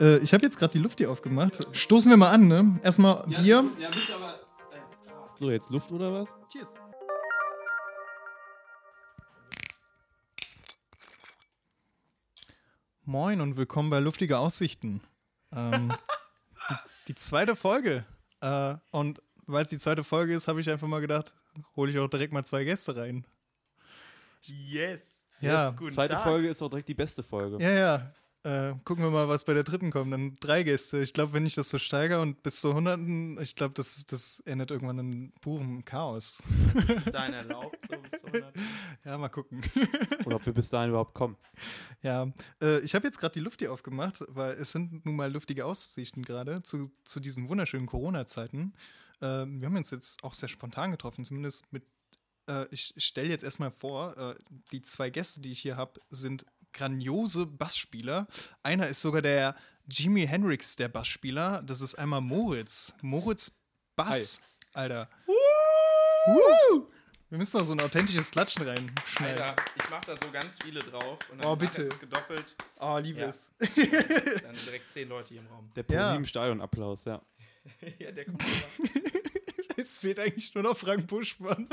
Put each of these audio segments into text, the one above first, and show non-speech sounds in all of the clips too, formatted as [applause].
Äh, ich habe jetzt gerade die Luft hier aufgemacht. Stoßen wir mal an, ne? Erstmal Bier. Ja, bist aber. So, jetzt Luft oder was? Cheers. Moin und willkommen bei Luftige Aussichten. Ähm, die, die zweite Folge. Äh, und weil es die zweite Folge ist, habe ich einfach mal gedacht, hole ich auch direkt mal zwei Gäste rein. Yes. Ja, yes, Zweite Tag. Folge ist auch direkt die beste Folge. Ja, ja. Äh, gucken wir mal, was bei der dritten kommt. Dann drei Gäste. Ich glaube, wenn ich das so steigere und bis zur hunderten, ich glaube, das, das endet irgendwann in purem Chaos. Ist dahin erlaubt, so bis zu 100? [laughs] Ja, mal gucken. [laughs] Oder ob wir bis dahin überhaupt kommen. Ja, äh, ich habe jetzt gerade die Luft hier aufgemacht, weil es sind nun mal luftige Aussichten gerade zu, zu diesen wunderschönen Corona-Zeiten. Äh, wir haben uns jetzt auch sehr spontan getroffen, zumindest mit. Äh, ich stelle jetzt erstmal vor, äh, die zwei Gäste, die ich hier habe, sind grandiose Bassspieler. Einer ist sogar der Jimi Hendrix der Bassspieler. Das ist einmal Moritz. Moritz Bass, Alter. Woo! Wir müssen noch so ein authentisches Klatschen reinschneiden. Alter, ich mach da so ganz viele drauf und dann Oh, bitte. ist es gedoppelt. Oh, liebe Ja. es. [laughs] Dann direkt zehn Leute hier im Raum. Der Ja. ProSieben Stadion-Applaus, ja. [laughs] ja, der kommt. [laughs] Es fehlt eigentlich nur noch Frank Buschmann.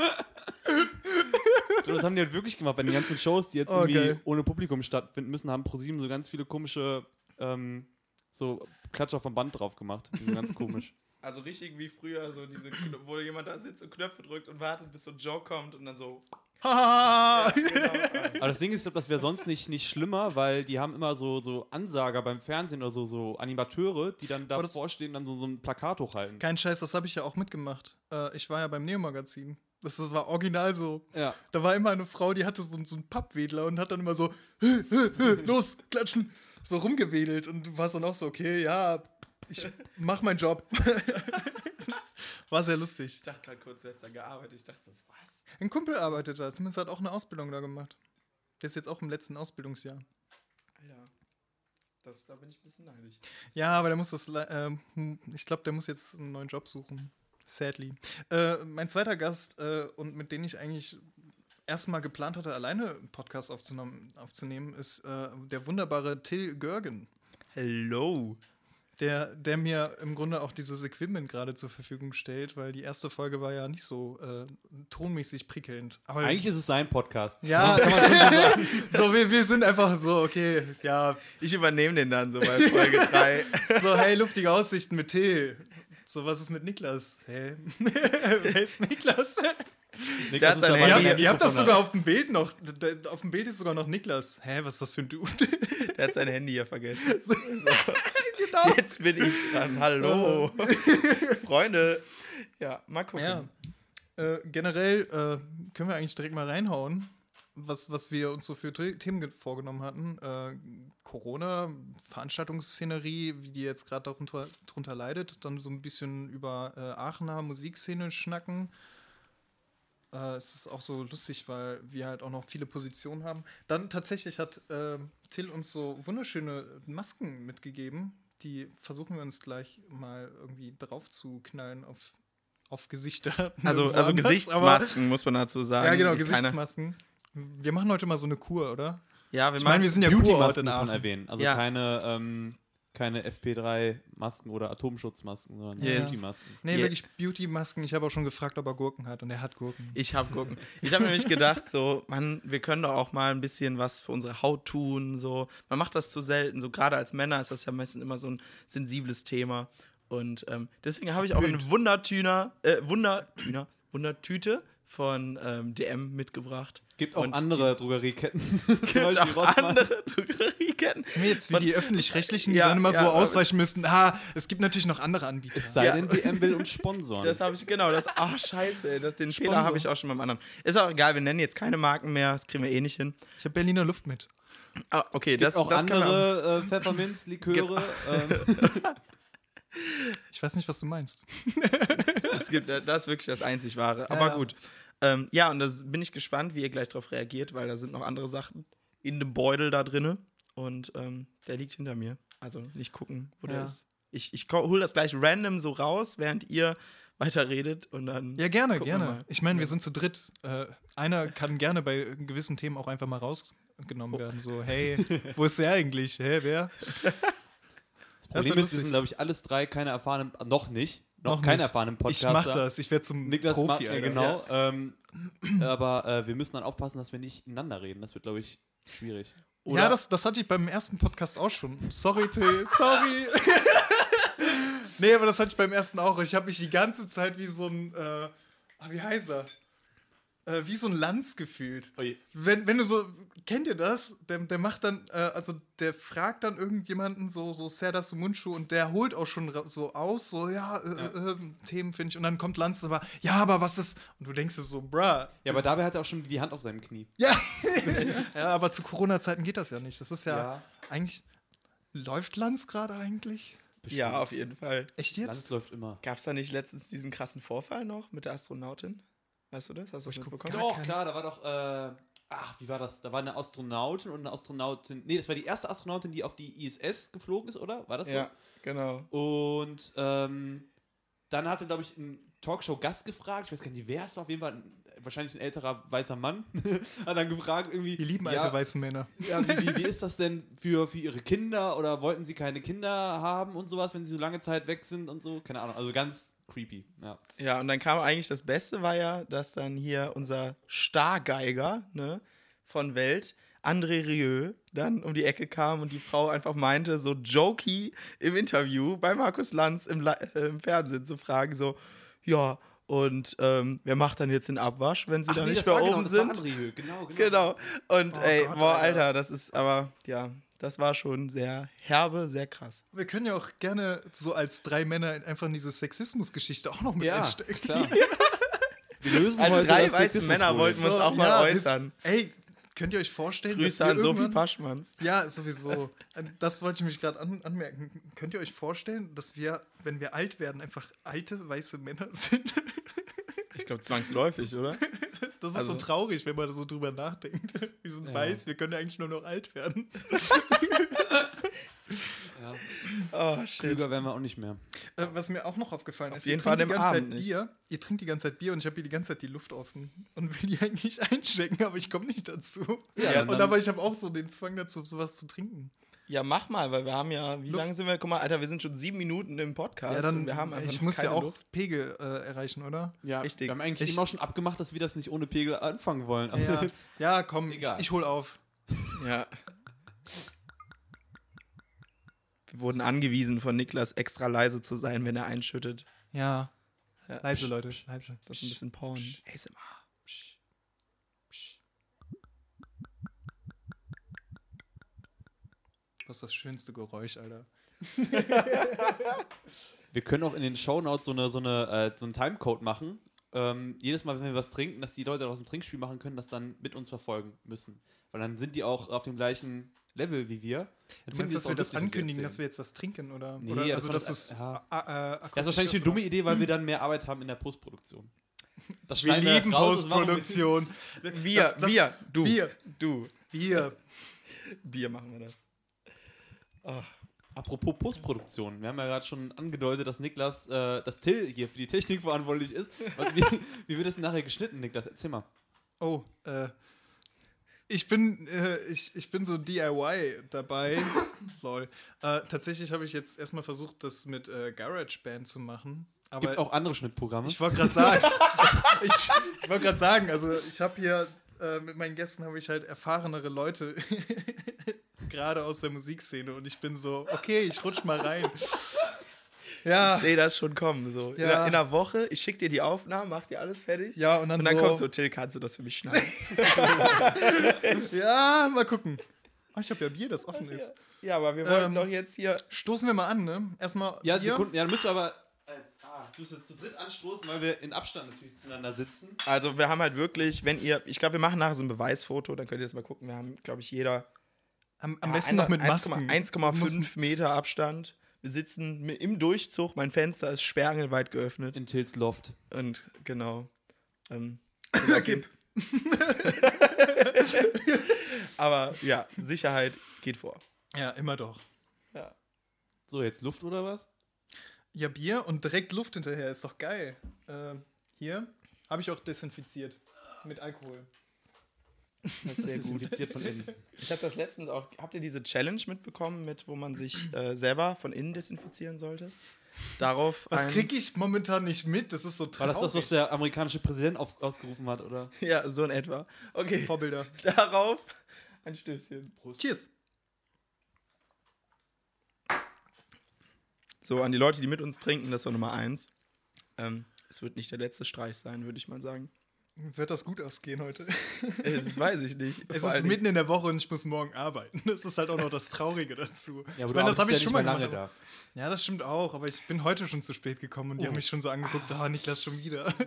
So, das haben die halt wirklich gemacht bei den ganzen Shows, die jetzt Oh, irgendwie ohne Publikum stattfinden müssen, haben ProSieben so ganz viele komische ähm, so Klatscher vom Band drauf gemacht. Die sind ganz komisch. [laughs] Also richtig wie früher, so diese, wo jemand da sitzt und Knöpfe drückt und wartet, bis so ein Joke kommt und dann so. [laughs] Haha! Genau. [laughs] Aber das Ding ist, ich glaube, das wäre sonst nicht, nicht schlimmer, weil die haben immer so, so Ansager beim Fernsehen oder so, so Animateure, die dann davor stehen und dann so, so ein Plakat hochhalten. Kein Scheiß, das habe ich ja auch mitgemacht. Äh, ich war ja beim Neo-Magazin. Das, war original so. Ja. Da war immer eine Frau, die hatte so, so einen Pappwedler und hat dann immer so, [laughs] los, klatschen, so rumgewedelt. Und du warst dann auch so, okay, ja, ich mach meinen Job. [laughs] war sehr lustig. Ich dachte gerade kurz, du hättest da gearbeitet. Ich dachte, das was? Ein Kumpel arbeitet da, zumindest hat auch eine Ausbildung da gemacht. Der ist jetzt auch im letzten Ausbildungsjahr. Alter. Das, da bin ich ein bisschen neidisch. Ja, aber der muss das, ähm, ich glaube, der muss jetzt einen neuen Job suchen. Sadly. Äh, mein zweiter Gast äh, und mit dem ich eigentlich erstmal geplant hatte, alleine einen Podcast aufzunehmen, aufzunehmen ist äh, der wunderbare Till Görgen, Hello. der, der mir im Grunde auch dieses Equipment gerade zur Verfügung stellt, weil die erste Folge war ja nicht so äh, tonmäßig prickelnd. Aber Eigentlich ist es sein Podcast. ja, [laughs] [laughs] so wir, wir sind einfach so, okay, ja, Ich übernehme den dann so bei Folge 3. [laughs] So, hey, luftige Aussichten mit Till. So, was ist mit Niklas? Hä? [laughs] Wer ist Niklas? [laughs] Niklas Der hat ist sein dabei, Ihr ihr habt das sogar auf dem Bild noch. Auf dem Bild ist sogar noch Niklas. Hä, was ist das für ein Dude? [laughs] Der hat sein Handy ja vergessen. genau. Jetzt bin ich dran. Hallo. Freunde. Ja, mal gucken. Ja. Äh, generell äh, können wir eigentlich direkt mal reinhauen, was, was wir uns so für The- Themen ge- vorgenommen hatten. Äh, Corona, Veranstaltungsszenerie, wie die jetzt gerade darunter drunter leidet. Dann so ein bisschen über äh, Aachener Musikszene schnacken. Äh, es ist auch so lustig, weil wir halt auch noch viele Positionen haben. Dann tatsächlich hat äh, Till uns so wunderschöne Masken mitgegeben. Die versuchen wir uns gleich mal irgendwie drauf zu knallen auf, auf Gesichter. [laughs] Also, also Gesichtsmasken, muss man dazu sagen. ja, genau, die keine- Gesichtsmasken. Wir machen heute mal so eine Kur, oder? Ja, wir Ich meine, wir sind ja Beauty-Masken muss man erwähnen. Also Ja. keine, ähm, keine FP3-Masken oder Atomschutzmasken, sondern Yes. Beauty-Masken. Nee, Ja. wirklich Beauty-Masken. Ich habe auch schon gefragt, ob er Gurken hat und er hat Gurken. Ich habe gucken. Ich habe nämlich gedacht, so, man, wir können doch auch mal ein bisschen was für unsere Haut tun. So, man macht das zu selten. So gerade als Männer ist das ja meistens immer so ein sensibles Thema. Und ähm, deswegen habe ich auch eine Wundertüner, äh, Wundertüner, Wundertüte von ähm, DM mitgebracht. Gibt auch Und andere Drogerieketten. [laughs] Zum [laughs] Gibt Beispiel auch Rossmann. andere Drogerieketten. Ist mir jetzt wie Von- die öffentlich-rechtlichen, die [laughs] Ja, dann immer so ja, aber ausweichen müssten. Ah, es gibt natürlich noch andere Anbieter. Es sei Ja. denn, DM will uns sponsoren. Das habe ich, genau, das, ach scheiße, ey, das, den Fehler Sponsor. habe ich auch schon beim anderen. Ist auch egal, wir nennen jetzt keine Marken mehr, das kriegen wir eh nicht hin. Ich habe Berliner Luft mit. Ah, okay, Gibt das, auch das andere äh, Pfefferminz, Liköre. ähm, Ich weiß nicht, was du meinst. Es gibt, das ist wirklich das einzig wahre. Ja, Aber ja. gut. Ähm, ja, und da bin ich gespannt, wie ihr gleich darauf reagiert, weil da sind noch andere Sachen in dem Beutel da drinne. Und ähm, der liegt hinter mir. Also nicht gucken, wo Ja. der ist. Ich, ich hole das gleich random so raus, während ihr weiterredet und dann. Ja, gerne, gerne. mal. Ich meine, wir sind zu dritt. Äh, einer kann gerne bei gewissen Themen auch einfach mal rausgenommen werden. So, hey, wo ist der eigentlich? Hä, wer? [laughs] Das Problem wär ist, wir sind, glaube ich, alles drei keine erfahrenen, noch nicht, noch, Noch keine nicht. erfahrenen Ich Podcaster. mach das, ich werde zum Niklas Profi, macht, ja, genau. Ähm, [clears throat] aber äh, wir müssen dann aufpassen, dass wir nicht ineinander reden. Das wird, glaube ich, schwierig. Ja, das, das hatte ich beim ersten Podcast auch schon. Sorry, Till, sorry. [laughs] nee, aber das hatte ich beim ersten auch. Ich habe mich die ganze Zeit wie so ein, äh, ah, wie heißt er? Äh, wie so ein Lanz gefühlt. Wenn, wenn du so, kennt ihr das? Der, der macht dann, äh, also der fragt dann irgendjemanden so, so Serdar Sumunchu und der holt auch schon so aus, so, ja, äh, Äh, Themen finde ich. Und dann kommt Lanz aber, ja, aber was ist, und du denkst dir so, bruh. Ja, aber dabei hat er auch schon die Hand auf seinem Knie. Ja, [laughs] ja aber zu Corona-Zeiten geht das ja nicht. Das ist ja, Ja. eigentlich, läuft Lanz gerade eigentlich? Ja, auf jeden Fall. Echt Lanz jetzt? läuft immer. Gab es da nicht letztens diesen krassen Vorfall noch mit der Astronautin? Weißt du das? Hast du das mitbekommen? gar Doch, klar, da war doch, äh, ach, wie war das? Da war eine Astronautin und eine Astronautin. Nee, das war die erste Astronautin, die auf die ISS geflogen ist, oder? War das Ja, genau. so? Und ähm, dann hatte, glaube ich, ein Talkshow-Gast gefragt, ich weiß gar nicht, wer es war, auf jeden Fall ein, wahrscheinlich ein älterer weißer Mann, [laughs] hat dann gefragt, irgendwie. Die lieben ja, alte weiße Männer. Ja, wie, wie, wie ist das denn für, für ihre Kinder oder wollten sie keine Kinder haben und sowas, wenn sie so lange Zeit weg sind und so? Keine Ahnung, also ganz creepy. Ja. Ja, und dann kam eigentlich das Beste war ja, dass dann hier unser Stargeiger ne, von Welt, André Rieu, dann um die Ecke kam und die Frau einfach meinte, so jokey im Interview bei Markus Lanz im, La äh, im Fernsehen zu fragen, so, ja, und ähm, wer macht dann jetzt den Abwasch, wenn sie Ach dann nee, nicht mehr war oben genau, sind? Genau, genau. Genau. Und Oh ey, Gott, boah, Alter. Alter, das ist aber, ja, das war schon sehr herbe, sehr krass. Wir können ja auch gerne so als drei Männer in- einfach in diese Sexismus-Geschichte auch noch mit Ja, einstecken. klar. [laughs] Wir lösen Als heute drei das weiße Männer wollten wir uns auch mal ja, äußern. Ey, könnt ihr euch vorstellen, Grüße dass wir an Sophie Paschmanns. Ja, sowieso. Das wollte ich mich gerade an, anmerken. Könnt ihr euch vorstellen, dass wir, wenn wir alt werden, einfach alte weiße Männer sind? [laughs] Ich glaube zwangsläufig, oder? [laughs] Das ist Also- so traurig, wenn man so drüber nachdenkt. [laughs] Wir sind Ja. weiß, wir können ja eigentlich nur noch alt werden. [laughs] Ja. Oh, shit. Klüger werden wir auch nicht mehr. Äh, was mir auch noch aufgefallen Auf ist, jeden ihr Fall trinkt die ganze Abend Zeit nicht. Bier. Ihr trinkt die ganze Zeit Bier und ich habe hier die ganze Zeit die Luft offen und will die eigentlich einstecken, aber ich komme nicht dazu. Ja, und aber ich habe auch so den Zwang dazu, sowas zu trinken. Ja, mach mal, weil wir haben ja, wie Luft- lange sind wir? Guck mal, Alter, wir sind schon sieben Minuten im Podcast. ja, dann, und wir haben einfach ich muss ja auch Luft. Pegel äh, erreichen, oder? Ja, Richtig. wir haben eigentlich Ich- immer schon abgemacht, dass wir das nicht ohne Pegel anfangen wollen. Aber Ja, jetzt- ja komm, ich, Egal. ich hol auf. Ja. Wir wurden angewiesen von Niklas, extra leise zu sein, wenn er einschüttet. Ja, Ja. leise, Leute, leise. Das ist ein bisschen Porn. ASMR. Das ist das schönste Geräusch, Alter. [laughs] Wir können auch in den Shownotes so, eine, so, eine, äh, so einen Timecode machen. Ähm, jedes Mal, wenn wir was trinken, dass die Leute daraus ein Trinkspiel machen können, das dann mit uns verfolgen müssen. Weil dann sind die auch auf dem gleichen Level wie wir. Dann Du meinst, dass wir das ankündigen, dass wir jetzt was trinken, oder? Nee, oder das also, dass du das- ja. äh, Das ist wahrscheinlich eine dumme Idee, weil wir [laughs] dann mehr Arbeit haben in der Postproduktion. Das Wir lieben wir- Postproduktion. Wir, Das- das- wir, du. Wir. Du. Wir. Bier machen wir das. Oh. Apropos Postproduktion, wir haben ja gerade schon angedeutet, dass Niklas, äh, dass Till hier für die Technik verantwortlich ist. Und wie, [laughs] wie wird das denn nachher geschnitten, Niklas? Erzähl mal. Oh, äh. Ich bin, äh, ich, ich bin so DIY dabei. [laughs] Lol. Äh, tatsächlich habe ich jetzt erstmal versucht, das mit äh, GarageBand zu machen. Aber Gibt auch andere Schnittprogramme. ich wollte gerade sagen, [laughs] ich, ich wollte gerade sagen, also ich habe hier äh, mit meinen Gästen habe ich halt erfahrenere Leute gerade aus der Musikszene und ich bin so, okay, ich rutsch mal rein. [laughs] Ja, Ich sehe das schon kommen. So. In, Ja. einer, in einer Woche, ich schicke dir die Aufnahmen, mach dir alles fertig. ja und dann, Und dann so, kommt so, Till, kannst du das für mich schneiden? [laughs] [laughs] ja, mal gucken. Oh, ich habe ja Bier, das offen ist. ja, aber wir wollen Ähm, doch jetzt hier. Stoßen wir mal an, ne? Erstmal ja, Bier. Sekunden, ja, dann müssen wir aber als, ah, du musst jetzt zu dritt anstoßen, weil wir in Abstand natürlich zueinander sitzen. Also, wir haben halt wirklich, wenn ihr. Ich glaube, wir machen nachher so ein Beweisfoto, dann könnt ihr das mal gucken. Wir haben, glaube ich, jeder. Am, am ja, besten noch mit 1,5 Masken. 1,5 Meter Abstand. Wir sitzen im Durchzug, mein Fenster ist sperrangelweit geöffnet. In Tills Loft. Und genau. Ähm, [laughs] Gib. [laughs] aber ja, Sicherheit geht vor. Ja, immer doch. Ja. So, jetzt Luft oder was? Ja, Bier und direkt Luft hinterher, ist doch geil. Ähm, hier habe ich auch desinfiziert. Mit Alkohol. Das ist sehr gut. Desinfiziert von innen. Ich habe das letztens auch. Habt ihr diese Challenge mitbekommen, mit wo man sich äh, selber von innen desinfizieren sollte? Darauf. Was kriege ich momentan nicht mit? Das ist so War traurig. das das, was der amerikanische Präsident auf, ausgerufen hat, oder? Ja, so in etwa. Okay. Vorbilder. Darauf ein Stößchen. Prost. Cheers. So, an die Leute, die mit uns trinken, das war Nummer eins. Ähm, es wird nicht der letzte Streich sein, würde ich mal sagen. Wird das gut ausgehen heute? Äh, Das weiß ich nicht. Es Vor ist mitten in der Woche und ich muss morgen arbeiten. Das ist halt auch noch das Traurige dazu. Ja, aber ich meine, das habe ich schon mal lange da. Ja, das stimmt auch, aber ich bin heute schon zu spät gekommen und die haben mich schon so angeguckt, ah, Niklas schon wieder. [laughs]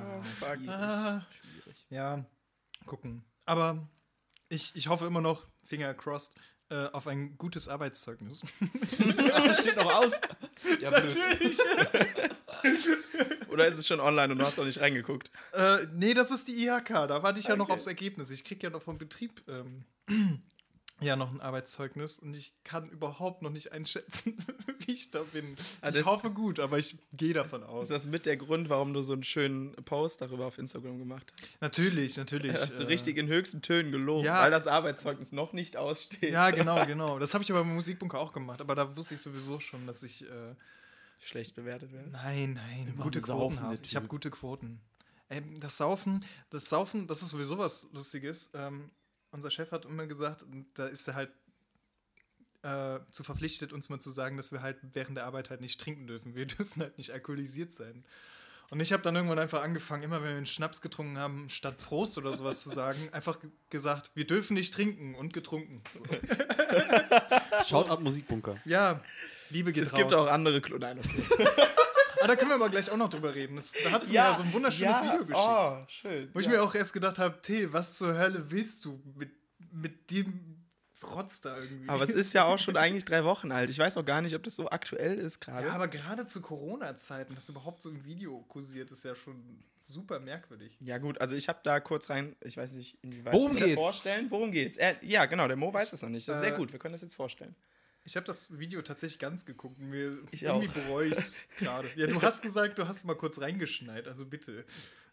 Ah, fuck. Ah, ja, gucken. Aber ich, ich hoffe immer noch, Finger crossed, äh, auf ein gutes Arbeitszeugnis. [laughs] Das steht noch aus. Ja, [laughs] blöd. [laughs] Oder ist es schon online und du hast noch nicht reingeguckt? äh, nee, das ist die IHK, da warte ich ja noch Okay. aufs Ergebnis. Ich kriege ja noch vom Betrieb ähm, ja noch ein Arbeitszeugnis und ich kann überhaupt noch nicht einschätzen, [laughs] wie ich da bin. Also ich hoffe gut, aber ich gehe davon aus. Ist das mit der Grund, warum du so einen schönen Post darüber auf Instagram gemacht hast? natürlich, natürlich. Hast du äh, richtig in höchsten Tönen gelobt, Ja. weil das Arbeitszeugnis noch nicht aussteht. Ja, [laughs] genau, genau. Das habe ich aber im Musikbunker auch gemacht, aber da wusste ich sowieso schon, dass ich. Äh, Schlecht bewertet werden. nein, nein, Immer gute Quoten habe. Ich habe gute Quoten. Ähm, das Saufen, das Saufen, das ist sowieso was Lustiges. Ähm, unser Chef hat immer gesagt, und da ist er halt äh, zu verpflichtet, uns mal zu sagen, dass wir halt während der Arbeit halt nicht trinken dürfen. Wir [laughs] dürfen halt nicht alkoholisiert sein. Und ich habe dann irgendwann einfach angefangen, immer wenn wir einen Schnaps getrunken haben, statt Prost oder sowas zu sagen, [laughs] einfach ge- gesagt, wir dürfen nicht trinken und getrunken. So. Schaut ab Musikbunker. Ja, Liebe geht Es raus. gibt auch andere Klo Nein, okay. [laughs] Da können wir aber gleich auch noch drüber reden. Das, da hat sie mir ja so ein wunderschönes Video geschickt. Oh, schön. Wo ich ja. mir auch erst gedacht habe, Till, was zur Hölle willst du mit, mit dem Rotz da irgendwie? Aber es ist ja auch schon eigentlich drei Wochen alt. Ich weiß auch gar nicht, ob das so aktuell ist gerade. Ja, aber gerade zu Corona-Zeiten, dass überhaupt so ein Video kursiert, ist ja schon super merkwürdig. Ja, gut, also ich habe da kurz rein, ich weiß nicht, inwieweit Worum wir das geht's? vorstellen. Worum geht's? Er, ja, genau, der Mo weiß es noch nicht. Das ist Äh, sehr gut, wir können das jetzt vorstellen. Ich habe das Video tatsächlich ganz geguckt mir Ich irgendwie bereue ich es [laughs] gerade. Ja, du hast gesagt, du hast mal kurz reingeschneit, also bitte.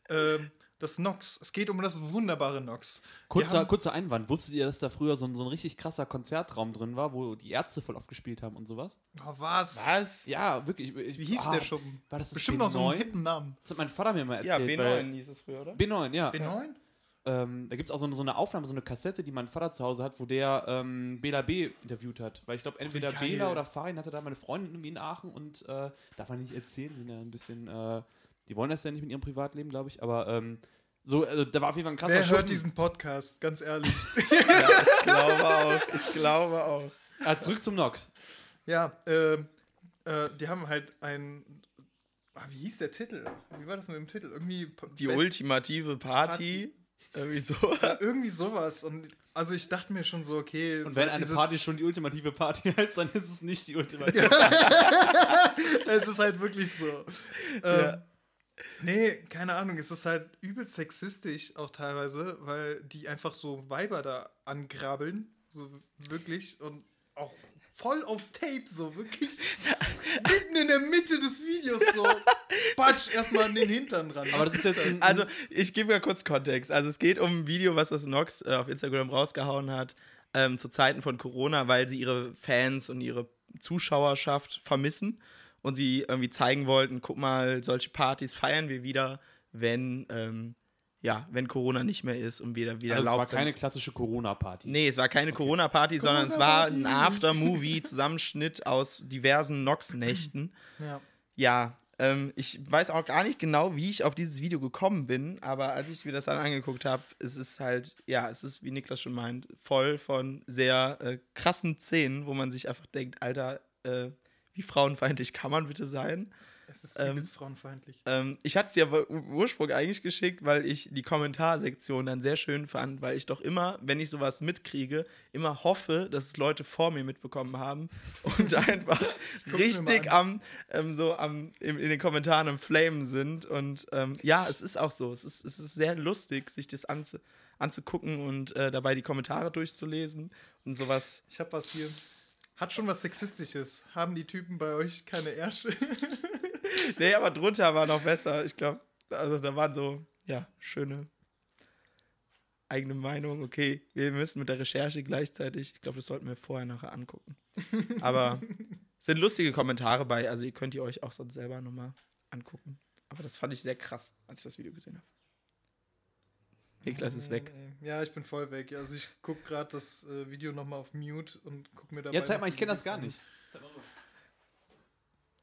Ähm, das Nox, es geht um das wunderbare Nox. Kurzer, kurzer Einwand. Wusstet ihr, dass da früher so ein, so ein richtig krasser Konzertraum drin war, wo die Ärzte voll oft gespielt haben und sowas? Oh, was? Was? Ja, wirklich. Ich, Wie hieß ah, der Schuppen? War das das Bestimmt B9? noch so einen hippen Namen. Das hat mein Vater mir mal Ja, erzählt. B9 weil- hieß es früher, oder? B9, ja. B9? Ähm, da gibt es auch so eine, so eine Aufnahme, so eine Kassette, die mein Vater zu Hause hat, wo der ähm, Bela B. interviewt hat. Weil ich glaube, entweder geil. Bela oder Farin hatte da meine Freundin irgendwie in Aachen und äh, darf man nicht erzählen, die sind ja ein bisschen, äh, die wollen das ja nicht mit ihrem Privatleben, glaube ich, aber ähm, so, also, da war auf jeden Fall ein krasser Wer hört Schuppen. diesen Podcast? Ganz ehrlich. [laughs] ja, ich glaube auch. Ich glaube auch. Ah, zurück zum Nox. ja, ähm, äh, die haben halt ein. Ah, wie hieß der Titel? Wie war das mit dem Titel? Irgendwie. Die ultimative Party. Irgendwie so. Ja, irgendwie sowas. Und also ich dachte mir schon so, okay. Und wenn eine Party schon die ultimative Party [laughs] heißt, dann ist es nicht die ultimative [laughs] es ist halt wirklich so. Ähm, Ja. Nee, keine Ahnung, es ist halt übelst sexistisch auch teilweise, weil die einfach so Weiber da angrabeln, so wirklich und auch voll auf Tape, so wirklich [laughs] mitten in der Mitte des Videos so [laughs] patsch erstmal an den Hintern dran. Aber das ist jetzt ein- Also, ich gebe mal kurz Kontext. Also, es geht um ein Video, was das Nox äh, auf Instagram rausgehauen hat, ähm, zu Zeiten von Corona, weil sie ihre Fans und ihre Zuschauerschaft vermissen und sie irgendwie zeigen wollten, guck mal, solche Partys feiern wir wieder, wenn, ähm, ja, wenn Corona nicht mehr ist und wieder wieder Also es war keine sind. klassische Corona-Party. Nee, es war keine Corona-Party, sondern es war ein. After-Movie-Zusammenschnitt aus diversen Nox-Nächten. Ja. Ja, ähm, ich weiß auch gar nicht genau, wie ich auf dieses Video gekommen bin, aber als ich mir das dann angeguckt habe, es ist halt, ja, es ist, wie Niklas schon meint, voll von sehr äh, krassen Szenen, wo man sich einfach denkt, Alter, äh, wie frauenfeindlich kann man bitte sein? Es ist Ähm, übelst frauenfeindlich. Ähm, ich hatte es dir aber im Ursprung eigentlich geschickt, weil ich die Kommentarsektion dann sehr schön fand, weil ich doch immer, wenn ich sowas mitkriege, immer hoffe, dass es Leute vor mir mitbekommen haben [laughs] und einfach richtig am, ähm, so am, in, in den Kommentaren am Flamen sind. Und ähm, ja, es ist auch so. Es ist, es ist sehr lustig, sich das anzu, anzugucken und äh, dabei die Kommentare durchzulesen und sowas. Ich hab was hier. Hat schon was Sexistisches. Haben die Typen bei euch keine Ärsche? [laughs] [laughs] Nee, aber drunter war noch besser. Ich glaube, also da waren so, ja, schöne. eigene Meinung. Okay, wir müssen mit der Recherche gleichzeitig, ich glaube, das sollten wir vorher nachher angucken. Aber es [laughs] sind lustige Kommentare bei, also ihr könnt ihr euch auch sonst selber nochmal angucken. Aber das fand ich sehr krass, als ich das Video gesehen habe. Niklas ist weg. Ja, ich bin voll weg. Also ich gucke gerade das äh, Video nochmal auf Mute und gucke mir dabei. Ja, zeig mal, ich kenne die das gar nicht.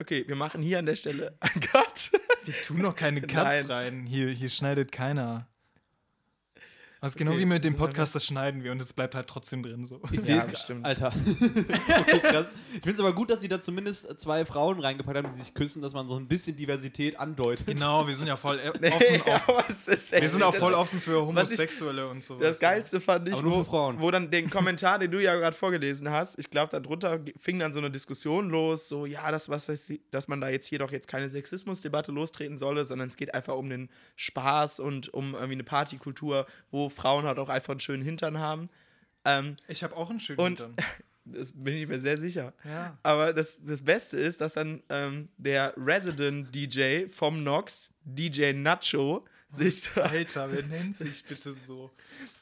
Okay, wir machen hier an der Stelle einen Cut. Wir tun noch keine Cuts Nein. rein. Hier, hier schneidet keiner. Also genau Okay, wie mit dem Podcast, das schneiden wir und es bleibt halt trotzdem drin so. Ich Ja, sehe das es, stimmt. Alter. [laughs] okay, krass. Ich finde es aber gut, dass sie da zumindest zwei Frauen reingepackt haben, die sich küssen, dass man so ein bisschen Diversität andeutet. Genau, wir sind ja voll äh, [laughs] Nee, offen auf, ist echt Wir sind auch voll das- offen für Was ich- Homosexuelle und so. Das Geilste fand ich, wo, für Frauen. wo dann den Kommentar, den du ja gerade vorgelesen hast, ich glaube, darunter fing dann so eine Diskussion los, so, ja, das, was, dass man da jetzt hier doch jetzt keine Sexismusdebatte lostreten solle, sondern es geht einfach um den Spaß und um irgendwie eine Partykultur, wo Frauen halt auch einfach einen schönen Hintern haben. Ähm, Ich habe auch einen schönen Und- Hintern. [laughs] das bin ich mir sehr sicher. Ja. Aber das, das Beste ist, dass dann ähm, der Resident DJ vom Nox, DJ Nacho, sich da, [laughs] Alter, wer nennt sich bitte so?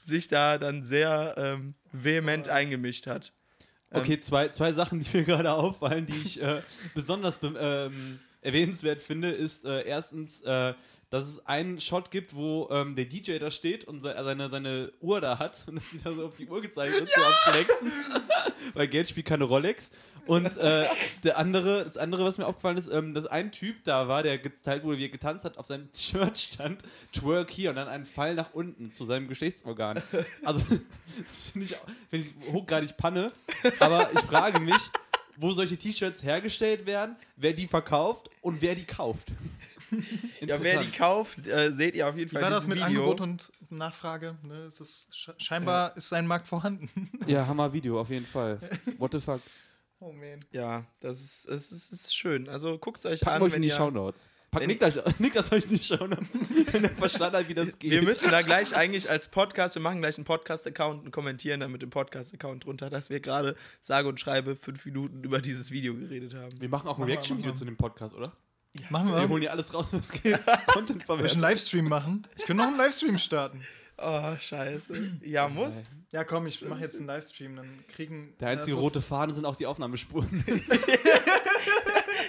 sich da dann sehr ähm, vehement eingemischt hat. Okay, zwei, zwei Sachen, die mir [laughs] gerade auffallen, die ich äh, besonders be- ähm, erwähnenswert finde, ist äh, erstens, äh, dass es einen Shot gibt, wo ähm, der DJ da steht und se seine, seine Uhr da hat und [laughs] dass sie da so auf die Uhr gezeigt wird, so am Flexen, weil Geld spielt keine Rolex. Und äh, der andere, das andere, was mir aufgefallen ist, ähm, dass ein Typ da war, der geteilt wurde, wie er getanzt hat, auf seinem [laughs] Shirt stand, Twerk hier und dann ein Pfeil nach unten zu seinem Geschlechtsorgan. Also, [laughs] das finde ich, find ich hochgradig Panne. Aber ich frage mich, wo solche T-Shirts hergestellt werden, wer die verkauft und wer die kauft. [laughs] Ja, wer die kauft, äh, seht ihr auf jeden Wie Fall war das mit Video. Angebot und Nachfrage? Ne, es ist sch scheinbar ist ein Markt vorhanden. [laughs] Ja, Hammer Video, auf jeden Fall. What the fuck? [laughs] Oh man. Ja, das ist, es ist, es ist schön. Also guckt es euch Packen an, euch wenn in die ihr, Shownotes. Packt wenn- Niklas, Niklas euch in die Shownotes, wenn er verstanden hat, wie das geht. Wir müssen da gleich eigentlich als Podcast, wir machen gleich einen Podcast-Account und kommentieren dann mit dem Podcast-Account drunter, dass wir gerade sage und schreibe fünf Minuten über dieses Video geredet haben. wir machen auch ein Reaction-Video zu dem Podcast, oder? Machen Wir wir. holen hier alles raus, was geht. [laughs] Content Soll ich einen. Livestream machen? Ich könnte noch einen Livestream starten. Oh, scheiße. Ja, muss. Ja, komm, ich mache jetzt einen Livestream. Dann kriegen. Der einzige also, rote Fahne sind auch die Aufnahmespuren. [laughs]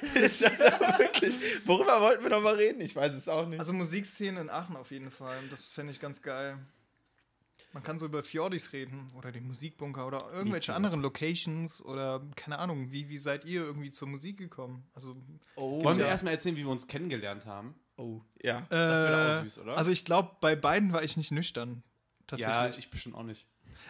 [laughs] ist ja wirklich. Worüber wollten wir noch mal reden? Ich weiß es auch nicht. Also Musikszenen in Aachen auf jeden Fall. Das fände ich ganz geil. Man kann so über Fjordis reden oder den Musikbunker oder irgendwelche anderen Locations oder keine Ahnung, wie, wie seid ihr irgendwie zur Musik gekommen? Also, oh, Wollen wir ja. erstmal erzählen, wie wir uns kennengelernt haben? Oh, ja. Das wäre auch äh, süß, oder? also ich glaube, bei beiden war ich nicht nüchtern. Tatsächlich. ja, ich bestimmt auch nicht.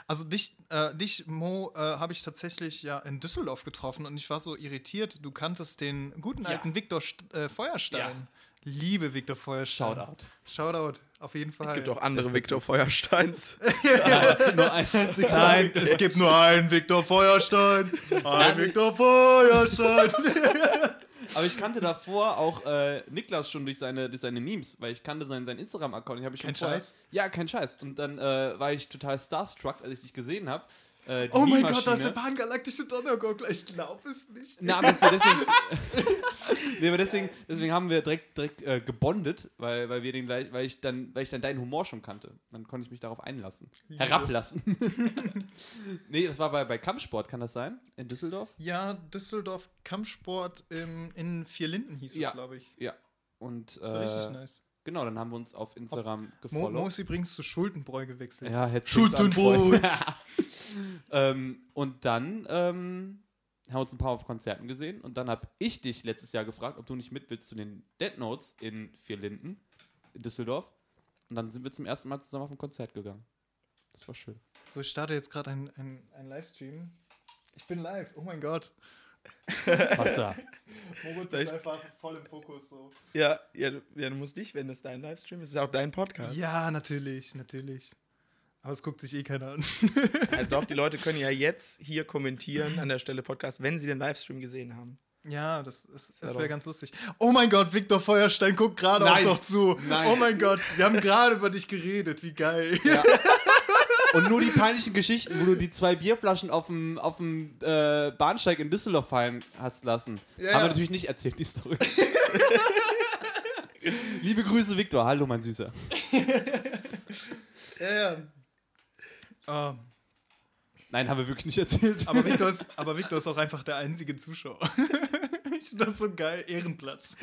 Also dich, äh, dich Mo, äh, habe ich tatsächlich ja in Düsseldorf getroffen und ich war so irritiert. Du kanntest den guten Ja. alten Viktor St äh, Feuerstein. Liebe Viktor Feuerstein. Shoutout. Shoutout, auf jeden Fall. Es gibt auch andere Viktor Feuersteins. [laughs] Nein, es gibt nur einen. Nein, es gibt nur einen Viktor Feuerstein. [laughs] Ein Viktor Feuerstein. [laughs] Aber ich kannte davor auch äh, Niklas schon durch seine, durch seine Memes, weil ich kannte seinen, seinen Instagram-Account. Kein vorher- Scheiß? Ja, kein Scheiß. Und dann äh, war ich total starstruck, als ich dich gesehen habe. Äh, Oh mein. Gott, das ist der pangalaktische Donnergurgler. Ich glaube es nicht. Na, aber deswegen, [laughs] nee, aber deswegen, deswegen haben wir direkt, direkt äh, gebondet, weil, weil wir den gleich, weil ich dann, weil ich dann deinen Humor schon kannte. Dann konnte ich mich darauf einlassen. Liebe. Herablassen. [laughs] nee, das war bei, bei Kampfsport, kann das sein? In Düsseldorf? Ja, Düsseldorf Kampfsport im, in Vierlinden hieß Ja. es, glaube ich. Ja. Und Das war richtig äh, nice. Genau, dann haben wir uns auf Instagram Mo, gefollowt. Mo ist übrigens zu Schuldenbräu gewechselt. Ja, hätte Schuldenbrot. [laughs] ähm, und dann ähm, haben wir uns ein paar auf Konzerten gesehen und dann habe ich dich letztes Jahr gefragt, ob du nicht mit willst zu den Dead Notes in Vierlinden, in Düsseldorf. Und dann sind wir zum ersten Mal zusammen auf ein Konzert gegangen. Das war schön. So, ich starte jetzt gerade ein, ein, ein Livestream. Ich bin live, oh mein Gott. Wasser. Moritz ist einfach voll im Fokus so. ja, ja, du, ja, du musst dich, wenn es dein Livestream ist, ist auch dein Podcast. Ja, natürlich, natürlich. Aber es guckt sich eh keiner an. [laughs] Also doch, die Leute können ja jetzt hier kommentieren an der Stelle Podcast, wenn sie den Livestream gesehen haben. Ja, das, ist, das wäre ganz lustig. Oh mein Gott, Viktor Feuerstein guckt gerade auch noch zu. Nein. Oh mein Gott, wir haben gerade über dich geredet. Wie geil. Ja. [laughs] Und nur die peinlichen Geschichten, wo du die zwei Bierflaschen auf dem, auf dem äh, Bahnsteig in Düsseldorf fallen hast lassen, Ja, haben ja. wir natürlich nicht erzählt, die Story. [laughs] Liebe Grüße, Viktor. Hallo, mein Süßer. [laughs] Ja, ja. Ah, Nein, haben wir wirklich nicht erzählt. aber, Victor [laughs] ist, aber Victor ist auch einfach der einzige Zuschauer. ich finde das so geil. Ehrenplatz.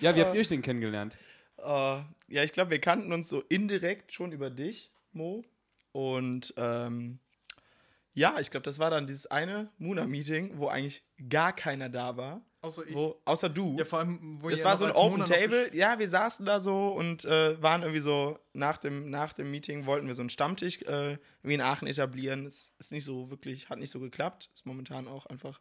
ja, wie habt ihr euch denn kennengelernt? Äh, ja, ich glaube, wir kannten uns so indirekt schon über dich, Mo. Und ähm, ja, ich glaube, das war dann dieses eine Muna-Meeting, wo eigentlich gar keiner da war. Außer ich. Wo, außer du. Ja, vor allem, wo das war so ein Open Table. Ja, wir saßen da so und äh, waren irgendwie so, nach dem, nach dem Meeting wollten wir so einen Stammtisch äh, wie in Aachen etablieren. Das ist nicht so wirklich, hat nicht so geklappt. Ist momentan auch einfach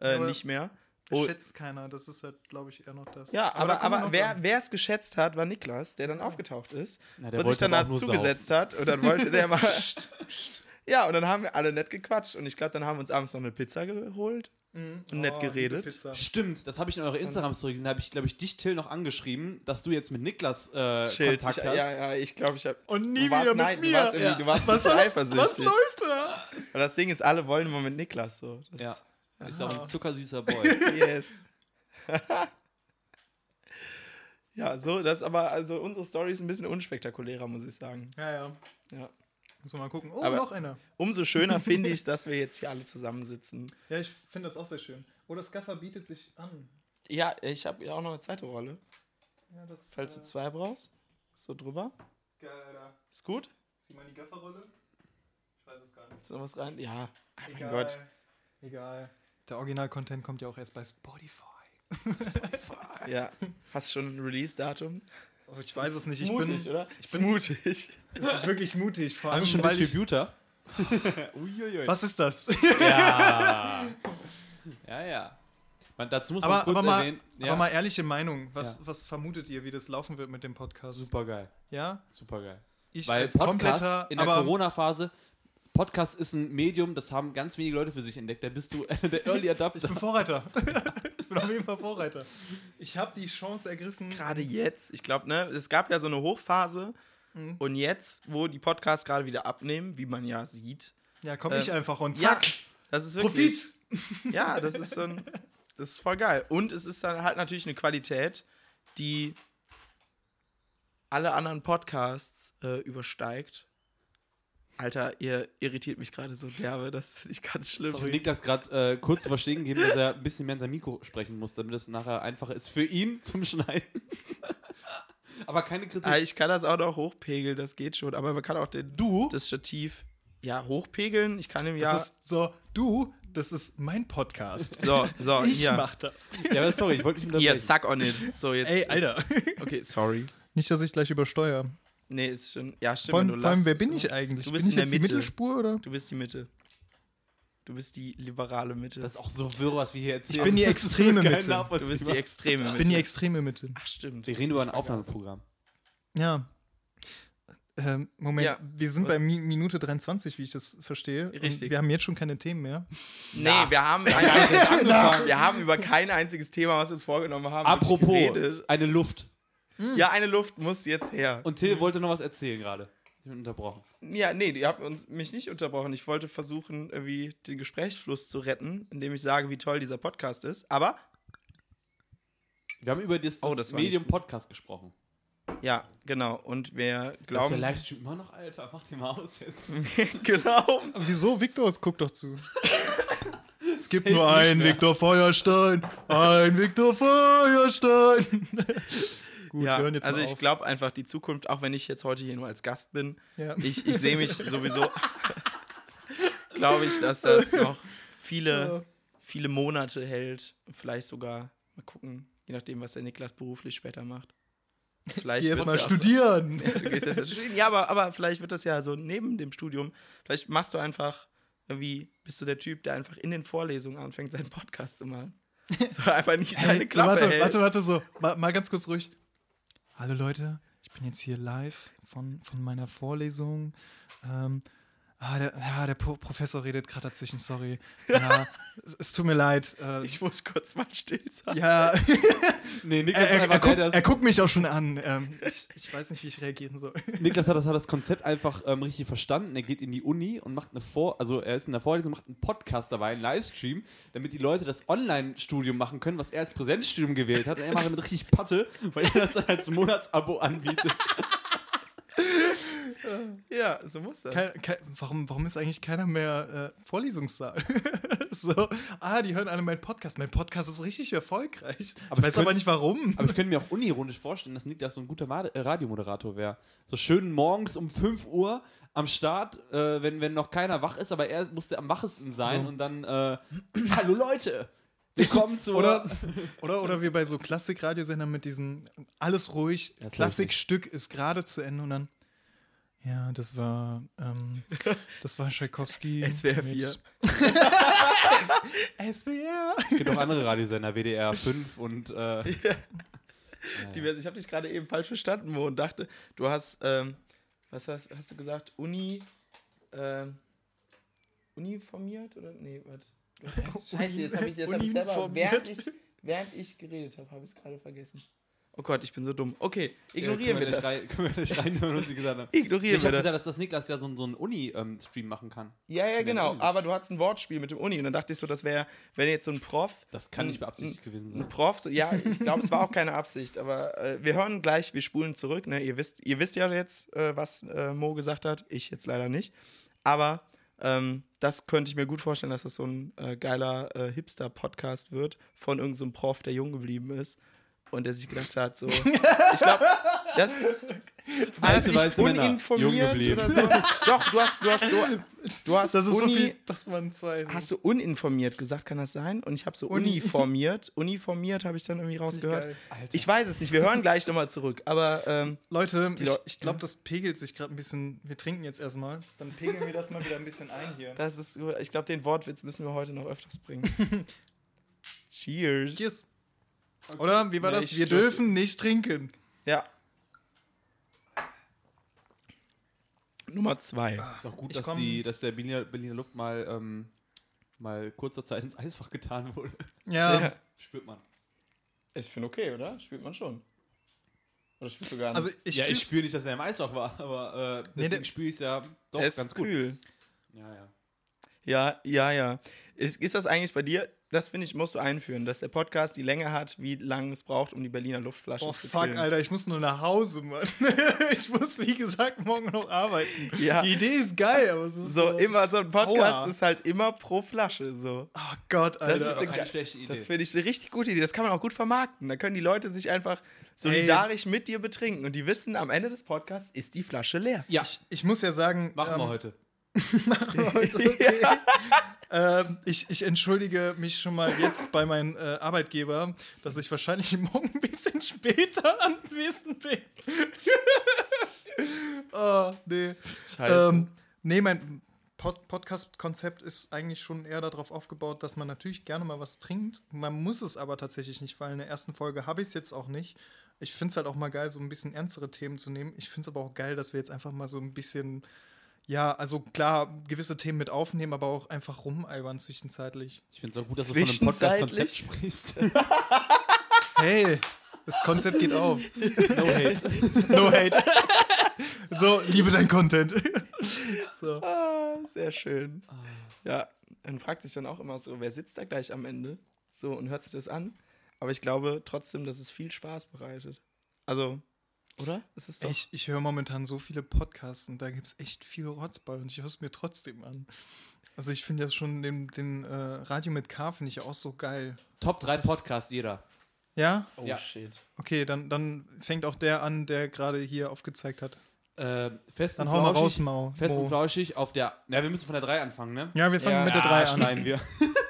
äh, nicht mehr. Das Oh, schätzt keiner. Das ist halt, glaube ich, eher noch das. ja, aber, aber noch wer es geschätzt hat, war Niklas, der dann aufgetaucht ist Na, der und sich aber dazu nur saufen. hat. Und dann wollte der mal. [laughs] ja, und dann haben wir alle nett gequatscht. Und ich glaube, dann haben wir uns abends noch eine Pizza geholt Mhm. und nett Oh, geredet. liebe Pizza. Stimmt, das habe ich in eurer Instagram-Story gesehen. Da habe ich, glaube ich, dich, Till, noch angeschrieben, dass du jetzt mit Niklas äh, Schild. Kontakt Ich, hast. ja, ja, ich glaube, ich habe. Und nie du warst, wieder mit nein, mir. Du warst, irgendwie, Ja. du warst was, was, was läuft da? Und das Ding ist, alle wollen immer mit Niklas so. Das, Ja. Ist auch Aha. ein zuckersüßer Boy. [laughs] Yes. [laughs] ja, so, das ist aber, also unsere Story ist ein bisschen unspektakulärer, muss ich sagen. Ja, ja. Ja. Müssen wir mal gucken. Oh, Aber- noch einer. Umso schöner finde [laughs] ich dass wir jetzt hier alle zusammensitzen. Ja, ich finde das auch sehr schön. Oh, das Gaffer bietet sich an. Ja, ich habe ja auch noch eine zweite Rolle. Ja, das Falls du äh, zwei brauchst. So drüber. geil, Alter. Ist gut? Sieh mal die Gafferrolle. Ich weiß es gar nicht. Ist noch was rein? Ja. Ah, mein Egal. Gott. Egal. Der Original-Content kommt ja auch erst bei Spotify. [laughs] Ja. Hast du schon ein Release-Datum? Oh, ich weiß es nicht. Ich mutig, bin, oder? ich bin mutig. Es ist wirklich mutig. Vor allem, du schon weil Distributor? [laughs] Uiuiui. Was ist das? Ja. [laughs] ja, ja. Man, dazu muss man aber, kurz aber, mal, erwähnen. Ja, aber mal ehrliche Meinung. Was, Ja. was vermutet ihr, wie das laufen wird mit dem Podcast? super geil. Ja? Super geil. Ich Weil als Podcast kompletter. in der Corona-Phase, Podcast ist ein Medium, das haben ganz wenige Leute für sich entdeckt. Da bist du [laughs] der Early ich Adapter. bin Vorreiter. [laughs] ich bin auf jeden Fall Vorreiter. Ich habe die Chance ergriffen. Gerade jetzt, ich glaube, ne, es gab ja so eine Hochphase. Mhm. Und jetzt, wo die Podcasts gerade wieder abnehmen, wie man ja sieht. Ja, komm Äh, ich einfach und Ja, zack. das ist wirklich. Profit. [laughs] Ja, das ist so ein. Das ist voll geil. Und es ist dann halt natürlich eine Qualität, die alle anderen Podcasts äh, übersteigt. Alter, ihr irritiert mich gerade so derbe, das finde ich ganz schlimm. Ich habe Niklas gerade äh, kurz zu verstehen gegeben, dass er ein bisschen mehr in sein Mikro sprechen muss, damit es nachher einfacher ist für ihn zum Schneiden. [laughs] Aber keine Kritik. Ah, ich kann das auch noch hochpegeln, das geht schon. Aber man kann auch den, Du? das Stativ ja hochpegeln. Ich kann ihm ja. Das ist so, du, das ist mein Podcast. so, so, [laughs] ich hier. mach das. Ja, aber sorry, ich wollte nicht Hier, unterbrechen. suck on it. So, jetzt. Ey, Alter. Jetzt, okay, sorry. Nicht, dass ich gleich übersteuere. Nee, ist schon. Ja, stimmt. Allem, du vor allem lachst, wer bin so. ich eigentlich? Du bist bin ich jetzt die Mitte. Mittelspur oder? Du bist die Mitte. Du bist die liberale Mitte. Das ist auch so wirr, was wir hier erzählen. Ich bin die [laughs] extreme Kein Mitte. Du bist die extreme Mitte. Ich bin die extreme Mitte. Ach, stimmt. Wir reden über ein Aufnahmeprogramm. Ja. Ähm, Moment, Ja. wir sind bei Mi Minute 23, wie ich das verstehe. Richtig. Und wir haben jetzt schon keine Themen mehr. Nee, Na. wir haben, [laughs] angefangen. wir haben über kein einziges Thema, was wir uns vorgenommen haben, Apropos, eine Luft. Ja, eine Luft muss jetzt her. Und Till wollte noch was erzählen gerade. Ich bin unterbrochen. Ja, nee, ihr habt uns, mich nicht unterbrochen. Ich wollte versuchen, irgendwie den Gesprächsfluss zu retten, indem ich sage, wie toll dieser Podcast ist. Aber, Wir haben über das, Oh, das Medium. Podcast gesprochen. ja, genau. Und wir Läuft der glauben. Livestream immer noch, Alter? Mach den mal aus jetzt. [laughs] genau. Wieso? Victor, guck doch zu. [laughs] es gibt Safe nur einen mehr. Victor Feuerstein. Ein Victor Feuerstein. [laughs] Gut, wir Ja, hören jetzt also ich glaube einfach, die Zukunft, auch wenn ich jetzt heute hier nur als Gast bin, Ja. ich, ich sehe mich [laughs] sowieso, [laughs] glaube ich, dass das noch viele, viele Monate hält. Vielleicht sogar, mal gucken, je nachdem, was der Niklas beruflich später macht. Vielleicht Geh jetzt mal ja auch so- studieren. [laughs] Du gehst jetzt erst studieren. Ja, aber, aber vielleicht wird das ja so neben dem Studium. Vielleicht machst du einfach, irgendwie, bist du der Typ, der einfach in den Vorlesungen anfängt, seinen Podcast zu machen. So einfach nicht seine Hey, Klappe warte, hält. warte, warte, so. Mal, mal ganz kurz ruhig. Hallo Leute, ich bin jetzt hier live von, von meiner Vorlesung. Ähm, ah, der, ja, der Pro Professor redet gerade dazwischen, sorry. Ja, [laughs] es, es tut mir leid. Äh, Ich muss kurz mal still sein. ja, [laughs] Nee, er, Niklas, er, hat er, guckt, der, er guckt mich auch schon an. Ähm, ich, [laughs] ich weiß nicht, wie ich reagieren soll. Niklas hat das, hat das Konzept einfach ähm, richtig verstanden. Er geht in die Uni und macht eine Vor-, also er ist in der Vorlesung, macht einen Podcast dabei, einen Livestream, damit die Leute das Online-Studium machen können, was er als Präsenzstudium gewählt hat. Und er macht damit richtig Patte, weil er das dann als Monatsabo anbietet. Ja, so muss das. Kein, kein, warum, warum ist eigentlich keiner mehr äh, Vorlesungssaal? [laughs] so, ah, die hören alle meinen Podcast. Mein Podcast ist richtig erfolgreich. Aber ich weiß ich aber nicht warum. Aber ich könnte mir auch unironisch vorstellen, dass Niklas so ein guter äh, Radiomoderator wäre. So schön morgens um 5 Uhr am Start, äh, wenn, wenn noch keiner wach ist, aber er musste am wachesten sein So. und dann, äh, [clears throat] hallo Leute, willkommen zu... Oder, oder, oder wie bei so Klassikradiosendern mit diesem alles ruhig, Das Klassikstück ist gerade zu Ende und dann. Ja, das war, ähm, das war Tchaikovsky. [laughs] SWR mit- 4. [laughs] SWR. Es gibt auch andere Radiosender, WDR 5 und... Äh, [laughs] Die, ich habe dich gerade eben falsch verstanden, Mo, und dachte, du hast, ähm, was hast, hast du gesagt, Uni, ähm, uniformiert oder? Nee, warte. Scheiße, jetzt habe ich, jetzt hab ich selber, während ich, während ich geredet habe, habe ich es gerade vergessen. Oh Gott, ich bin so dumm. Okay, ignorieren können wir das. Rein, können wir gleich reinhören, was ich gesagt habe. [laughs] Ignorieren Ich wir habe das. gesagt, dass das Niklas ja so, ein- so einen Uni-Stream machen kann. Ja, ja, genau. Aber du hattest ein Wortspiel mit dem Uni und dann dachte ich so, das wäre, wenn jetzt so ein Prof. Das kann ein- nicht beabsichtigt gewesen Ein sein. Prof, so, ja, ich glaube, es war auch keine Absicht, aber äh, wir hören gleich, wir spulen zurück. Ne? Ihr, wisst, ihr wisst ja jetzt, äh, was äh, Mo gesagt hat, ich jetzt leider nicht. Aber ähm, das könnte ich mir gut vorstellen, dass das so ein äh, geiler äh, Hipster-Podcast wird von irgendeinem so Prof, der jung geblieben ist und der sich gedacht hat, so, [laughs] ich glaube, das Männer, jung uninformiert geblieben. oder so. Doch, du hast, du hast, du, du hast Das ist Uni, so viel, das waren zwei. Hast du uninformiert gesagt, kann das sein? Und ich habe so Uni. uniformiert. Uniformiert habe ich dann irgendwie rausgehört. Alter. Ich weiß es nicht, wir hören gleich nochmal zurück. Aber ähm, Leute, ich, ich glaube, das pegelt sich gerade ein bisschen. Wir trinken jetzt erstmal. Dann pegeln wir das mal wieder ein bisschen ein hier. das ist, ich glaube, den Wortwitz müssen wir heute noch öfters bringen. [laughs] Cheers. Cheers. Oder? Wie war Nee, das? Wir dürfte- dürfen nicht trinken. Ja. Nummer zwei. ist auch gut, Ich dass, komm- die, dass der Berliner, Berliner Luft mal, ähm, mal kurzer Zeit ins Eisfach getan wurde. Ja. Ja. Spürt man. Ich finde okay, oder? Spürt man schon. Oder spürst du gar nicht? Also ich, ja, ich spüre nicht, dass er im Eisfach war, aber äh, Nee, deswegen der- spüre ich es ja doch ganz gut. kühl. Ja, ja. Ja, ja, ja. Ist, ist das eigentlich bei dir? Das finde ich, musst du einführen, dass der Podcast die Länge hat, wie lange es braucht, um die Berliner Luftflaschen Oh zu fuck, füllen. Alter, ich muss nur nach Hause, Mann. [laughs] ich muss, wie gesagt, morgen noch arbeiten. Ja. Die Idee ist geil, aber es ist So, so, immer so ein Podcast Aua. ist halt immer pro Flasche. So. Oh Gott, Alter. ist Das ist eine schlechte Idee. Das finde ich eine richtig gute Idee. Das kann man auch gut vermarkten. Da können die Leute sich einfach solidarisch mit dir betrinken und die wissen, am Ende des Podcasts ist die Flasche leer. ja, ich muss ja sagen, machen ähm, wir heute. Heute, [laughs] okay. ähm, ich, ich entschuldige mich schon mal jetzt bei meinem äh, Arbeitgeber, dass ich wahrscheinlich [laughs] morgen ein bisschen später [laughs] anwesend bin. oh, nee. Scheiße. Ähm, nee, mein Pod Podcast-Konzept ist eigentlich schon eher darauf aufgebaut, dass man natürlich gerne mal was trinkt. Man muss es aber tatsächlich nicht, weil in der ersten Folge habe ich es jetzt auch nicht. Ich finde es halt auch mal geil, so ein bisschen ernstere Themen zu nehmen. Ich finde es aber auch geil, dass wir jetzt einfach mal so ein bisschen, ja, also klar, gewisse Themen mit aufnehmen, aber auch einfach rumalbern zwischenzeitlich. Ich finde es auch gut, dass du von einem Podcast-Konzept sprichst. [laughs] Hey, das Konzept geht auf. no hate. No hate. so, liebe dein Content. so. Ah, sehr schön. Ja, dann fragt sich dann auch immer so, wer sitzt da gleich am Ende? So und hört sich das an. Aber ich glaube trotzdem, dass es viel Spaß bereitet. Also, oder? Es ist doch. Ich, ich höre momentan so viele Podcasts und da gibt es echt viel Rotz bei und ich höre es mir trotzdem an. Also ich finde ja schon den, den äh, Radio mit K finde ich auch so geil. Top 3 Das ist- Podcast jeder. Ja? oh ja. shit. Okay, dann, dann fängt auch der an, der gerade hier aufgezeigt hat. Äh, fest Dann und hau mal flauschig, raus, Mau. Fest und Mo. flauschig auf der. Na, wir müssen von der 3 anfangen, ne? Ja, wir fangen Ja, mit der ja, 3 an. [laughs] Schneiden wir.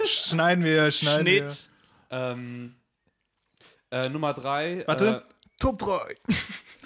Schneiden wir, schneiden Schnitt. ähm, äh, Nummer 3. Warte. Äh, wir. Top 3. [laughs]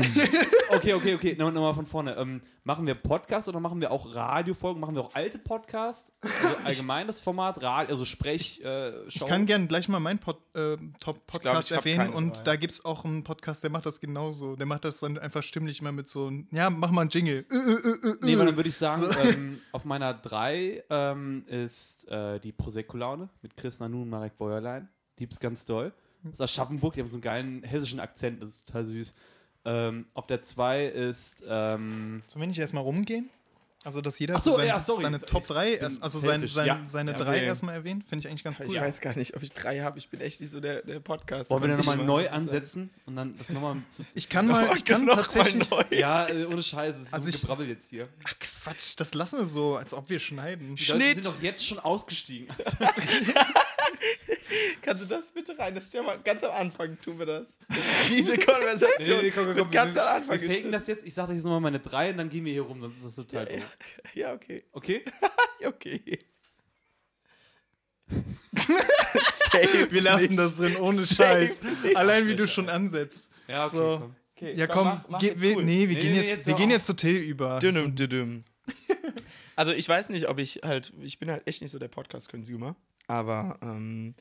[laughs] okay, okay, okay. Nochmal noch mal von vorne. Ähm, machen wir Podcast oder machen wir auch Radiofolgen? Machen wir auch alte Podcasts? Also allgemein das Format, Radio, also Sprech, äh, Ich kann gerne gleich mal meinen Pod, äh, Top-Podcast erwähnen und dabei. da gibt es auch einen Podcast, der macht das genauso. Der macht das dann einfach stimmlich mal mit so einem, ja, mach mal einen Jingle. Äh, äh, äh, Nee, äh. aber dann würde ich sagen, ähm, [laughs] auf meiner 3 ähm, ist äh, die Prosecco-Laune mit Chris Nanu und Marek Bäuerlein. Die ist ganz doll. Das ist aus Aschaffenburg, die haben so einen geilen hessischen Akzent, das ist total süß. Ähm, auf der 2 ist, ähm, Sollen wir nicht erstmal rumgehen? Also, dass jeder so, so sein, ja, sorry. seine Ich Top 3, bin erst, also sein, sein, Ja. seine Ja, drei okay. erstmal erwähnt, finde ich eigentlich ganz Ich cool. weiß gar nicht, ob ich drei habe. Ich bin echt nicht so der, der Podcast. Wollen wir dann nochmal neu ist, ansetzen und dann das nochmal zu. [laughs] Ich kann mal, ich [laughs] kann tatsächlich. neu. Ja, äh, ohne Scheiße, es ist Also so ich- Gebrabbel jetzt hier. Ach Quatsch, das lassen wir so, als ob wir schneiden. Die Leute Schnitt. sind doch jetzt schon ausgestiegen. [laughs] [laughs] Kannst du das bitte rein? Das stell mal ganz am Anfang tun wir das. [laughs] Diese Konversation. wird ganz wir, am Anfang wir faken das jetzt. Ich sage euch jetzt nochmal meine drei und dann gehen wir hier rum, sonst ist das total doof. Ja, okay. Okay? [laughs] Ja, okay. Safe Wir lassen nicht. das drin, ohne Safe Scheiß. nicht. Allein wie du schon ansetzt. Ja, okay, So. komm. Okay, Ja, komm, mach- mach wir, cool. nee, wir Nee, gehen nee, jetzt, wir gehen jetzt zu Till über. Dünüm, dünüm. Also ich weiß nicht, ob ich halt, ich bin halt echt nicht so der Podcast-Consumer, aber ähm,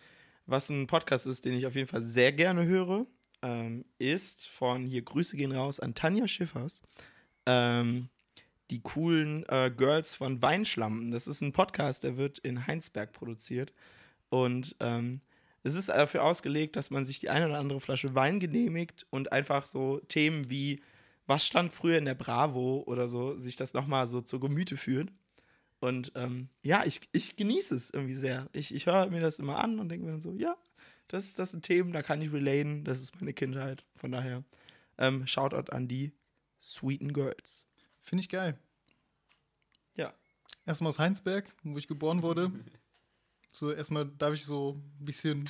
was ein Podcast ist, den ich auf jeden Fall sehr gerne höre, ähm, ist von, hier Grüße gehen raus an Tanja Schiffers, ähm, die coolen äh, Girls von Weinschlampen. Das ist ein Podcast, der wird in Heinsberg produziert und ähm, es ist dafür ausgelegt, dass man sich die eine oder andere Flasche Wein genehmigt und einfach so Themen wie was stand früher in der Bravo oder so, sich das nochmal so zu Gemüte führt. Und ähm, ja, ich, ich genieße es irgendwie sehr. Ich, ich höre mir das immer an und denke mir dann so, ja, das, das sind Themen, da kann ich relaten, das ist meine Kindheit. Von daher, ähm, Shoutout an die Sweeten Girls. Finde ich geil. Ja. Erstmal aus Heinsberg, wo ich geboren wurde. So, erstmal darf ich so ein bisschen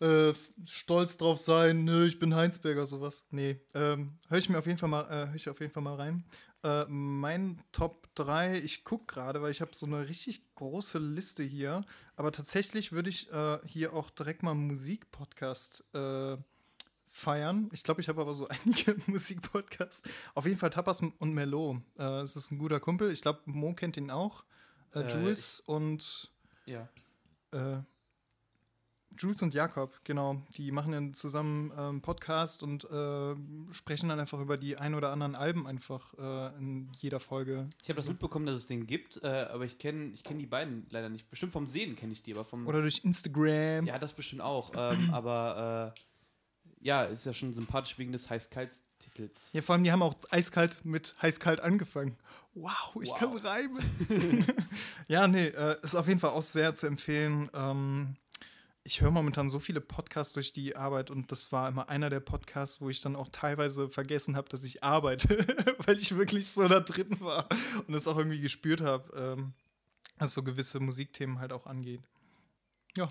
äh, stolz drauf sein, nö, ich bin Heinsberger, sowas. Nee, ähm, höre ich mir auf jeden Fall mal, äh, ich auf jeden Fall mal rein. Äh, mein Top 3, ich gucke gerade, weil ich habe so eine richtig große Liste hier, aber tatsächlich würde ich äh, hier auch direkt mal einen Musikpodcast äh, feiern. Ich glaube, ich habe aber so [laughs] einige Musikpodcasts. Auf jeden Fall Tapas und Melo. Äh, es ist ein guter Kumpel. Ich glaube, Mo kennt ihn auch. Äh, Äh, Jules und Ja. Jules und Jakob, genau. Die machen dann zusammen ähm, einen Podcast und äh, sprechen dann einfach über die ein oder anderen Alben einfach äh, in jeder Folge. Ich habe das So. mitbekommen, dass es den gibt, äh, aber ich kenne ich kenn die beiden leider nicht. Bestimmt vom Sehen kenne ich die, aber vom. Oder durch Instagram. ja, das bestimmt auch. ähm, [clears throat] aber äh, ja, ist ja schon sympathisch wegen des Heiß-Kalt-Titels. Ja, vor allem, die haben auch eiskalt mit heiß-kalt angefangen. Wow, ich Wow. kann reimen. [laughs] ja, nee, äh, ist auf jeden Fall auch sehr zu empfehlen. Ähm, ich höre momentan so viele Podcasts durch die Arbeit und das war immer einer der Podcasts, wo ich dann auch teilweise vergessen habe, dass ich arbeite, [laughs] weil ich wirklich so da drin war und das auch irgendwie gespürt habe, ähm, was so gewisse Musikthemen halt auch angeht. Ja.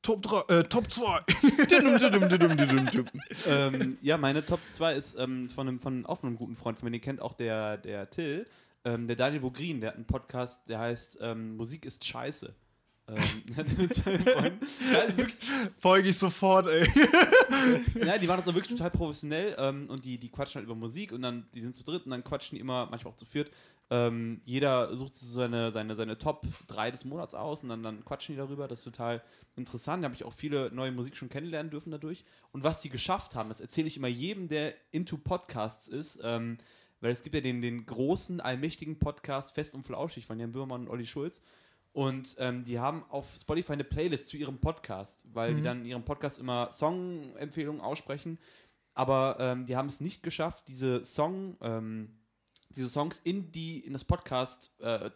Top 3, äh, Top 2. [laughs] ähm, ja, meine Top 2 ist ähm, von, einem, von auch von einem guten Freund von mir, den kennt auch der, der Till, ähm, der Daniel Vogrin, der hat einen Podcast, der heißt ähm, Musik ist scheiße. Ähm, [laughs] wirklich, Folge ich sofort, ey. [laughs] ja, die waren das auch wirklich total professionell ähm, und die, die quatschen halt über Musik und dann, die sind zu dritt und dann quatschen die immer, manchmal auch zu viert. Ähm, jeder sucht sich so seine, seine, seine Top 3 des Monats aus und dann, dann quatschen die darüber. Das ist total interessant. Da habe ich auch viele neue Musik schon kennenlernen dürfen dadurch. Und was die geschafft haben, das erzähle ich immer jedem, der into Podcasts ist, ähm, weil es gibt ja den, den großen, allmächtigen Podcast Fest und Flauschig von Jan Böhmermann und Olli Schulz. Und ähm, die haben auf Spotify eine Playlist zu ihrem Podcast, weil die Mhm. dann in ihrem Podcast immer Song-Empfehlungen aussprechen. Aber ähm, die haben es nicht geschafft, diese Song, ähm, diese Songs in die in das Podcast äh,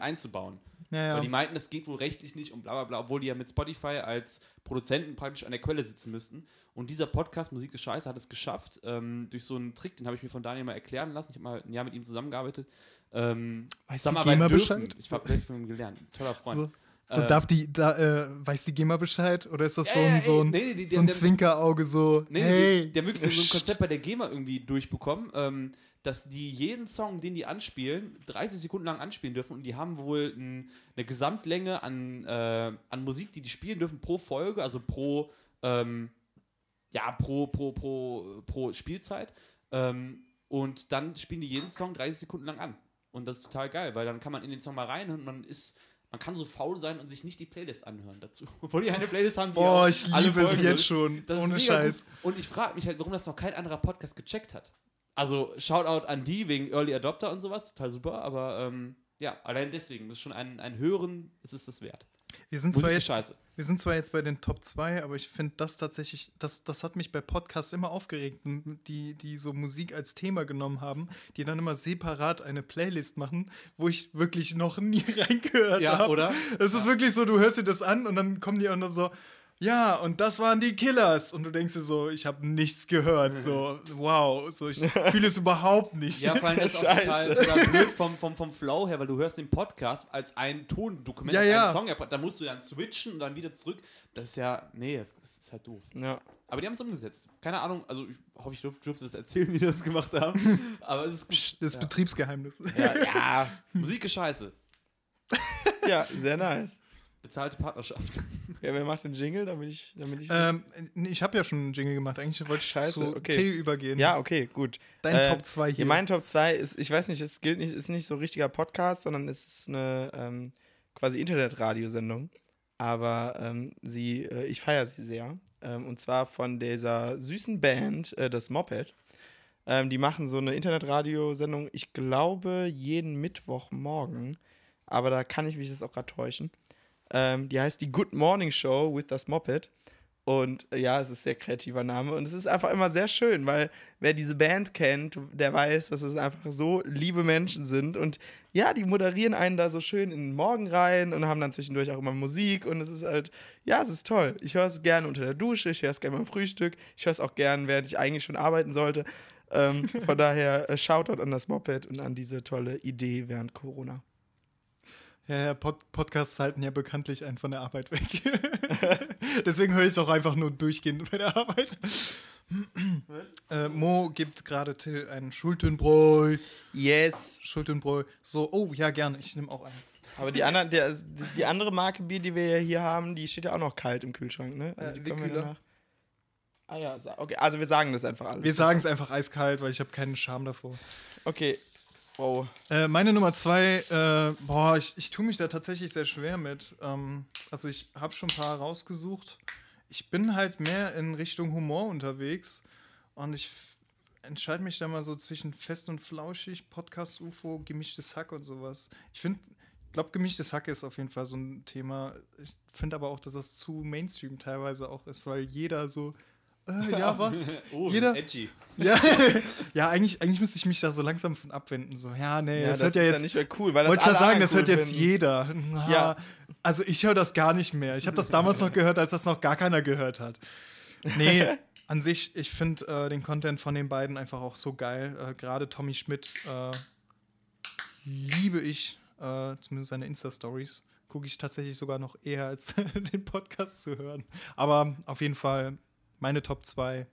einzubauen. Ja, Weil die meinten, das geht wohl rechtlich nicht und bla bla bla, obwohl die ja mit Spotify als Produzenten praktisch an der Quelle sitzen müssten. Und dieser Podcast Musik ist Scheiße hat es geschafft, ähm, durch so einen Trick, den habe ich mir von Daniel mal erklären lassen. Ich habe mal ein Jahr mit ihm zusammengearbeitet. Ähm, Weiß die zusammenarbeiten GEMA dürfen. Bescheid? Ich habe von ihm gelernt. Toller Freund. So, so Äh, darf die, da, äh, weiß die GEMA Bescheid? Oder ist das Ja, so ja, ein, ey, so ein, nee, nee, die- so ein der- Zwinkerauge, so, Nee, hey. die, die haben wirklich so, ein. Konzept bei der GEMA irgendwie durchbekommen, ähm, dass die jeden Song, den die anspielen, 30 Sekunden lang anspielen dürfen und die haben wohl ein, eine Gesamtlänge an, äh, an Musik, die die spielen dürfen pro Folge, also pro, ähm, ja, pro, pro, pro, pro Spielzeit. Ähm, und dann spielen die jeden Song 30 Sekunden lang an. Und das ist total geil, weil dann kann man in den Song mal rein und man ist. Man kann so faul sein und sich nicht die Playlist anhören dazu. [laughs] Obwohl die eine Playlist haben, die Boah, ich alle liebe es jetzt schon. Das ohne Scheiß. Gut. Und ich frage mich halt, warum das noch kein anderer Podcast gecheckt hat. Also Shoutout an die wegen Early Adopter und sowas, total super, aber ähm, ja, allein deswegen, das ist schon ein, ein Hören, es ist es wert. Wir sind zwar Musik jetzt, scheiße. Wir sind zwar jetzt bei den Top 2, aber ich finde das tatsächlich, das, das hat mich bei Podcasts immer aufgeregt, die, die so Musik als Thema genommen haben, die dann immer separat eine Playlist machen, wo ich wirklich noch [laughs] nie reingehört Ja, habe. oder? Es ist wirklich so, du hörst dir das an und dann kommen die auch noch so, ja, und das waren die Killers. Und du denkst dir so, ich habe nichts gehört. So, [laughs] wow, so, ich fühle es überhaupt nicht. Ja, vor allem das ist auch [laughs] total, total blöd vom, vom, vom Flow her, weil du hörst den Podcast als ein Tondokument, Ja, als ja. einen Song, ja, da musst du dann switchen und dann wieder zurück. Das ist ja, nee, das, das ist halt doof. Ja. Aber die haben es umgesetzt. Keine Ahnung, also ich hoffe, ich dürfte, dürfte das erzählen, [laughs] wie die das gemacht haben. Aber es ist gut. Das ja. Betriebsgeheimnis. Ja, ja. Musik ist scheiße. ja, sehr nice. Bezahlte Partnerschaft. [laughs] Ja, wer macht den Jingle, damit ich. Damit ich Ähm, nee, ich habe ja schon einen Jingle gemacht. Eigentlich wollte ich scheiße, zu okay. Till übergehen. ja, okay, gut. Dein Äh, Top 2 hier. Mein Top 2 ist, ich weiß nicht, es gilt nicht, ist nicht so ein richtiger Podcast, sondern es ist eine ähm, quasi Internetradiosendung. Aber ähm, sie, äh, ich feiere sie sehr. Ähm, und zwar von dieser süßen Band, äh, das Moped. Ähm, die machen so eine Internetradiosendung, ich glaube, jeden Mittwochmorgen. Aber da kann ich mich jetzt auch gerade täuschen. Ähm, die heißt die Good Morning Show with das Moped. Und äh, ja, es ist ein sehr kreativer Name. Und es ist einfach immer sehr schön, weil wer diese Band kennt, der weiß, dass es einfach so liebe Menschen sind. Und ja, die moderieren einen da so schön in den Morgen rein und haben dann zwischendurch auch immer Musik. Und es ist halt, ja, es ist toll. Ich höre es gerne unter der Dusche, ich höre es gerne beim Frühstück, ich höre es auch gerne, während ich eigentlich schon arbeiten sollte. Ähm, [laughs] von daher, äh, Shoutout an das Moped und an diese tolle Idee während Corona. Ja, ja Pod Podcasts halten ja bekanntlich einen von der Arbeit weg. [laughs] Deswegen höre ich es auch einfach nur durchgehend bei der Arbeit. äh, Mo gibt gerade Till einen Schultenbräu. Yes. Schultenbräu. So, oh ja, gerne. Ich nehme auch eins. Aber die, andere, der, die andere Marke Bier, die wir ja hier haben, die steht ja auch noch kalt im Kühlschrank, ne? Äh, die können wir danach- Ah ja, okay, also wir sagen das einfach alles. Wir sagen es einfach eiskalt, weil ich habe keinen Charme davor. Okay. Wow. Äh, meine Nummer zwei, äh, boah, ich, ich tue mich da tatsächlich sehr schwer mit. Ähm, also ich habe schon ein paar rausgesucht. Ich bin halt mehr in Richtung Humor unterwegs und ich entscheide mich da mal so zwischen fest und flauschig, Podcast UFO, gemischtes Hack und sowas. Ich finde, ich glaube, gemischtes Hack ist auf jeden Fall so ein Thema. Ich finde aber auch, dass das zu Mainstream teilweise auch ist, weil jeder so, äh, ja, [laughs] was? oh, Jeder- edgy. Ja, [laughs] ja eigentlich, eigentlich müsste ich mich da so langsam von abwenden. So, ja, nee, Ja, das, das, hört ja jetzt. ja nicht mehr cool, weil das wollte ich gerade sagen, das anderen hört cool jetzt finden. jeder. Na, Ja. Also ich höre das gar nicht mehr. Ich habe das damals noch gehört, als das noch gar keiner gehört hat. Nee, [laughs] an sich, ich finde äh, den Content von den beiden einfach auch so geil. Äh, Gerade Tommy Schmidt äh, liebe ich, äh, zumindest seine Insta-Stories. Gucke ich tatsächlich sogar noch eher als den Podcast zu hören. Aber auf jeden Fall meine Top 2.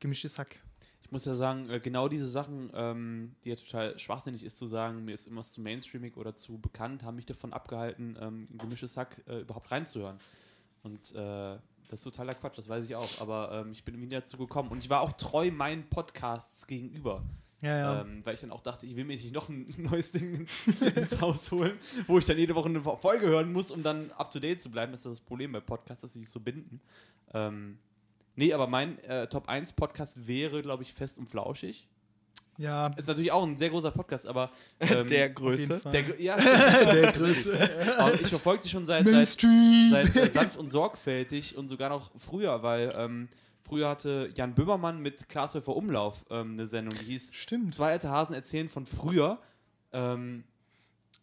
Gemischtes Hack. Ich muss ja sagen, äh, genau diese Sachen, ähm, die ja total schwachsinnig ist zu sagen, mir ist immer zu mainstreamig oder zu bekannt, haben mich davon abgehalten, ähm, ein gemischtes Hack äh, überhaupt reinzuhören. Und äh, das ist totaler Quatsch, das weiß ich auch. Aber ähm, ich bin irgendwie dazu gekommen. Und ich war auch treu meinen Podcasts gegenüber. Ja, ja. Ähm, weil ich dann auch dachte, ich will mir nicht noch ein [laughs] neues Ding ins, [laughs] ins Haus holen, wo ich dann jede Woche eine Folge hören muss, um dann up to date zu bleiben. Das ist das Problem bei Podcasts, dass sie sich so binden. Ähm, nee, aber mein äh, Top 1 Podcast wäre, glaube ich, fest und flauschig. ja, Ist natürlich auch ein sehr großer Podcast, aber. [laughs] Ähm, Der Größe. Der, ja, [laughs] der Größe. aber ich verfolge die schon seit, seit, Mainstream. seit äh, sanft und sorgfältig und sogar noch früher, weil ähm, früher hatte Jan Böhmermann mit Klaas Häufer Umlauf ähm, eine Sendung, die hieß Stimmt. Zwei alte Hasen erzählen von früher. Ähm,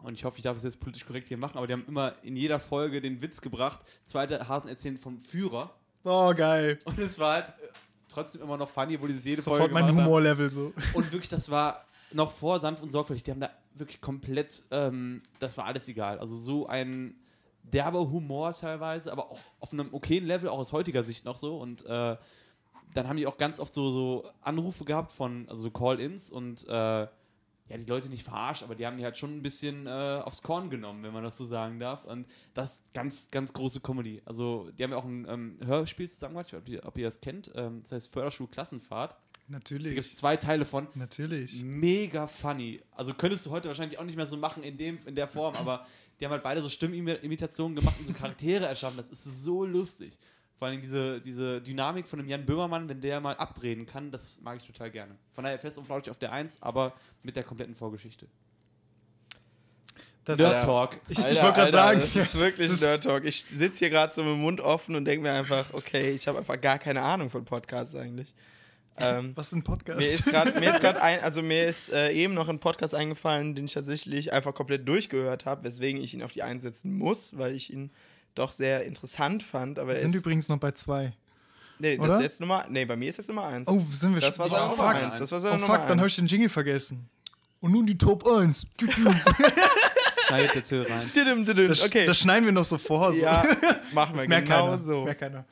und ich hoffe, ich darf das jetzt politisch korrekt hier machen, aber die haben immer in jeder Folge den Witz gebracht, zwei alte Hasen erzählen vom Führer. Oh, geil. Und es war halt äh, trotzdem immer noch funny, wo die jede Sofort Folge mein. Humorlevel so. Und wirklich, das war noch vor sanft und sorgfältig. Die haben da wirklich komplett, ähm, das war alles egal. Also so ein derber Humor teilweise, aber auch auf einem okayen Level, auch aus heutiger Sicht noch so. Und äh, dann haben die auch ganz oft so, so Anrufe gehabt von, also so Call-Ins und äh, ja, die Leute nicht verarscht, aber die haben die halt schon ein bisschen äh, aufs Korn genommen, wenn man das so sagen darf. Und das ist ganz, ganz große Comedy. Also, die haben ja auch ein ähm, Hörspiel zusammen gemacht, ich weiß nicht, ob ihr, ob ihr das kennt. Ähm, das heißt Förderschul-Klassenfahrt. Da gibt es Natürlich. zwei Teile von. Natürlich. Mega funny. Also könntest du heute wahrscheinlich auch nicht mehr so machen in, dem, in der Form, aber die haben halt beide so Stimmimitationen gemacht und so Charaktere erschaffen. Das ist so lustig. Vor allem diese, diese Dynamik von dem Jan Böhmermann, wenn der mal abdrehen kann, das mag ich total gerne. Von daher fest und flauschig auf der 1, aber mit der kompletten Vorgeschichte. Das Nerd Talk. ich ich wollte gerade sagen, Das ist wirklich [laughs] das- Nerd Talk. Ich sitze hier gerade so mit dem Mund offen und denke mir einfach, okay, ich habe einfach gar keine Ahnung von Podcasts eigentlich. Ähm, was sind Podcasts? mir ist gerade, mir ist gerade ein, also mir ist äh, eben noch ein Podcast eingefallen, den ich tatsächlich einfach komplett durchgehört habe, weswegen ich ihn auf die einsetzen muss, weil ich ihn doch sehr interessant fand. Aber Wir sind ist, übrigens noch bei zwei. nee, das oder? ist jetzt Nummer, nee, bei mir ist jetzt Nummer eins. Oh, sind wir das war schon? seine oh, Nummer fuck. eins. Das war Oh, seine fuck, Nummer dann habe eins. ich den Jingle vergessen. Und nun die Top 1. Tü, tü. [laughs] Schneidet der rein. Didim, didim. Das, Okay. das schneiden wir noch so vor. So. ja, [laughs] machen wir das genau keiner. so. Das merkt keiner.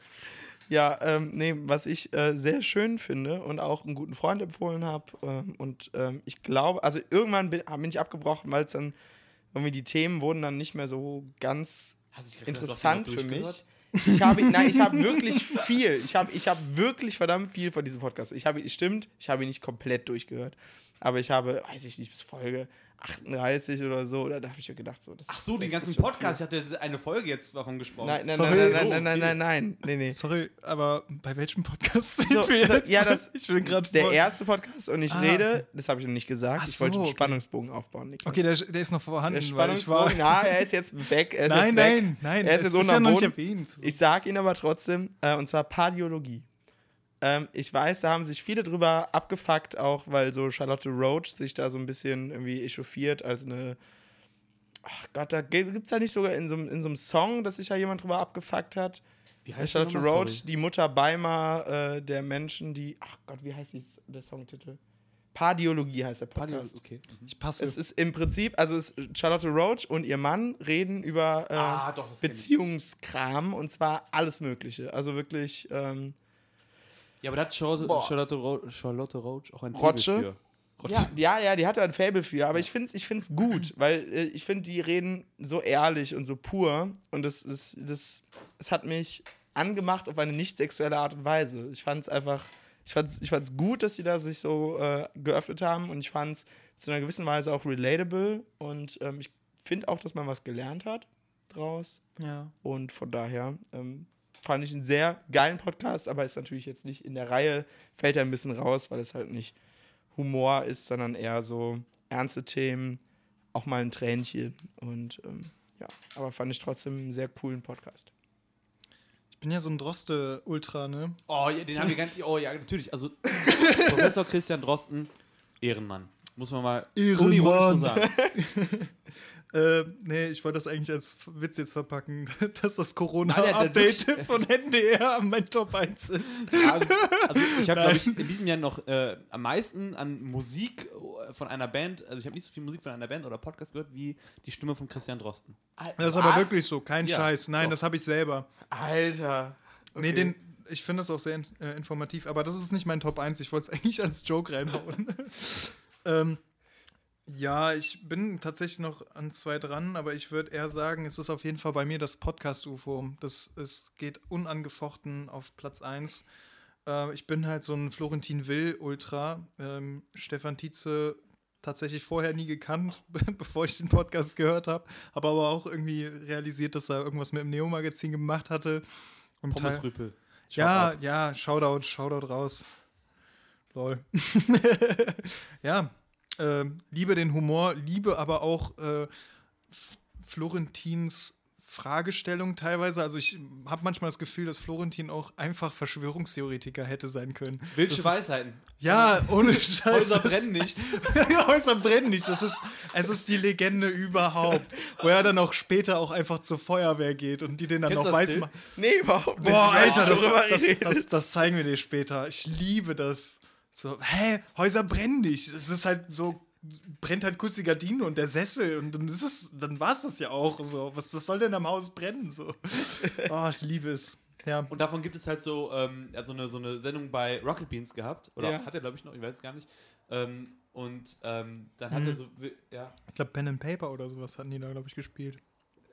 Ja, ähm, nee, was ich äh, sehr schön finde und auch einen guten Freund empfohlen habe. Ähm, und ähm, ich glaube, also irgendwann bin, bin ich abgebrochen, weil es dann irgendwie die Themen wurden dann nicht mehr so ganz Interessant für mich. Ich habe, nein, ich habe wirklich viel. Ich habe, ich habe wirklich verdammt viel von diesem Podcast. Ich habe, stimmt, ich habe ihn nicht komplett durchgehört, aber ich habe, weiß ich nicht, bis Folge 38 oder so. Oder da habe ich mir gedacht, so. Das, Ach so, den ganzen ist Podcast. Ich hatte eine Folge jetzt davon gesprochen. Nein, nein, Sorry. nein, nein, nein, nein, nein, nein, nee, nee. Sorry, aber bei welchem Podcast sind So, wir jetzt? ja, das- ich bin gerade Der erste Podcast und ich Ah. rede, das habe ich noch nicht gesagt, Ach ich wollte so, einen okay. Spannungsbogen aufbauen. Niklas. Okay, der, der ist noch vorhanden, der weil ich war... Spannungsbogen, na, er ist jetzt weg. Er ist nein, jetzt weg. nein, nein, Er ist es jetzt ist ja noch nicht erwähnt. Ich sage ihn aber trotzdem, äh, und zwar Pardiologie. Ähm, ich weiß, da haben sich viele drüber abgefuckt, auch weil so Charlotte Roach sich da so ein bisschen irgendwie echauffiert als eine. Ach Gott, da gibt es da nicht sogar in so, einem- in so einem Song, dass sich da jemand drüber abgefuckt hat. Wie Bei heißt der Charlotte? Roach, Sorry. die Mutter Beimer äh, der Menschen, die. Ach Gott, wie heißt die, der Songtitel? Pardiologie heißt der Pardio, Podcast. okay. Mhm. ich passe. Es ist im Prinzip, also es ist Charlotte Roach und ihr Mann reden über äh, Ah, doch. Beziehungskram und zwar alles Mögliche. Also wirklich ähm, Ja, aber da hat Charlotte, Ro Charlotte Roach auch ein Rotsche? Für. Rotsche. Ja, ja, ja, die hat da ein Faible für, aber ich finde es ich find's gut, weil äh, ich finde, die reden so ehrlich und so pur und das, das, das, das hat mich angemacht auf eine nicht sexuelle Art und Weise. Ich fand es einfach, ich fand's, ich fand's gut, dass sie da sich so äh, geöffnet haben und ich fand es zu einer gewissen Weise auch relatable und ähm, ich finde auch, dass man was gelernt hat draus Ja. und von daher ähm, fand ich einen sehr geilen Podcast, aber ist natürlich jetzt nicht in der Reihe, fällt er ein bisschen raus, weil es halt nicht Humor ist, sondern eher so ernste Themen, auch mal ein Tränchen. Und ähm, ja, aber fand ich trotzdem einen sehr coolen Podcast. Ich bin ja so ein Droste-Ultra, ne? Oh, ja, den haben wir gar nicht. Oh ja, natürlich. Also, [laughs] Professor Christian Drosten, Ehrenmann. Muss man mal Ehrenmann. so sagen. [laughs] Äh, nee, ich wollte das eigentlich als Witz jetzt verpacken, [laughs] dass das Corona-Update von NDR mein Top 1 ist. Ja, Also ich habe, glaube ich, in diesem Jahr noch äh, am meisten an Musik äh, von einer Band, also ich habe nicht so viel Musik von einer Band oder Podcast gehört, wie die Stimme von Christian Drosten. Das ist aber wirklich so, kein Ja, Scheiß. Nein, doch. das habe ich selber. Alter. Nee, den, ich finde das auch sehr in, äh, informativ, aber das ist nicht mein Top 1. Ich wollte es [laughs] eigentlich als Joke reinhauen. [laughs] ähm, ja, ich bin tatsächlich noch an zwei dran, aber ich würde eher sagen, es ist auf jeden Fall bei mir das Podcast-UFO. Das es geht unangefochten auf Platz 1. Äh, ich bin halt so ein Florentin Will-Ultra. Ähm, Stefan Tietze tatsächlich vorher nie gekannt, [laughs] bevor ich den Podcast gehört habe. Habe aber auch irgendwie realisiert, dass er irgendwas mit dem Neo-Magazin gemacht hatte. Und Pommes Teil- Rüpel. ja, ja, Shoutout, Shoutout raus. Lol. [laughs] ja, ähm, liebe den Humor, liebe aber auch äh, Florentins Fragestellung teilweise. Also ich habe manchmal das Gefühl, dass Florentin auch einfach Verschwörungstheoretiker hätte sein können. Wildsche Weisheiten. Ja, ohne Scheiß. Häuser brennen nicht. [laughs] Häuser brennen nicht. Das ist, es ist die Legende überhaupt. Wo er dann auch später auch einfach zur Feuerwehr geht und die den dann Kennst das weiß machen. Nee, überhaupt nicht. Boah, Alter, das, das, das, das zeigen wir dir später. Ich liebe das. So, hä, Häuser brennen nicht. Es ist halt so, brennt halt kurz die Gardine und der Sessel und dann ist es, dann war es das ja auch. So, was, was soll denn am Haus brennen? So. [laughs] Oh, ich liebe es. Ja. Und davon gibt es halt so, ähm, er hat so eine, so eine Sendung bei Rocket Beans gehabt. Oder Ja. hat er, glaube ich, noch, ich weiß es gar nicht. Ähm, und ähm, dann hat er so, ja. Ich glaube, Pen and Paper oder sowas hatten die da, glaube ich, gespielt.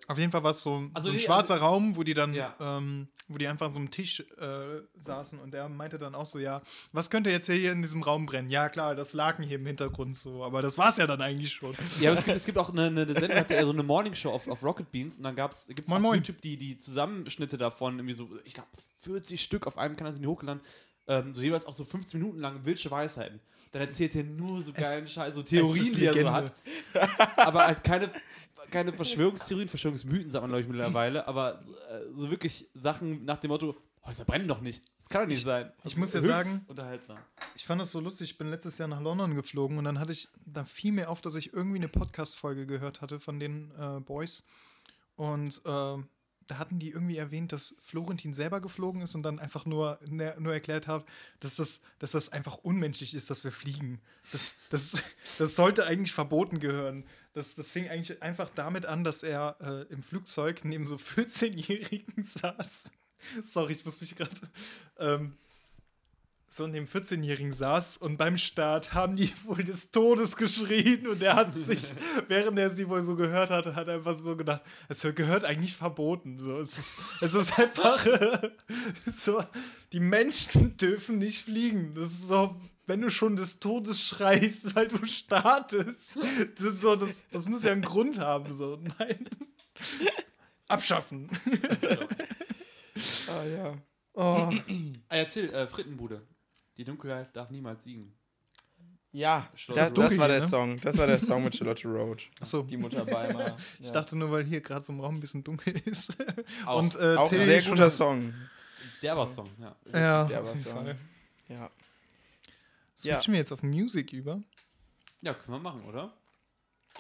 Auf jeden Fall war es so, Also so ein nee, schwarzer Raum, wo die dann, Ja. ähm, wo die einfach an so einem Tisch äh, saßen und der meinte dann auch so, ja, was könnte jetzt hier in diesem Raum brennen? Ja, klar, das Laken hier im Hintergrund so, aber das war es ja dann eigentlich schon. Ja, aber es gibt, es gibt auch eine, eine Sendung, hatte er so eine Morningshow auf, auf Rocket Beans und dann gibt es auf moin. YouTube die, die Zusammenschnitte davon, irgendwie so, ich glaube, 40 Stück auf einem Kanal sind die hochgeladen, ähm, so jeweils auch so 15 Minuten lang wildsche Weisheiten. Dann erzählt er nur so geilen Scheiß, so Theorien, die er so hat. [laughs] aber halt keine, keine Verschwörungstheorien, Verschwörungsmythen, sagt man, glaube ich, mittlerweile, aber so, äh, so wirklich Sachen nach dem Motto, Häuser brennen doch nicht. Das kann doch nicht sein. Das ich muss ja sagen- Unterhaltsam. Ich fand das so lustig. Ich bin letztes Jahr nach London geflogen und dann hatte ich, da fiel mir auf, dass ich irgendwie eine Podcast-Folge gehört hatte von den äh, Boys. Und äh, da hatten die irgendwie erwähnt, dass Florentin selber geflogen ist und dann einfach nur, ne, nur erklärt hat, dass das, dass das einfach unmenschlich ist, dass wir fliegen. Das, das, das sollte eigentlich verboten gehören. Das, das fing eigentlich einfach damit an, dass er äh, im Flugzeug neben so 14-Jährigen [laughs] saß. Sorry, ich muss mich gerade. Ähm, so neben 14-Jährigen saß und beim Start haben die [laughs] wohl des Todes geschrien und er hat sich, [laughs] während er sie wohl so gehört hatte, hat er einfach so gedacht, es gehört eigentlich verboten. So, es, ist, es ist einfach so, die Menschen dürfen nicht fliegen. Das ist so, wenn du schon des Todes schreist, [laughs] weil du startest, das, ist so, das, das muss ja einen Grund haben. So. Nein. Abschaffen. [laughs] Ah ja. Oh. Ah, erzähl, äh, Frittenbude. Die Dunkelheit darf niemals siegen. Ja, das, dunkel das war der ne? Song. Das war der Song mit Charlotte Roach. Achso. Die Mutter Beimer. [laughs] Ich dachte nur, weil hier gerade so im Raum ein bisschen dunkel ist. Auch, Und äh, Auch Till ein sehr guter Song. derber Song, ja. Ja, der auf war Fall. Ja. Switchen wir jetzt auf Music über? Ja, können wir machen, oder?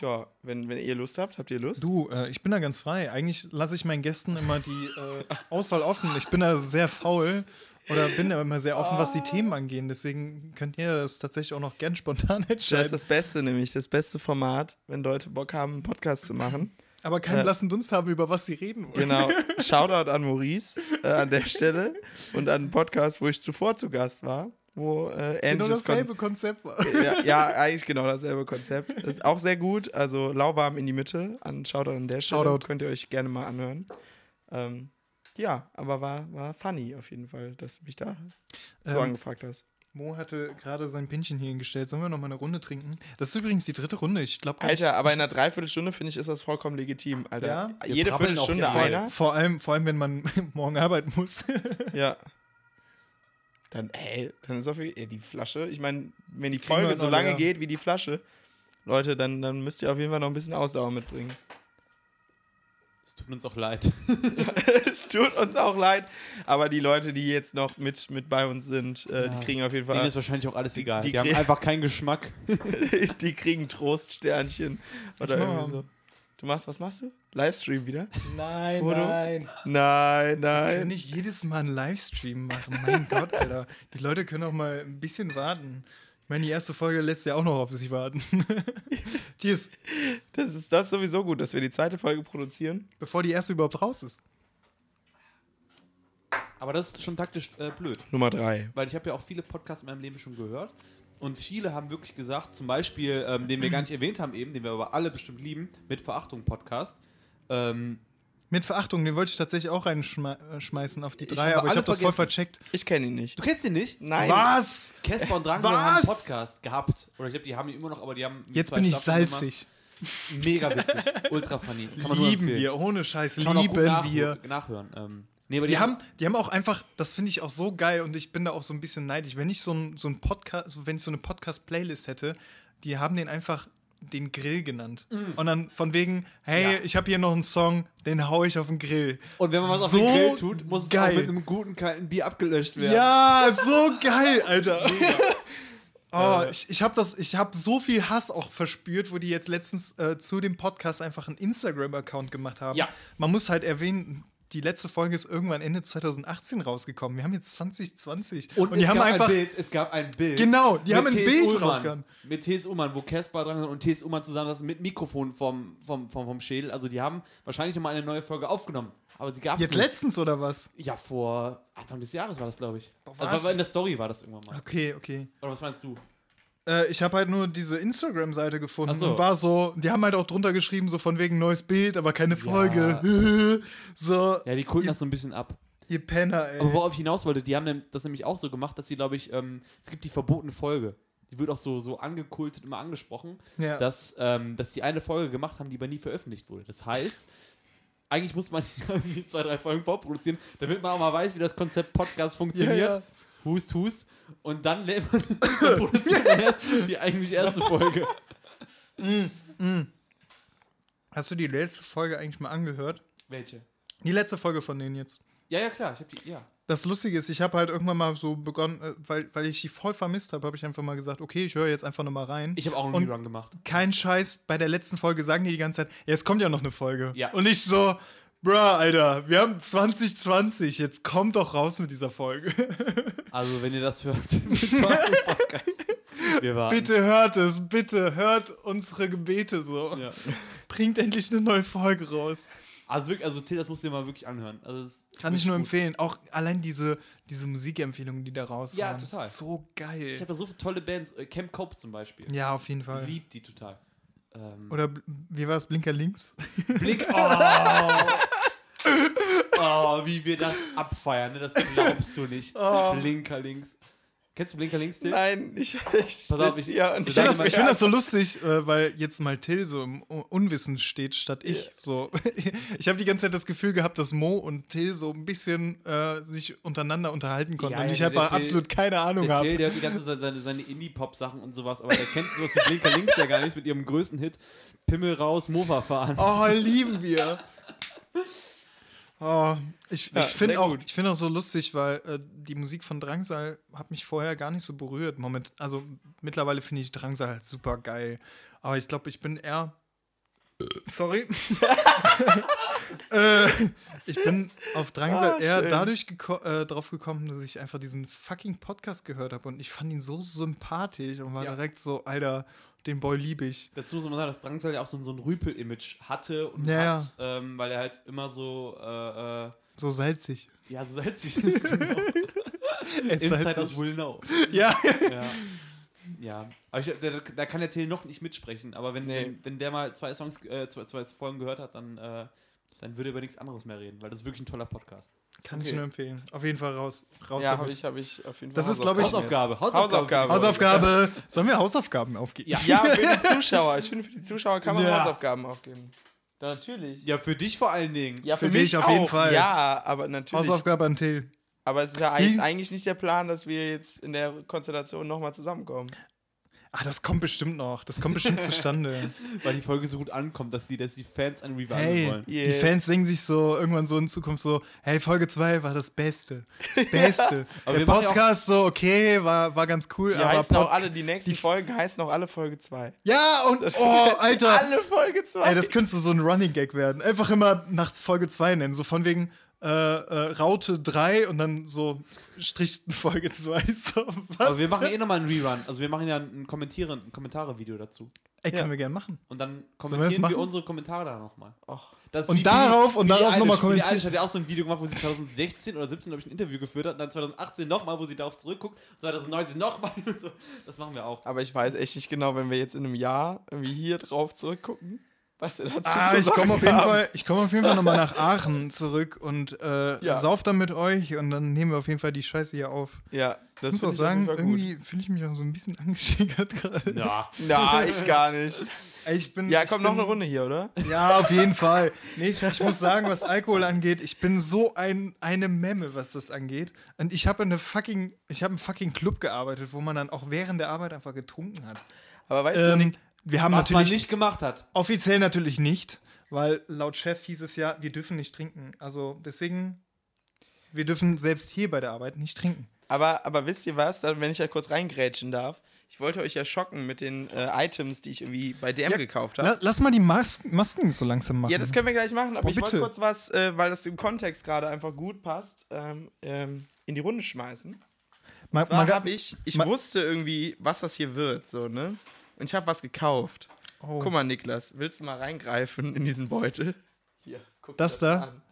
Ja, wenn, wenn ihr Lust habt, habt ihr Lust? Du, äh, ich bin da ganz frei. Eigentlich lasse ich meinen Gästen immer die äh, Auswahl offen. Ich bin da sehr faul oder bin da immer sehr offen, was die Themen angehen. Deswegen könnt ihr das tatsächlich auch noch gern spontan [laughs] Das ist entscheiden. das Beste, nämlich das beste Format, wenn Leute Bock haben, einen Podcast zu machen. Aber keinen Äh, blassen Dunst haben, über was sie reden wollen. Genau. [laughs] Shoutout an Maurice äh, an der Stelle und an einen Podcast, wo ich zuvor zu Gast war, wo äh, Genau ähnliches Kon- dasselbe Konzept war. ja, ja, eigentlich genau dasselbe Konzept. Das ist auch sehr gut. Also lauwarm in die Mitte. An Shoutout an der Stelle. Shoutout. Könnt ihr euch gerne mal anhören. Ähm, ja, aber war, war funny auf jeden Fall, dass du mich da so Ähm, angefragt hast. Mo hatte gerade sein Pinchen hier hingestellt. Sollen wir noch mal eine Runde trinken? Das ist übrigens die dritte Runde. Ich glaube, Alter, aber in einer Dreiviertelstunde finde ich, ist das vollkommen legitim, Alter. Ja? Jede Viertelstunde einer. vor allem, vor allem, wenn man [laughs] morgen arbeiten muss. Ja. Dann, ey, dann ist auf jeden Fall die Flasche. Ich meine, wenn die Folge so lange leer. geht wie die Flasche, Leute, dann, dann müsst ihr auf jeden Fall noch ein bisschen Ausdauer mitbringen. Es tut uns auch leid. [laughs] es tut uns auch leid, aber die Leute, die jetzt noch mit, mit bei uns sind, äh, Ja. die kriegen auf jeden Denen Fall, ist wahrscheinlich auch alles egal. die Die, haben einfach keinen Geschmack. [laughs] die kriegen Troststernchen oder irgendwie mal. so. Du machst, was machst du? Livestream wieder? Nein, Foto? nein. Nein, Wir können nein. nicht jedes Mal einen Livestream machen. Mein [laughs] Gott, Alter. Die Leute können auch mal ein bisschen warten. Ich meine, die erste Folge lässt ja auch noch auf sich warten. [laughs] Cheers. Das ist das ist sowieso gut, dass wir die zweite Folge produzieren. Bevor die erste überhaupt raus ist. Aber das ist schon taktisch äh, blöd. Nummer drei. Weil ich habe ja auch viele Podcasts in meinem Leben schon gehört. Und viele haben wirklich gesagt, zum Beispiel, ähm, den wir gar nicht erwähnt haben eben, den wir aber alle bestimmt lieben, mit Verachtung Podcast. Ähm, Mit Verachtung, den wollte ich tatsächlich auch reinschmeißen auf die Ich drei, habe aber ich habe das voll vercheckt. Ich kenne ihn nicht. du kennst den nicht? Nein. Was? Casper und Drangsal haben einen? Podcast gehabt. Oder ich glaube, die haben ihn immer noch, aber die haben. Jetzt zwei bin ich Staffeln salzig. Gemacht. Mega witzig. Ultra funny. Kann man nur Lieben wir, ohne Scheiß, Kann man auch gut lieben nach, wir. nachhören. Ähm, nee, aber Die haben, die haben auch einfach, das finde ich auch so geil und ich bin da auch so ein bisschen neidisch. Wenn ich so ein, so ein Podcast, wenn ich so eine Podcast-Playlist hätte, die haben den einfach den Grill genannt. Und dann von wegen, hey, Mm. Ja. ich habe hier noch einen Song, den hau ich auf den Grill. Und wenn man was So auf den Grill tut, muss es geil. auch mit einem guten kalten Bier abgelöscht werden. Ja, so geil, Alter. [laughs] Oh, ich ich habe das, ich habe so viel Hass auch verspürt, wo die jetzt letztens äh, zu dem Podcast einfach einen Instagram-Account gemacht haben. Ja. Man muss halt erwähnen, die letzte Folge ist irgendwann Ende 2018 rausgekommen. Wir haben jetzt 2020 Und, die es haben einfach ein Bild, es gab ein Bild. Genau, die haben ein T.S. Bild rausgehauen. Mit T.S. Ullmann, wo Caspar dran und T.S. Ullmann zusammen saßen mit Mikrofon vom, vom, vom, vom Schädel. Also die haben wahrscheinlich nochmal eine neue Folge aufgenommen. Aber sie gab es jetzt letztens oder was? Ja, vor Anfang des Jahres war das, glaube ich. was? Also in der Story war das irgendwann mal. Okay, okay. Oder was meinst du? Äh, ich habe halt nur diese Instagram-Seite gefunden so. und war so, die haben halt auch drunter geschrieben, so von wegen neues Bild, aber keine Folge. [laughs] so, Ja, die kulten das so ein bisschen ab. ihr Penner, ey. Aber worauf ich hinaus wollte, die haben das nämlich auch so gemacht, dass sie, glaube ich, ähm, es gibt die verbotene Folge. Die wird auch so, so angekultet, immer angesprochen, Ja. dass, ähm, dass die eine Folge gemacht haben, die aber nie veröffentlicht wurde. Das heißt, eigentlich muss man [laughs] irgendwie zwei, drei Folgen vorproduzieren, damit man auch mal weiß, wie das Konzept Podcast funktioniert. Ja, ja. Hust, hust. Und dann, lädt man, erst die eigentlich erste Folge. Hast du die letzte Folge eigentlich mal angehört? Welche? Die letzte Folge von denen jetzt. Ja, ja, klar. Ich hab die, ja. Das Lustige ist, ich habe halt irgendwann mal so begonnen, äh, weil, weil ich die voll vermisst habe, habe ich einfach mal gesagt, okay, ich höre jetzt einfach nochmal rein. Ich habe auch einen Rerun gemacht. Kein Scheiß, bei der letzten Folge sagen die die ganze Zeit, ja, es kommt ja noch eine Folge. Ja. Und ich so, bruh, Alter, wir haben 2020, jetzt kommt doch raus mit dieser Folge. [laughs] Also, wenn ihr das hört, [laughs] bitte hört es, bitte hört unsere Gebete so. Ja. Bringt endlich eine neue Folge raus. Also, wirklich, also, das musst du dir mal wirklich anhören. Also, Kann ich nur gut. empfehlen. Auch allein diese, diese Musikempfehlungen, die da raushauen. Ja, total. ist So geil. Ich habe da so viele tolle Bands. äh, Camp Cope zum Beispiel. ja, auf jeden Fall. Ich lieb die total. Ähm, Oder wie war es, Blinker links? [laughs] Blick. Oh. [laughs] oh, wie wir das abfeiern. Ne? Das glaubst du nicht. Oh. Blinker links. Kennst du Blinker links, Till? Nein, ich, ich Pass auf, ich- hier und ich finde das, ich find das so lustig, äh, weil jetzt mal Till so im Unwissen steht, statt ich. So. [laughs] Ich habe die ganze Zeit das Gefühl gehabt, dass Mo und Till so ein bisschen äh, sich untereinander unterhalten konnten Ja, und ich einfach Till- absolut keine Ahnung Der habe. Till, der hat die ganze Zeit seine, seine Indie-Pop-Sachen und sowas, aber der kennt sowas wie Blinker links ja gar nicht mit ihrem größten Hit. Pimmel raus, Mova fahren. Oh, lieben wir. [laughs] Oh, ich Ja, ich finde auch, ich find auch so lustig, weil äh, die Musik von Drangsal hat mich vorher gar nicht so berührt. Moment, also mittlerweile finde ich Drangsal halt super geil. Aber ich glaube, ich bin eher. Sorry. [laughs] äh, ich bin auf Drangsal Ah, eher schön. dadurch geko äh, drauf gekommen, dass ich einfach diesen fucking Podcast gehört habe und ich fand ihn so sympathisch und war Ja. direkt so, Alter, den Boy liebe ich. Dazu muss man sagen, dass Drangsal ja auch so, so ein Rüpel-Image hatte und Ja, hat, ähm, weil er halt immer so, äh, äh, So salzig. ja, so salzig ist. [laughs] Genau. Es Insiders salzig. will know. Ja. Ja. Ja, aber ich, da, da kann der Till noch nicht mitsprechen, aber wenn, Nee. wenn, wenn der mal zwei Songs, äh, zwei, zwei Folgen gehört hat, dann, äh, dann würde er über nichts anderes mehr reden, weil das ist wirklich ein toller Podcast. Kann ich Okay. nur empfehlen. Auf jeden Fall raus. raus Ja, habe ich, habe ich auf jeden Fall. Das ist, glaub ich, Hausaufgabe, Hausaufgabe. Hausaufgabe. Hausaufgabe. [laughs] Sollen wir Hausaufgaben aufgeben? Ja. Ja, für die [laughs] Zuschauer. Ich finde, für die Zuschauer kann man Ja. Hausaufgaben aufgeben. Ja, natürlich. Ja, für dich vor allen Dingen. Ja, Für mich auf jeden Fall. Ja, aber natürlich. Hausaufgabe an Till. Aber es ist ja Wie- eigentlich nicht der Plan, dass wir jetzt in der Konstellation nochmal zusammenkommen. Ah, das kommt bestimmt noch. Das kommt bestimmt zustande. [laughs] Weil die Folge so gut ankommt, dass die, dass die Fans ein Revival Hey, wollen. die Yes. Fans denken sich so irgendwann so in Zukunft so, hey, Folge 2 war das Beste. Das Beste. [laughs] Aber Der Podcast so, okay, war, war ganz cool, Die aber heißen auch alle, die nächsten die- Folgen heißen auch alle Folge 2. Ja, und oh, Alter. Alle Folge 2. Ey, das könnte so ein Running Gag werden. Einfach immer nach Folge 2 nennen. So von wegen äh, äh, Raute 3 und dann so Strich Folge 2. [laughs] So, was? Aber wir machen eh nochmal einen Rerun. Also wir machen ja ein Kommentieren, ein Kommentare-Video dazu. Ey, können Ja. wir gerne machen. Und dann wir kommentieren wir, machen? unsere Kommentare da nochmal. Och. Das ist Und darauf- und darauf nochmal kommentieren. Eilish hat ja auch so ein Video gemacht, wo sie 2016 oder 17, glaube ich, ein Interview geführt hat und dann 2018 nochmal, wo sie darauf zurückguckt, 2019 nochmal und so. Das machen wir auch. Aber ich weiß echt nicht genau, wenn wir jetzt in einem Jahr irgendwie hier drauf zurückgucken, was wir dazu Ah, zu ich komme sagen auf jeden. Fall, ich komme auf jeden Fall nochmal nach Aachen zurück und äh, Ja. sauf dann mit euch und dann nehmen wir auf jeden Fall die Scheiße hier auf. Ja, das Ich muss auch sagen, ich Fall irgendwie fühle ich mich auch so ein bisschen [laughs] angeschickert gerade. Ja. Na, ich gar nicht. Ich bin, Ja, ich komm, bin, noch eine Runde hier, oder? Ja, auf jeden Fall. Nee, ich, ich muss sagen, was Alkohol angeht, ich bin so ein, eine Memme, was das angeht. Und ich habe eine fucking, ich habe einen fucking Club gearbeitet, wo man dann auch während der Arbeit einfach getrunken hat. Aber weißt du, Ähm, Nick, wir haben Was man natürlich nicht gemacht hat. offiziell natürlich nicht, weil laut Chef hieß es ja, wir dürfen nicht trinken. Also deswegen, wir dürfen selbst hier bei der Arbeit nicht trinken. aber, aber wisst ihr was, dann, wenn ich ja kurz reingrätschen darf, ich wollte euch ja schocken mit den äh, Items, die ich irgendwie bei DM Ja, gekauft habe. La, lass mal die Mas Masken so langsam machen. Ja, das können wir gleich machen, aber Oh, ich wollte kurz was, äh, weil das im Kontext gerade einfach gut passt, ähm, ähm, in die Runde schmeißen. mal, Zwar mal, habe ich, ich ma- wusste irgendwie, was das hier wird, so, ne? Und ich habe was gekauft. oh. Guck mal, Niklas, willst du mal reingreifen in diesen Beutel? Hier, guck Das dir da? an.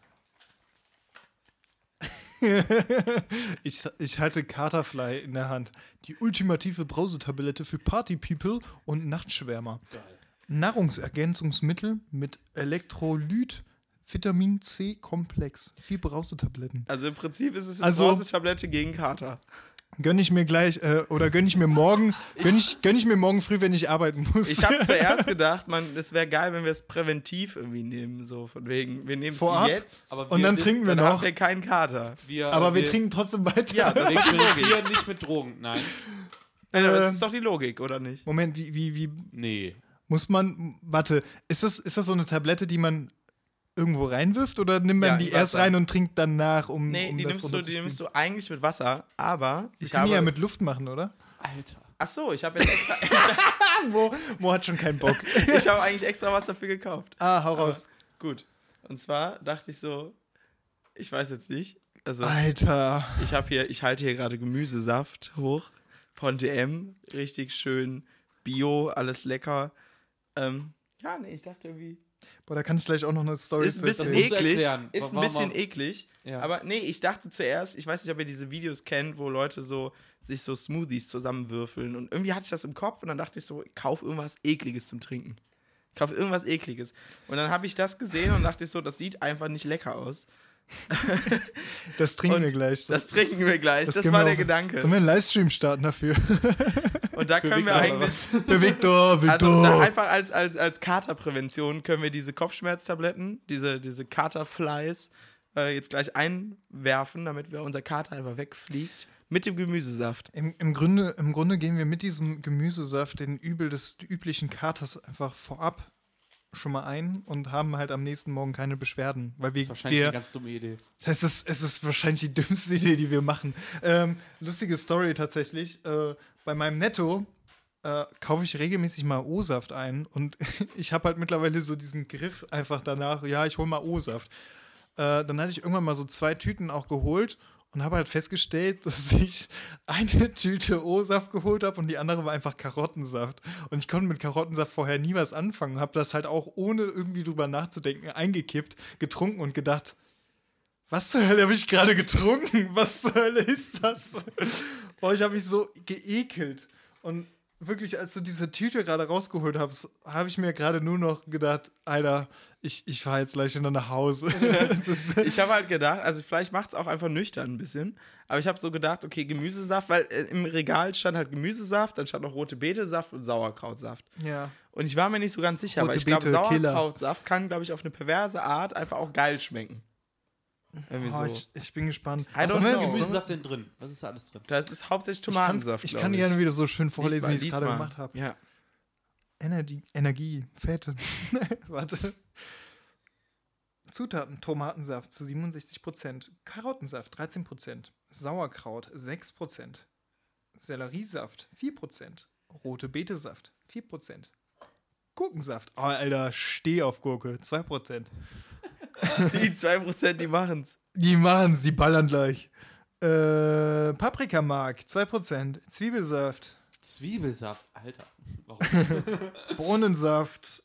[laughs] Ich, ich halte Katerfly in der Hand. Die ultimative Brausetablette für Party-People und Nachtschwärmer. Nahrungsergänzungsmittel mit Elektrolyt, Vitamin C-Komplex. Vier Brausetabletten. Also im Prinzip ist es eine Also- Brausetablette gegen Kater. Gönn ich mir gleich, äh, oder gönn ich mir morgen, [laughs] gönn ich, gönn ich mir morgen früh, wenn ich arbeiten muss. Ich habe zuerst [laughs] gedacht, man, es wäre geil, wenn wir es präventiv irgendwie nehmen, so von wegen, wir nehmen es jetzt, Aber und wir, dann trinken wir dann noch. haben wir keinen Kater. wir, aber wir, trinken trotzdem weiter. Ja, das Wir ist die Logik. nicht mit Drogen. Nein. Äh, das ist doch die Logik, oder nicht? Moment, wie, wie, wie, Nee. Muss man, warte, ist das, ist das so eine Tablette, die man irgendwo reinwirft oder nimmt man Ja, die erst rein und trinkt dann nach, um, Nee, um die, das nimmst du, die nimmst du eigentlich mit Wasser, aber Ich ich kann habe. die ja mit Luft machen, oder? Alter. Ach so, ich habe jetzt extra. [laughs] [laughs] Mo, Mo hat schon keinen Bock. [laughs] ich habe eigentlich extra was dafür gekauft. ah, hau Aber raus. gut. Und zwar dachte ich so, ich weiß jetzt nicht. Also, Alter. ich habe hier, ich halte hier gerade Gemüsesaft hoch von DM. Richtig schön Bio, alles lecker. Ähm, ja, nee, ich dachte irgendwie. Boah, da kann ich gleich auch noch eine Story Ist ein zu bisschen eklig. Ist ein bisschen eklig. Ja. Aber nee, ich dachte zuerst, ich weiß nicht, ob ihr diese Videos kennt, wo Leute so sich so Smoothies zusammenwürfeln. Und irgendwie hatte ich das im Kopf und dann dachte ich so, ich kauf irgendwas Ekliges zum Trinken. Ich kaufe irgendwas Ekliges. Und dann habe ich das gesehen und dachte ich so, das sieht einfach nicht lecker aus. [laughs] Das trinken Und wir gleich. Das, trinken wir gleich. Das, gehen war der auf- Gedanke. Sollen wir einen Livestream starten dafür? [laughs] Und da Für können wir eigentlich. Für Victor, Victor. [laughs] Also einfach als, als, als Katerprävention können wir diese Kopfschmerztabletten, diese, diese Katerflies äh, jetzt gleich einwerfen, damit wir unser Kater einfach wegfliegt. Mit dem Gemüsesaft. Im, im, Grunde, Im Grunde gehen wir mit diesem Gemüsesaft den Übel des üblichen Katers einfach vorab schon mal ein und haben halt am nächsten Morgen keine Beschwerden. Weil wir, Das ist wahrscheinlich wir eine ganz dumme Idee. Das es, es ist wahrscheinlich die [laughs] dümmste Idee, die wir machen. Ähm, lustige Story tatsächlich. Äh, bei meinem Netto äh, kaufe ich regelmäßig mal O-Saft ein und [laughs] ich habe halt mittlerweile so diesen Griff einfach danach, ja, ich hole mal O-Saft. Äh, dann hatte ich irgendwann mal so zwei Tüten auch geholt und habe halt festgestellt, [laughs] dass ich eine Tüte O-Saft geholt habe und die andere war einfach Karottensaft. Und ich konnte mit Karottensaft vorher nie was anfangen, habe das halt auch ohne irgendwie drüber nachzudenken eingekippt, getrunken und gedacht, was zur Hölle habe ich gerade getrunken? Was zur Hölle ist das? Boah, ich habe mich so geekelt. Und wirklich, als du diese Tüte gerade rausgeholt hast, habe ich mir gerade nur noch gedacht, Alter, ich, ich fahre jetzt gleich wieder nach Hause. [laughs] Ich habe halt gedacht, also vielleicht macht es auch einfach nüchtern ein bisschen, aber ich habe so gedacht, okay, Gemüsesaft, weil äh, im Regal stand halt Gemüsesaft, dann stand noch rote Betesaft und Sauerkrautsaft. ja. Und ich war mir nicht so ganz sicher, Rote weil ich glaube. Sauerkrautsaft kann, glaube ich, auf eine perverse Art einfach auch geil schmecken. Irgendwie Oh, so. ich, ich bin gespannt. I. Was sollen wir- Gemüsesaft denn drin? Was ist da alles drin? Da ist hauptsächlich Ich, Tomatensaft. ich kann die gerne wieder so schön vorlesen, wie ich es gerade gemacht habe. Ja. Energie, Energie, Fette. [laughs] Warte. Zutaten: Tomatensaft zu 67%, Karottensaft 13%, Sauerkraut 6%, Selleriesaft 4%, rote Betesaft 4%, Gurkensaft. Oh, Alter, steh auf Gurke 2%. Die 2%, die machen's. Die machen's, die ballern gleich. Äh, Paprikamark 2%, Zwiebelsaft, Zwiebelsaft, Alter. Warum? [laughs] Bohnensaft,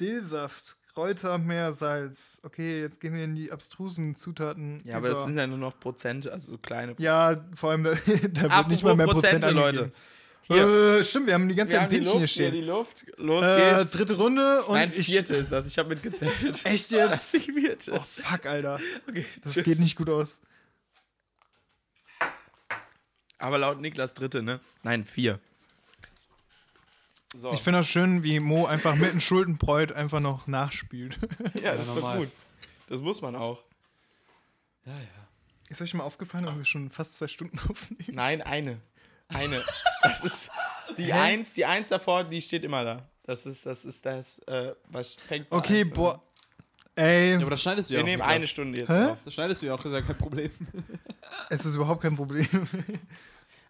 Dillsaft, Kräuter, Meersalz. Okay, jetzt gehen wir in die abstrusen Zutaten. Ja, aber über. es sind ja nur noch Prozente, also so kleine Ja, vor allem, da, [laughs] da wird nicht mal mehr Prozent Prozente, angegeben. Leute. Hier, Äh, stimmt, wir haben die ganze wir Zeit ein Pinchen hier Luft, hier stehen. die Luft. Los Äh, geht's. dritte Runde und Nein, ich. vierte ist das. Ich habe mitgezählt. [laughs] Echt jetzt? [laughs] Die vierte. Oh, fuck, Alter. okay, Das tschüss. geht nicht gut aus. Aber laut Niklas dritte, ne? Nein, vier. So. Ich finde das schön, wie Mo einfach mit dem Schuldenbräut einfach noch nachspielt. [laughs] ja, das ist doch gut. Das muss man auch. Ja, ja. Ist euch schon mal aufgefallen, dass wir schon fast zwei Stunden aufnehmen? Nein, eine. Eine. [laughs] Das ist die Eins, die Eins davor, die steht immer da. Das ist, das ist das, äh, was fängt Okay, an. boah. Ey, Ja, aber das schneidest du ja Wir auch. nehmen Niklas. eine Stunde jetzt Hä? auf. Das schneidest du ja auch, ist ja kein Problem. es ist überhaupt kein Problem. [laughs]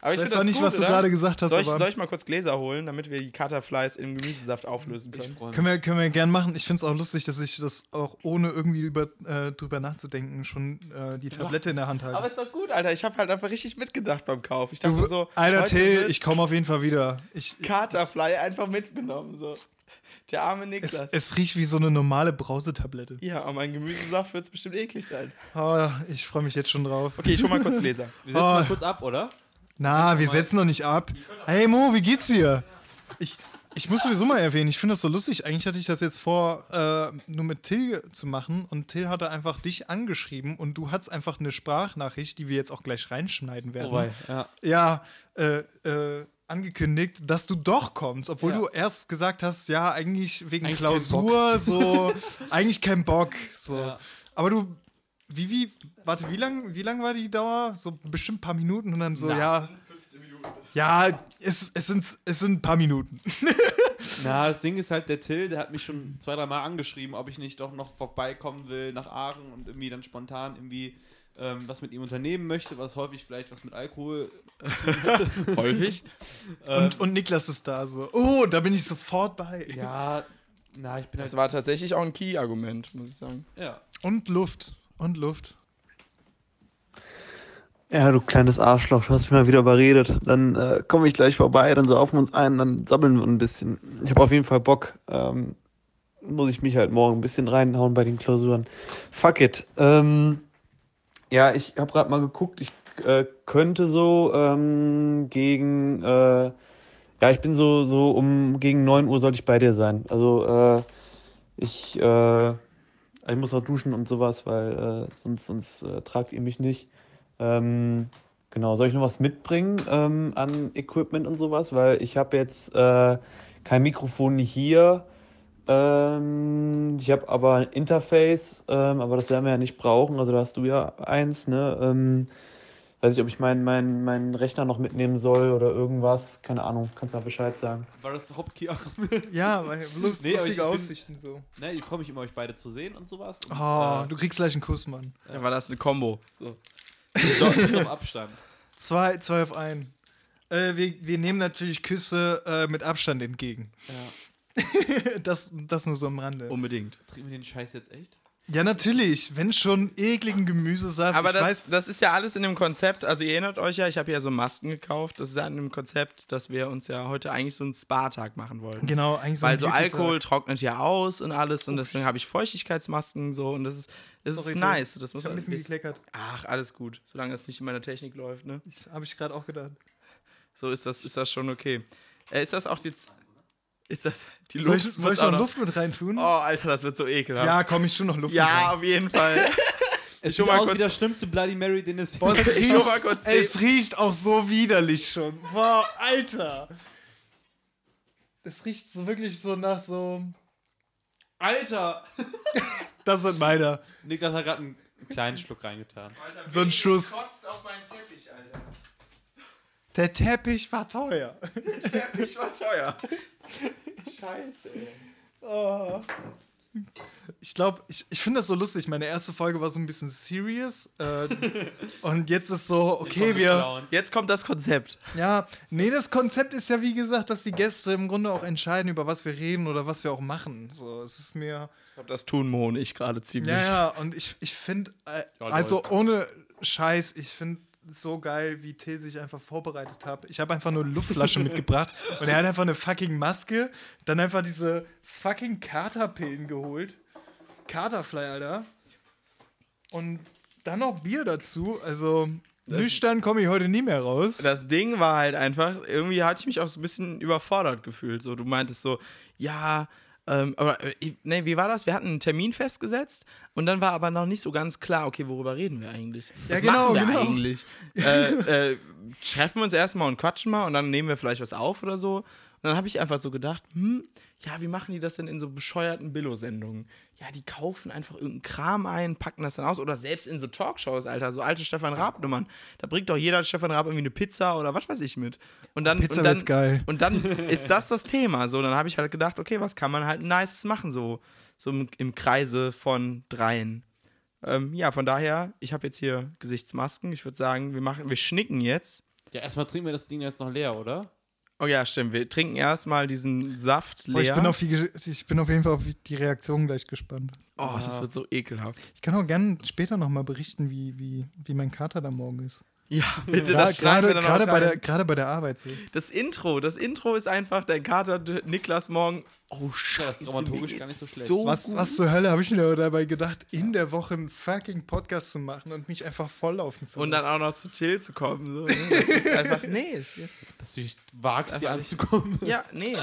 Aber Ich weiß auch nicht, gut, was du oder? gerade gesagt hast, Soll ich, aber- soll ich mal kurz Gläser holen, damit wir die Cutterflies im Gemüsesaft auflösen können? Können wir, können wir gern machen. Ich finde es auch lustig, dass ich das auch ohne irgendwie über, äh, drüber nachzudenken schon äh, die Tablette in der Hand halte. Aber ist doch gut, Alter. Ich habe halt einfach richtig mitgedacht beim Kauf. Ich dachte Du, so, Alter, Till, ich komme auf jeden Fall wieder. Ich, Katerfly einfach mitgenommen. So. Der arme es, Niklas. es riecht wie so eine normale Brausetablette. ja, aber mein Gemüsesaft wird es bestimmt eklig sein. Oh, ich freue mich jetzt schon drauf. Okay, ich hol mal kurz Gläser. Wir setzen Oh. mal kurz ab, oder? Na, wir setzen noch nicht ab. Hey Mo, wie geht's dir? Ich, ich muss sowieso mal erwähnen, ich finde das so lustig. Eigentlich hatte ich das jetzt vor, äh, nur mit Till zu machen und Till hatte einfach dich angeschrieben und du hattest einfach eine Sprachnachricht, die wir jetzt auch gleich reinschneiden werden. Wobei, ja. ja, äh, äh, angekündigt, dass du doch kommst, obwohl Ja. du erst gesagt hast, ja, eigentlich wegen Eigentlich Klausur, so, [laughs] eigentlich kein Bock. So. Ja. Aber du, wie, wie, warte, wie lang, wie lang war die Dauer? So bestimmt ein paar Minuten und dann so, Na. ja. Ja, es, es, sind, es sind ein paar Minuten. [laughs] Na, das Ding ist halt, der Till, der hat mich schon zwei, drei Mal angeschrieben, ob ich nicht doch noch vorbeikommen will nach Aachen und irgendwie dann spontan irgendwie ähm, was mit ihm unternehmen möchte, was häufig vielleicht was mit Alkohol [laughs] Häufig. [laughs] Und, und Niklas ist da so. Oh, da bin ich sofort bei. Ja, na, ich bin halt. Das war tatsächlich auch ein Key-Argument, muss ich sagen. ja. Und Luft. Und Luft. Ja, du kleines Arschloch, du hast mich mal wieder überredet. Dann äh, komme ich gleich vorbei, dann saufen wir uns ein, dann sammeln wir ein bisschen. Ich habe auf jeden Fall Bock. Ähm, muss ich mich halt morgen ein bisschen reinhauen bei den Klausuren. Fuck it. Ähm, ja, ich habe gerade mal geguckt, ich äh, könnte so ähm, gegen, äh, ja, ich bin so, so um gegen 9 Uhr sollte ich bei dir sein. Also äh, ich, äh, ich muss noch duschen und sowas, weil äh, sonst, sonst äh, tragt ihr mich nicht. Ähm, genau, soll ich noch was mitbringen ähm, an Equipment und sowas? Weil ich habe jetzt äh, kein Mikrofon hier. Ähm, ich habe aber ein Interface, ähm, aber das werden wir ja nicht brauchen. Also da hast du ja eins, ne? Weiß nicht, ob ich meinen mein, mein Rechner noch mitnehmen soll oder irgendwas. Keine Ahnung, kannst du mal Bescheid sagen. War das Hauptkey? [laughs] Ja, weil [laughs] Luft, Nee, ich luftige bin- Aussichten so. ne, ich freue mich immer, euch beide zu sehen und sowas. Und, Oh, äh, du kriegst gleich einen Kuss, Mann. Da war das eine Combo. so. Doch, ist auf Abstand. Zwei, zwei auf einen. Äh, wir, wir nehmen natürlich Küsse äh, mit Abstand entgegen. Ja. [laughs] Das, das nur so am Rande. Unbedingt. Trinken wir den Scheiß jetzt echt? Ja, natürlich. Wenn schon ekligen Gemüsesaft. Aber ich das, weiß, das ist ja alles in dem Konzept. Also, ihr erinnert euch ja, ich habe ja so Masken gekauft. Das ist ja in dem Konzept, dass wir uns ja heute eigentlich so einen Spa-Tag machen wollten. genau, eigentlich so Weil ein so. Alkohol trocknet ja aus und alles und deswegen habe ich Feuchtigkeitsmasken so und das ist, das Sorry, ist nice. Das Ich muss hab ein man bisschen gekleckert. Ach, alles gut. Solange es nicht in meiner Technik läuft, ne? Habe ich gerade auch gedacht. So ist das, ist das schon okay. Äh, ist das auch jetzt. Ist das. Die Soll Luft ich, soll muss ich auch noch Luft mit reintun? Oh, Alter, das wird so ekelhaft. ja, komm, ich tu noch Luft mit ja rein. auf jeden Fall. [laughs] Es schon sieht aus kurz- wie der schlimmste Bloody Mary, den es Boah, es, Ich riecht, schau mal kurz es riecht auch so widerlich schon. Boah, Alter. Es riecht so wirklich so nach so. Alter! [laughs] Das sind meiner. Niklas hat gerade einen kleinen Schluck reingetan. So ein Schuss. kotzt auf meinen Teppich, Alter. Der Teppich war teuer. Der Teppich war teuer. [laughs] [laughs] Scheiße, ey. Oh. Ich glaube, ich, ich finde das so lustig. Meine erste Folge war so ein bisschen serious. Äh, und jetzt ist so, okay, wir. Jetzt kommt das Konzept. Ja, nee, das Konzept ist ja wie gesagt, dass die Gäste im Grunde auch entscheiden, über was wir reden oder was wir auch machen. So, es ist mir. Ich glaube, das tun Mo und ich gerade ziemlich. Ja, ja, und ich, ich finde, äh, Ja, also ohne Scheiß, ich finde so geil, wie Till sich einfach vorbereitet hat. Ich habe einfach nur eine Luftflasche [laughs] mitgebracht und er hat einfach eine fucking Maske, dann einfach diese fucking Katerpillen geholt. Katerfly, Alter. Und dann noch Bier dazu. Also, nüchtern komme ich heute nie mehr raus. Das Ding war halt einfach, irgendwie hatte ich mich auch so ein bisschen überfordert gefühlt. So, du meintest so, ja, ähm, aber äh, nee, wie war das? Wir hatten einen Termin festgesetzt und dann war aber noch nicht so ganz klar, okay, worüber reden wir eigentlich? Ja, Was genau, machen wir genau. eigentlich? äh, äh, treffen wir uns erstmal und quatschen mal und dann nehmen wir vielleicht was auf oder so. Und dann habe ich einfach so gedacht, hm, ja, wie machen die das denn in so bescheuerten Billo-Sendungen? Ja, die kaufen einfach irgendeinen Kram ein, packen das dann aus. Oder selbst in so Talkshows, Alter, so alte Stefan Raab-Nummern. Da bringt doch jeder Stefan Raab irgendwie eine Pizza oder was weiß ich mit. Und dann, Pizza und dann, geil. Und dann ist das das Thema. So, dann habe ich halt gedacht, okay, was kann man halt Nices machen, so, so im, im Kreise von dreien. Ähm, ja, von daher, ich habe jetzt hier Gesichtsmasken. Ich würde sagen, wir machen, wir schnicken jetzt. Ja, erstmal trinken wir das Ding jetzt noch leer, oder? Oh ja, stimmt. Wir trinken erstmal diesen Saft Boah, leer. ich, bin auf die, ich bin auf jeden Fall auf die Reaktion gleich gespannt. oh, das wird so ekelhaft. Ich kann auch gerne später nochmal berichten, wie, wie, wie mein Kater da morgen ist. Ja, bitte, Gra- das Gerade dann gerade auch bei, der, gerade bei der Arbeit so. Das Intro, das Intro ist einfach dein Kater Niklas morgen. Oh, Ja, scheiße. das ist dramaturgisch gar nicht so schlecht. So Was, was zur Hölle habe ich mir dabei gedacht, in der Woche einen fucking Podcast zu machen und mich einfach volllaufen zu Und dann lassen? auch noch zu Till zu kommen. So, ne? Das ist einfach, [laughs] nee. Ist, Dass du dich wagst, Ist hier anzukommen. ja, nee.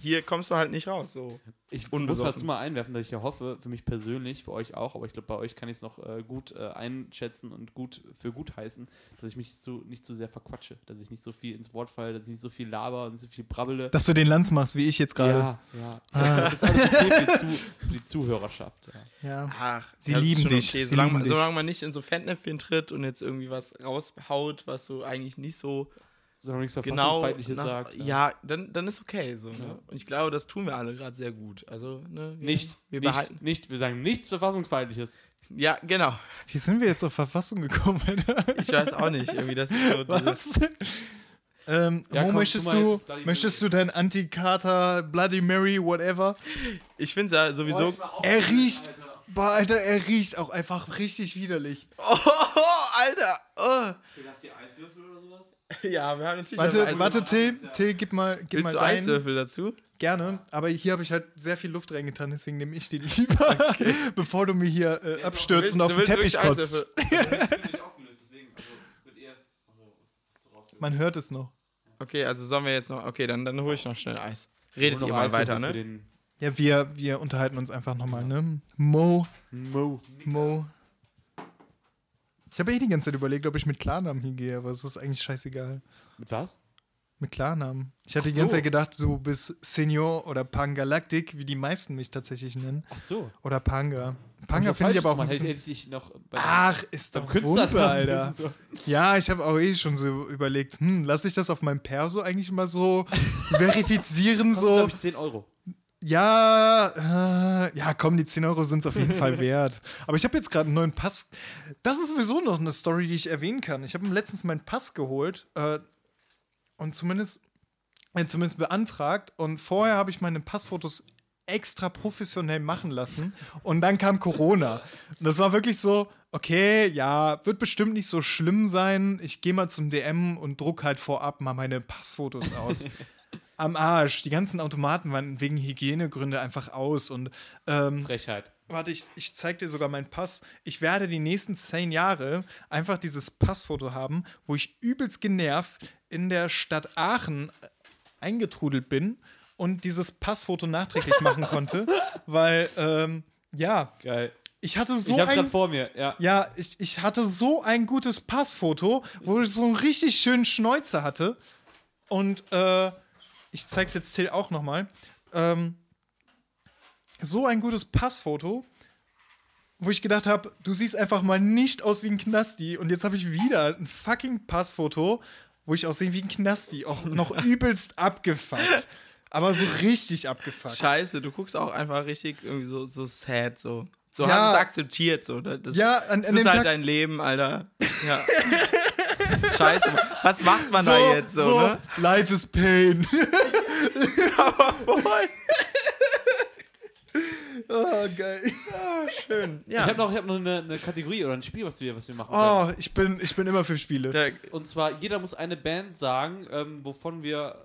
Hier kommst du halt nicht raus. So. Ich muss dazu mal einwerfen, dass ich ja hoffe, für mich persönlich, für euch auch, aber ich glaube, bei euch kann ich es noch äh, gut äh, einschätzen und gut für gut heißen, dass ich mich zu, nicht zu sehr verquatsche, dass ich nicht so viel ins Wort falle, dass ich nicht so viel laber und nicht so viel brabbele. Dass du den Lanz machst, wie ich jetzt gerade. ja, ja. Das ist alles okay für, die Zu, für die Zuhörerschaft. Ja. Ja. Ach, Sie das ist lieben dich, Okay. sie Solange, lieben man, dich. solange man nicht in so Fettnäpfchen tritt und jetzt irgendwie was raushaut, was so eigentlich nicht so solange nichts genau Verfassungsfeindliches nach, sagt. ja, dann, dann ist okay so. Ne? Ja. Und ich glaube, das tun wir alle gerade sehr gut. Also, ne, wir, Nicht, wir nicht, behalten. nicht, wir sagen nichts Verfassungsfeindliches. Ja, genau. Wie sind wir jetzt auf Verfassung gekommen, Alter? Ich weiß auch nicht. Irgendwie, das ist so [laughs] Was? Ähm, Ja, Mo, komm, möchtest du, möchtest du dein Anti-Kater, Bloody Mary, whatever? Ich finde es ja sowieso. Er riecht, boah, Alter, er riecht auch einfach richtig widerlich. Oh, [laughs] Alter! Oh. die Eiswürfel oder sowas? [laughs] Ja, wir haben natürlich. Warte, Eis- warte, Till, Till, gib mal, gib Willst mal du deinen. Eiswürfel dazu? Gerne, aber hier habe ich halt sehr viel Luft reingetan, deswegen nehme ich den lieber, [laughs] bevor du mir hier äh, abstürzt und auf den Teppich kotzt. [laughs] Man hört es noch. Okay, also sollen wir jetzt noch. Okay, dann, dann hole ich noch schnell Eis. Redet ihr noch mal Eiswürfel weiter, ne? Ja, wir, wir unterhalten uns einfach nochmal, ne? Mo, Mo. Mo. Ich habe eh die ganze Zeit überlegt, ob ich mit Klarnamen hingehe, aber es ist eigentlich scheißegal. Mit was? Mit Klarnamen. Ich hatte Ach die ganze so. Zeit gedacht, du bist Senior oder Pangalactic, wie die meisten mich tatsächlich nennen. Ach so. Oder Panga. Panga finde ich aber auch ein bisschen. hätte ich noch Ach, ist doch Künstlernamen Wumpe, [laughs] Alter. [laughs] so. Ja, ich habe auch eh schon so überlegt, hm, lasse ich das auf meinem Perso eigentlich mal so verifizieren, so. glaube ich, 10 Euro. Ja, äh, ja, komm, die 10 Euro sind es auf jeden Fall [laughs] wert. Aber ich habe jetzt gerade einen neuen Pass. Das ist sowieso noch eine Story, die ich erwähnen kann. Ich habe letztens meinen Pass geholt äh, und zumindest, äh, zumindest beantragt. Und vorher habe ich meine Passfotos extra professionell machen lassen. Und dann kam Corona. Und das war wirklich so, okay, ja, wird bestimmt nicht so schlimm sein. Ich gehe mal zum DM und druck halt vorab mal meine Passfotos aus. [laughs] Am Arsch. Die ganzen Automaten waren wegen Hygienegründe einfach aus. Und ähm, Frechheit. Warte, ich, ich zeig dir sogar meinen Pass. Ich werde die nächsten zehn Jahre einfach dieses Passfoto haben, wo ich übelst genervt in der Stadt Aachen eingetrudelt bin und dieses Passfoto nachträglich machen [laughs] konnte, weil, ähm, ja, Geil. ich hatte so ich hab's ein... vor mir, ja. Ja, ich, ich hatte so ein gutes Passfoto, wo ich so einen richtig schönen Schnäuzer hatte. Und äh, ich zeig's jetzt Till auch nochmal. Ähm, so ein gutes Passfoto, wo ich gedacht habe, du siehst einfach mal nicht aus wie ein Knasti. Und jetzt habe ich wieder ein fucking Passfoto, wo ich aussehe wie ein Knasti. Auch noch [laughs] übelst abgefuckt. Aber so richtig abgefuckt. Scheiße, du guckst auch einfach richtig irgendwie so, so sad, so. So Ja. hast du es akzeptiert, so. ne? Das, Ja, an- das an ist dem halt Tag- dein Leben, Alter. Ja. [laughs] [laughs] [laughs] Scheiße, was macht man so, da jetzt so, ne? Life is pain. [laughs] Aber voll. [laughs] oh, geil. Schön. Ja. Ich habe noch, ich hab noch eine, eine Kategorie oder ein Spiel, was wir, was wir machen Oh, können. ich bin, ich bin immer für Spiele. Und zwar, jeder muss eine Band sagen, ähm, wovon wir.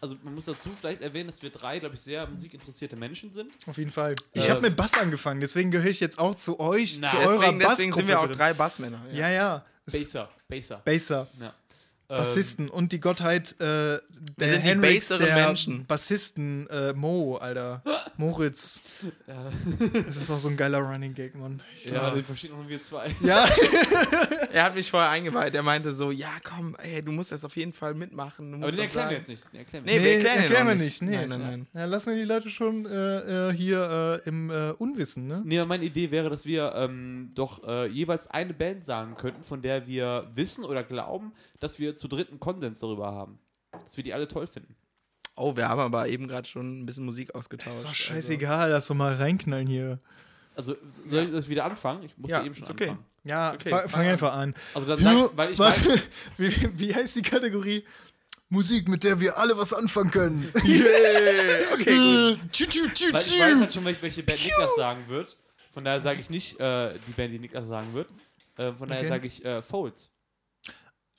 Also, man muss dazu vielleicht erwähnen, dass wir drei, glaube ich, sehr musikinteressierte Menschen sind. Auf jeden Fall. Ich Äh, habe mit Bass angefangen, deswegen gehöre ich jetzt auch zu euch, Na, zu eurer deswegen, deswegen sind wir auch Bassgruppe drei Bassmänner. drin. Ja, ja. Es- Basser. Basser. Basser. Ja. Bassisten und die Gottheit äh, der Henriks der Menschen. Bassisten äh, Mo, Alter. Moritz. Ja, Das ist auch so ein geiler Running Gag, Mann. Ich ja wir weiß. verstehen nur wir zwei. ja. [laughs] Er hat mich vorher eingeweiht. Er meinte so: Ja, komm, ey, du musst das auf jeden Fall mitmachen. Du Aber den erklären wir jetzt nicht. Den erklären wir Nee, Nee, erklären erklären wir nicht. nicht. Nee. Nein, nein, nein. Ja, lassen wir die Leute schon äh, äh, hier äh, im äh, Unwissen, ne? Nee, meine Idee wäre, dass wir ähm, doch äh, jeweils eine Band sagen könnten, von der wir wissen oder glauben, dass wir zu dritten Konsens darüber haben. Dass wir die alle toll finden. Oh, wir haben aber eben gerade schon ein bisschen Musik ausgetauscht. Ist doch also- scheißegal, lass doch mal reinknallen hier. Also, soll ich das wieder anfangen? Ich muss Ja, ja eben schon ist okay. anfangen. Ja, okay, fang, fang fang an. einfach an. Also, dann sag ich, weil ich weiß, Warte, [laughs] wie, wie heißt die Kategorie? Musik, mit der wir alle was anfangen können. [laughs] Yeah, okay, gut. Äh, tschü, weil ich weiß halt schon, welche, welche Band Niklas sagen wird. Von daher sage ich nicht äh, die Band, die Niklas sagen wird. Äh, von daher Okay. sage ich äh, Folds.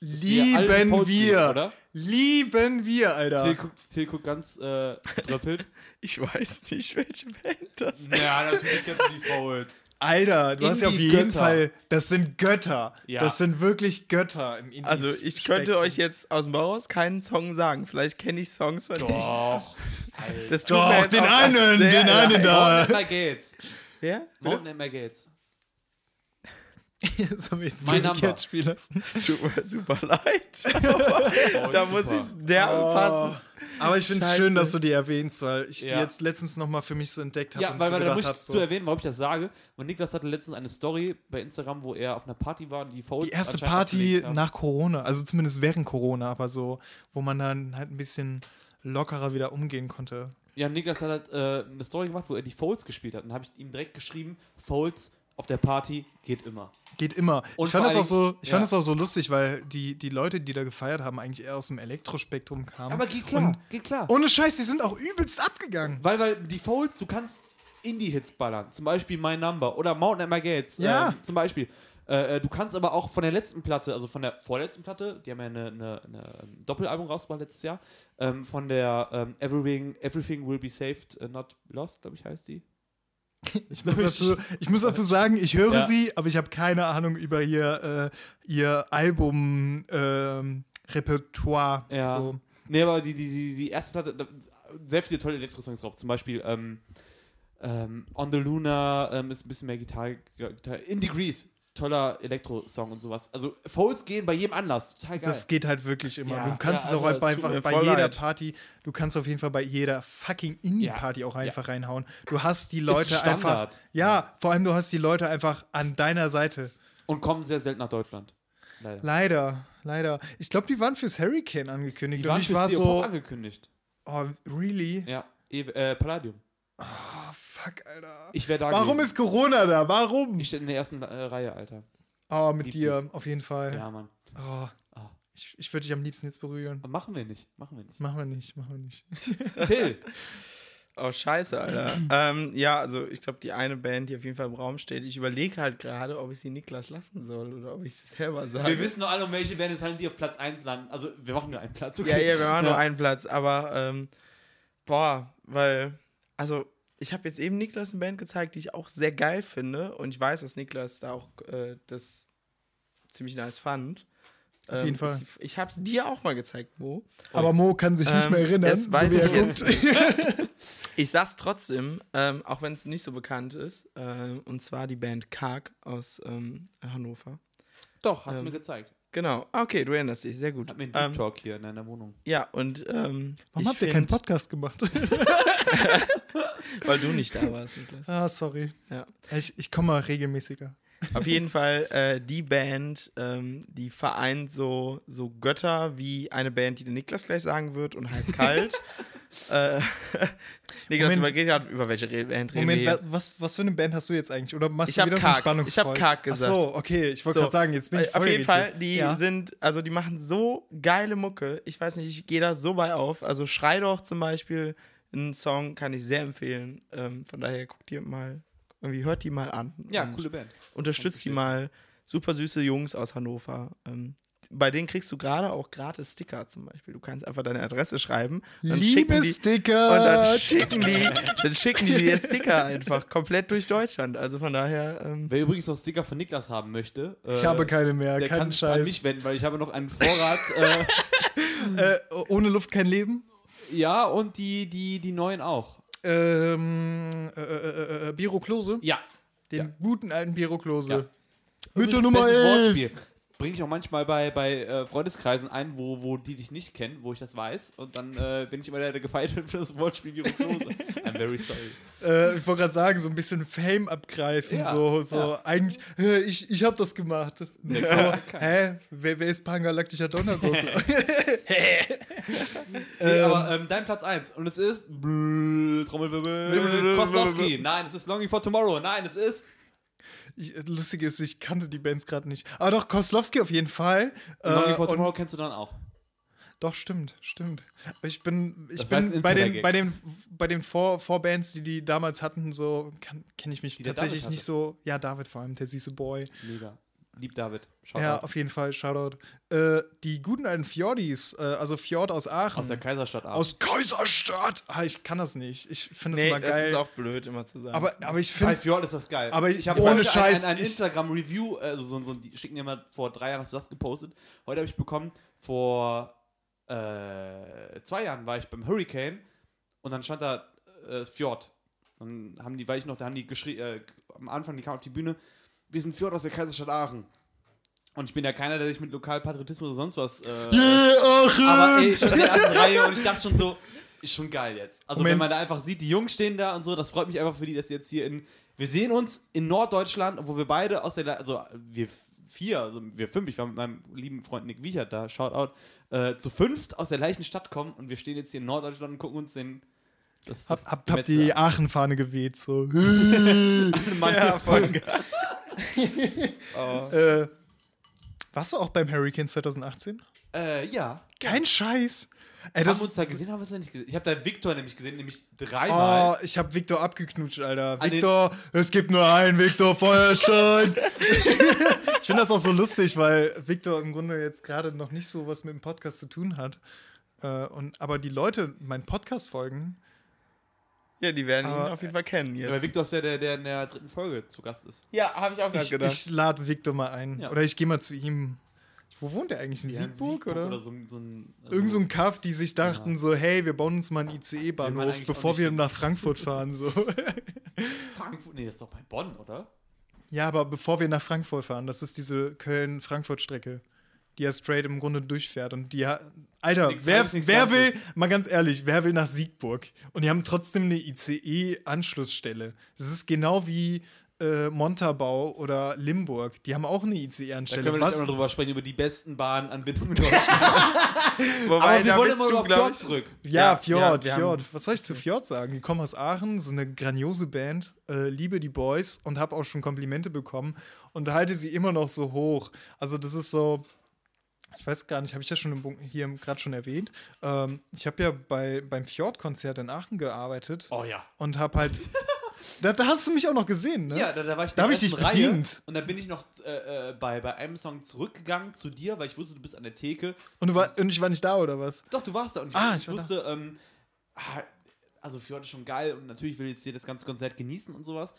Lieben wir. lieben, oder? Lieben wir, Alter. Till guckt, Till guckt ganz äh, dröppelt. [laughs] Ich weiß nicht, welche Band das ist. ja, natürlich du die Folds. Alter, du hast ja auf Indie jeden Götter. Fall, das sind Götter. Ja. Das sind wirklich Götter im Indie Also, ich könnte euch jetzt aus dem Bauhaus keinen Song sagen. Vielleicht kenne ich Songs von. Doch. [laughs] Das tut mir Doch, jetzt den auch einen, den einen da. Mountain Emma Gates. Wer? Mountain Emma Gates. Sollen wir jetzt Mein spielen lassen? Es tut mir super leid. [laughs] Oh, [laughs] da super. muss ich derbe passen. Aber ich finde es schön, dass du die erwähnst, weil ich die Ja. jetzt letztens noch mal für mich so entdeckt habe Ja, und weil, so weil da muss ich habe, zu so, erwähnen, warum ich das sage. Und Niklas hatte letztens eine Story bei Instagram, wo er auf einer Party war und die Folds die erste Party nach Corona, also zumindest während Corona, aber so, wo man dann halt ein bisschen lockerer wieder umgehen konnte. Ja, Niklas hat halt äh, eine Story gemacht, wo er die Folds gespielt hat. Und habe ich ihm direkt geschrieben, Folds auf der Party geht immer. Geht immer. Und ich fand das auch so, ich ja. fand auch so lustig, weil die, die Leute, die da gefeiert haben, eigentlich eher aus dem Elektrospektrum kamen. Aber geht klar, geht klar. ohne Scheiß, die sind auch übelst abgegangen. Weil, weil die Folds, du kannst Indie-Hits ballern. Zum Beispiel My Number oder Mountain at My Gates. Ja. Ähm, zum Beispiel. Äh, äh, du kannst aber auch von der letzten Platte, also von der vorletzten Platte, die haben ja eine, eine, eine ähm, Doppelalbum rausgebracht letztes Jahr, ähm, von der ähm, Everything, Everything Will Be Saved, uh, Not Lost, glaube ich, heißt die. [laughs] Ich muss, dazu, ich muss dazu sagen, ich höre Ja. sie, aber ich habe keine Ahnung über ihr, äh, ihr Album-Repertoire. Ja. So. Nee, aber die, die, die, die erste Platte, da, sehr viele tolle Elektro-Songs drauf. Zum Beispiel ähm, ähm, On the Luna ähm, ist ein bisschen mehr Gitarre. Gitarre. In Degrees, toller Elektro-Song und sowas. Also Folds gehen bei jedem Anlass. Total geil. Das geht halt wirklich immer. Ja, du kannst ja, es auch also mir bei jeder leid. Party, du kannst auf jeden Fall bei jeder fucking Indie-Party auch einfach reinhauen. Du hast die Leute einfach. Ja, vor allem du hast die Leute einfach an deiner Seite. Und kommen sehr selten nach Deutschland. Leider. Leider, leider. Ich glaube, die waren fürs Hurricane angekündigt Die und waren ich für war so, angekündigt. oh, really? Ja, E- äh, Palladium. Oh, fuck, Alter. Ich wäre da Warum gewesen. ist Corona da? Warum? Ich stehe in der ersten äh, Reihe, Alter. Oh, mit Lieb dir, auf jeden Fall. Ja, Mann. Oh, Ah. ich ich würde dich am liebsten jetzt berühren. Aber Machen wir nicht. Machen wir nicht. Machen wir nicht, machen wir nicht. [laughs] Till. Oh, scheiße, Alter. [clears throat] ähm, ja, also ich glaube, die eine Band, die auf jeden Fall im Raum steht, ich überlege halt gerade, ob ich sie Niklas lassen soll oder ob ich sie selber sage. Wir wissen doch alle, um welche Bands halt die auf Platz 1 landen. Also, wir machen nur einen Platz. Ja, ja, wir machen Ja. nur einen Platz, aber ähm, boah, weil, also ich habe jetzt eben Niklas eine Band gezeigt, die ich auch sehr geil finde und ich weiß, dass Niklas da auch äh, das ziemlich nice fand. Auf jeden ist Fall. Ich habe es dir auch mal gezeigt, Mo. Aber Mo kann sich nicht Ähm, mehr erinnern, so weiß wie er ich jetzt. guckt. [laughs] Ich sag's trotzdem, ähm, auch wenn es nicht so bekannt ist, ähm, und zwar die Band Karg aus ähm, Hannover. Doch, hast du Ähm, mir gezeigt. Genau, okay, du erinnerst dich, sehr gut. Hat mir einen Deep Ähm, Talk hier in deiner Wohnung. ja, und ähm, Warum ich habt ihr keinen Podcast gemacht? [laughs] Weil du nicht da warst, Niklas. ah, sorry. Ja. Ich, ich komme mal regelmäßiger. Auf jeden Fall äh, die Band, ähm, die vereint so, so Götter wie eine Band, die der Niklas gleich sagen wird und heißt Kalt. [laughs] äh, [laughs] Niklas Moment. übergeht gerade, über welche Band reden Moment, hier? was, was für eine Band hast du jetzt eigentlich? Oder machst Ich du hab wieder so Karg. entspannungsvoll? Ich hab Karg gesagt. Ach so, okay. Ich wollte So. gerade sagen, jetzt bin ich voll Auf jeden Fall, die ja. sind, also die machen so geile Mucke. Ich weiß nicht, ich gehe da so bei auf. Also Schrei doch zum Beispiel, einen Song kann ich sehr empfehlen. Ähm, von daher guckt ihr mal, irgendwie hört die mal an. Ja, coole Band. Unterstützt die mal. Super süße Jungs aus Hannover. Ähm, bei denen kriegst du gerade auch gratis Sticker zum Beispiel. Du kannst einfach deine Adresse schreiben. Dann schicken Liebe die, Sticker. und dann schicken die, dann schicken die dir Sticker einfach komplett durch Deutschland. Also von daher, ähm, Wer übrigens noch Sticker von Niklas haben möchte, ich äh, habe keine mehr, der keinen kann sich an Scheiß. mich wenden, weil ich habe noch einen Vorrat. äh, [laughs] Äh, ohne Luft kein Leben. ja, und die, die, die neuen auch. Ähm, äh, äh, äh, Biro Klose. Ja. Den Ja. guten alten Biro Klose. Ja. Mit der Übrigens, Nummer bestes 11. Wortspiel. Bringe ich auch manchmal bei, bei äh, Freundeskreisen ein, wo, wo die dich nicht kennen, wo ich das weiß. Und dann äh, bin ich immer der, der gefeiert wird für das Wortspiel Viroklose. I'm very sorry. Äh, ich wollte gerade sagen, so ein bisschen Fame abgreifen. Ja, so, so ja. eigentlich, äh, ich, ich habe das gemacht. So, hä? Wer, wer ist pangalaktischer Donnergurgel? Nee, Ähm, aber ähm, dein Platz 1. Und es ist. Trommelwirbel. Kostowski. Nein, es ist Longing for Tomorrow. Nein, es ist. Ich, lustig ist, ich kannte die Bands gerade nicht. Aber doch, Koslowski auf jeden Fall. Longing Äh, for und, Tomorrow kennst du dann auch. doch, stimmt, stimmt. Ich bin, ich Das bin bei den, bei den, bei den Vor Vorbands, die die damals hatten, so kenne ich mich Die tatsächlich nicht so. Ja, David vor allem, der süße Boy. Mega. Lieb David. Shoutout. Ja, auf jeden Fall, Shoutout. Äh, die guten alten Fjordis, äh, also Fjord aus Aachen. Aus der Kaiserstadt Aachen. Aus Kaiserstadt! Ah, ich kann das nicht. Ich finde das nee, immer das geil. ist auch blöd immer zu sagen. aber, aber ich Bei finde es. Fjord ist das geil. aber ich- habe ohne Scheiß, Ein, ein, ein ich- Instagram-Review, also so, so, die schicken immer vor drei Jahren hast du das gepostet. Heute habe ich bekommen, vor äh, zwei Jahren war ich beim Hurricane und dann stand da äh, Fjord. Dann haben die, weil ich noch, da haben die geschrieben, äh, am Anfang, die kamen auf die Bühne, wir sind Fjord aus der Kaiserstadt Aachen. Und ich bin ja keiner, der sich mit Lokalpatriotismus oder sonst was. Äh, Yeah, Aachen! aber ey, schon in der ersten Reihe und ich dachte schon so, ist schon geil jetzt. Also Moment. wenn man da einfach sieht, die Jungs stehen da und so, das freut mich einfach für die, dass sie jetzt hier in. Wir sehen uns in Norddeutschland, wo wir beide aus der, Le- also wir vier, also wir fünf, ich war mit meinem lieben Freund Nick Wiechert da, Shoutout, äh, zu fünft aus der gleichen Stadt kommen und wir stehen jetzt hier in Norddeutschland und gucken uns den. Das, Hab, das hab, hab die. Aachen-Fahne geweht, so. [laughs] Mann, Ja, voll geil. oh. [laughs] äh, warst du auch beim Hurricane 2018? Äh, ja. Kein Scheiß. Ey, haben wir uns da gesehen, haben wir es ja nicht gesehen. Ich habe da Victor nämlich gesehen, nämlich dreimal. oh, ich hab Victor abgeknutscht, Alter. Victor, es gibt nur einen Victor Feuerstein. [laughs] ich finde das auch so lustig, weil Victor im Grunde jetzt gerade noch nicht so was mit dem Podcast zu tun hat. Äh, und, aber die Leute meinen Podcast folgen. Ja, die werden ihn Aber, auf jeden Fall kennen jetzt. Victor ist ja der, der in der dritten Folge zu Gast ist. Ja, habe ich auch gerade Ich, gedacht. ich lade Victor mal ein. Ja. Oder ich gehe mal zu ihm. Wo wohnt er eigentlich? In Ja, in Siegburg, oder? oder so, so ein. Also, Irgend so ein Kaff, die sich dachten Ja. so, hey, wir bauen uns mal einen ICE-Bahnhof, bevor wir nach Frankfurt fahren. So. [laughs] Frankfurt. Nee, das ist doch bei Bonn, oder? ja, aber bevor wir nach Frankfurt fahren, das ist diese Köln-Frankfurt-Strecke, die ja straight im Grunde durchfährt. Und die, Alter, Nix wer, nix wer will, mal ganz ehrlich, wer will nach Siegburg? Und die haben trotzdem eine ICE-Anschlussstelle. Das ist genau wie äh, Montabaur oder Limburg. Die haben auch eine Da ICE-Anstelle. können wir Was? noch drüber sprechen, über die besten Bahnanbindungen in Deutschland. [laughs] Wobei, Aber wir da wollen immer auf glaub Fjord zurück. Ja, Ja, Fjord, ja, Fjord. haben- Was soll ich zu Fjord sagen? Die kommen aus Aachen, sind eine grandiose Band, äh, liebe die Boys und habe auch schon Komplimente bekommen und halte sie immer noch so hoch. Also das ist so, ich weiß gar nicht, habe ich ja schon hier gerade schon erwähnt. Ähm, ich habe ja bei, beim Fjord-Konzert in Aachen gearbeitet Oh ja. und habe halt, [laughs] da, da hast du mich auch noch gesehen, ne? Ja, da, da war ich Da der hab ich dich Reihe bedient. Und dann bin ich noch äh, äh, bei, bei einem Song zurückgegangen zu dir, weil ich wusste, du bist an der Theke. Und, du war, und ich war nicht da, oder was? Doch, du warst da. Und ich, Ah, ich ich da. wusste, ähm, ah, also Fjord ist schon geil und natürlich will ich jetzt hier das ganze Konzert genießen und sowas.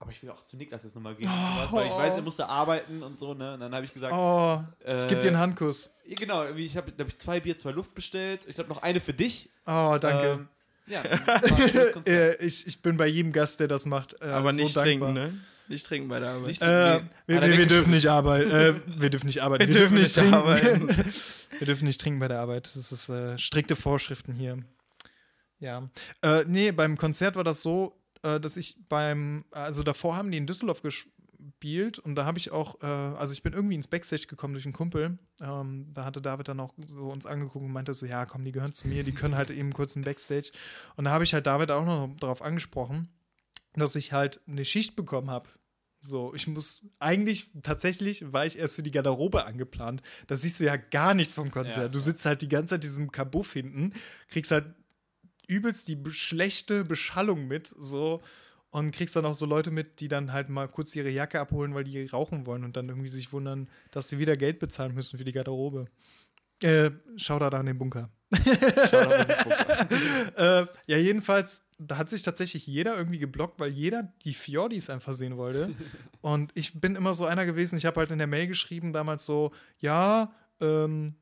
Aber ich will auch zu Niklas jetzt nochmal gehen und sowas, weil ich weiß, er musste arbeiten und so, ne? Und dann habe ich gesagt, Oh, ich gebe dir einen Äh, Handkuss. genau, ich habe, glaube ich, zwei Bier, zwei Luft bestellt. Ich glaube, noch eine für dich. Oh, danke. Ähm, ja, [laughs] äh, ich, ich bin bei jedem Gast, der das macht. Äh, Aber so nicht dankbar. trinken, ne? Nicht trinken bei der Arbeit. Nicht- Äh, Nee, wir, wir, wir dürfen nicht [laughs] arbeiten. Äh, wir dürfen nicht arbeiten. Wir, Wir dürfen nicht trinken. nicht [laughs] wir dürfen nicht trinken bei der Arbeit. Das ist äh, strikte Vorschriften hier. Ja. Äh, nee, beim Konzert war das so, äh, dass ich beim, also davor haben die in Düsseldorf gespielt und da habe ich auch, äh, also ich bin irgendwie ins Backstage gekommen durch einen Kumpel. Ähm, da hatte David dann auch so uns angeguckt und meinte so, ja, komm, die gehören zu mir, die können halt eben kurz in Backstage. Und da habe ich halt David auch noch darauf angesprochen, dass ich halt eine Schicht bekommen habe. So, ich muss eigentlich tatsächlich war ich erst für die Garderobe angeplant. Da siehst du ja gar nichts vom Konzert. Ja. Du sitzt halt die ganze Zeit in diesem Kabuff hinten, kriegst halt übelst die schlechte Beschallung mit, so und kriegst dann auch so Leute mit, die dann halt mal kurz ihre Jacke abholen, weil die rauchen wollen und dann irgendwie sich wundern, dass sie wieder Geld bezahlen müssen für die Garderobe. Äh, Shoutout an den Bunker. [laughs] äh, ja, jedenfalls, da hat sich tatsächlich jeder irgendwie geblockt, weil jeder die Fjordis einfach sehen wollte. [laughs] Und ich bin immer so einer gewesen, ich habe halt in der Mail geschrieben damals so, ja, ähm,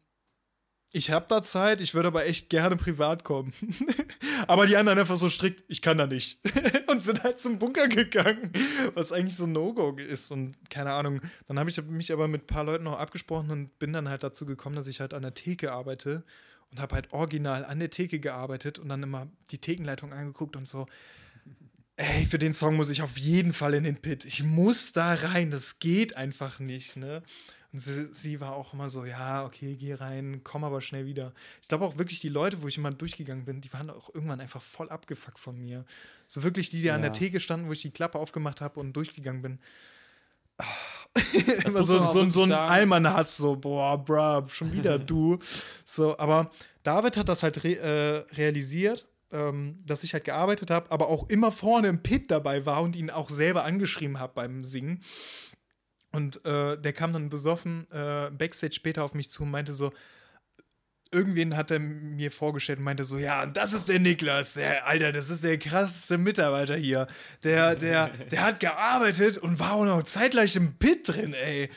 ich habe da Zeit, ich würde aber echt gerne privat kommen. [laughs] aber die anderen einfach so strikt, ich kann da nicht. [laughs] und sind halt zum Bunker gegangen, was eigentlich so ein No-Go ist. Und keine Ahnung, dann habe ich mich aber mit ein paar Leuten noch abgesprochen und bin dann halt dazu gekommen, dass ich halt an der Theke arbeite und habe halt original an der Theke gearbeitet und dann immer die Thekenleitung angeguckt und so, ey, für den Song muss ich auf jeden Fall in den Pit. Ich muss da rein, das geht einfach nicht, ne? Und sie, sie war auch immer so, ja, okay, geh rein, komm aber schnell wieder. Ich glaube auch wirklich, die Leute, wo ich immer durchgegangen bin, die waren auch irgendwann einfach voll abgefuckt von mir. So wirklich die, die an Ja. der Theke standen, wo ich die Klappe aufgemacht habe und durchgegangen bin. Immer so, so, so ein. Allmann-Hass, so, boah, bruh, schon wieder [laughs] du. So, aber David hat das halt re äh, realisiert, ähm, dass ich halt gearbeitet habe, aber auch immer vorne im Pit dabei war und ihn auch selber angeschrieben habe beim Singen. Und äh, der kam dann besoffen äh, Backstage später auf mich zu und meinte so, irgendwen hat er mir vorgestellt und meinte so, ja, das ist der Niklas, der, Alter, das ist der krasseste Mitarbeiter hier. Der, der, der hat gearbeitet und war auch noch zeitgleich im Pit drin, ey.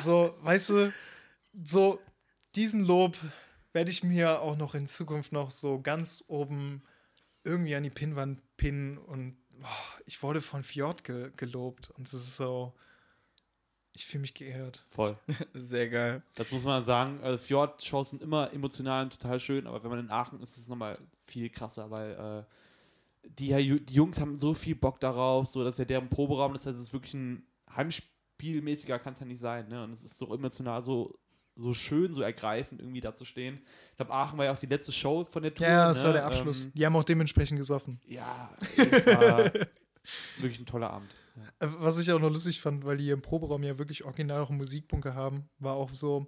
So, weißt du, so diesen Lob werde ich mir auch noch in Zukunft noch so ganz oben irgendwie an die Pinnwand pinnen und boah, ich wurde von Fjord ge gelobt und es ist so, Ich fühle mich geehrt. Voll. [laughs] Sehr geil. Das muss man sagen. Also Fjord-Shows sind immer emotional und total schön, aber wenn man in Aachen ist, ist es nochmal viel krasser, weil äh, die, die Jungs haben so viel Bock darauf, so dass ja deren Proberaum, das heißt, es ist wirklich ein Heimspielmäßiger, kann es ja nicht sein. Ne? Und es ist so emotional, so, so schön, so ergreifend, irgendwie da zu stehen. Ich glaube, Aachen war ja auch die letzte Show von der Tour. Ja, das ne? war der Abschluss. Ähm, die haben auch dementsprechend gesoffen. ja, es war [laughs] wirklich ein toller Abend. Äh, Was ich auch noch lustig fand, weil die im Proberaum ja wirklich original auch einen Musikbunker haben, war auch so,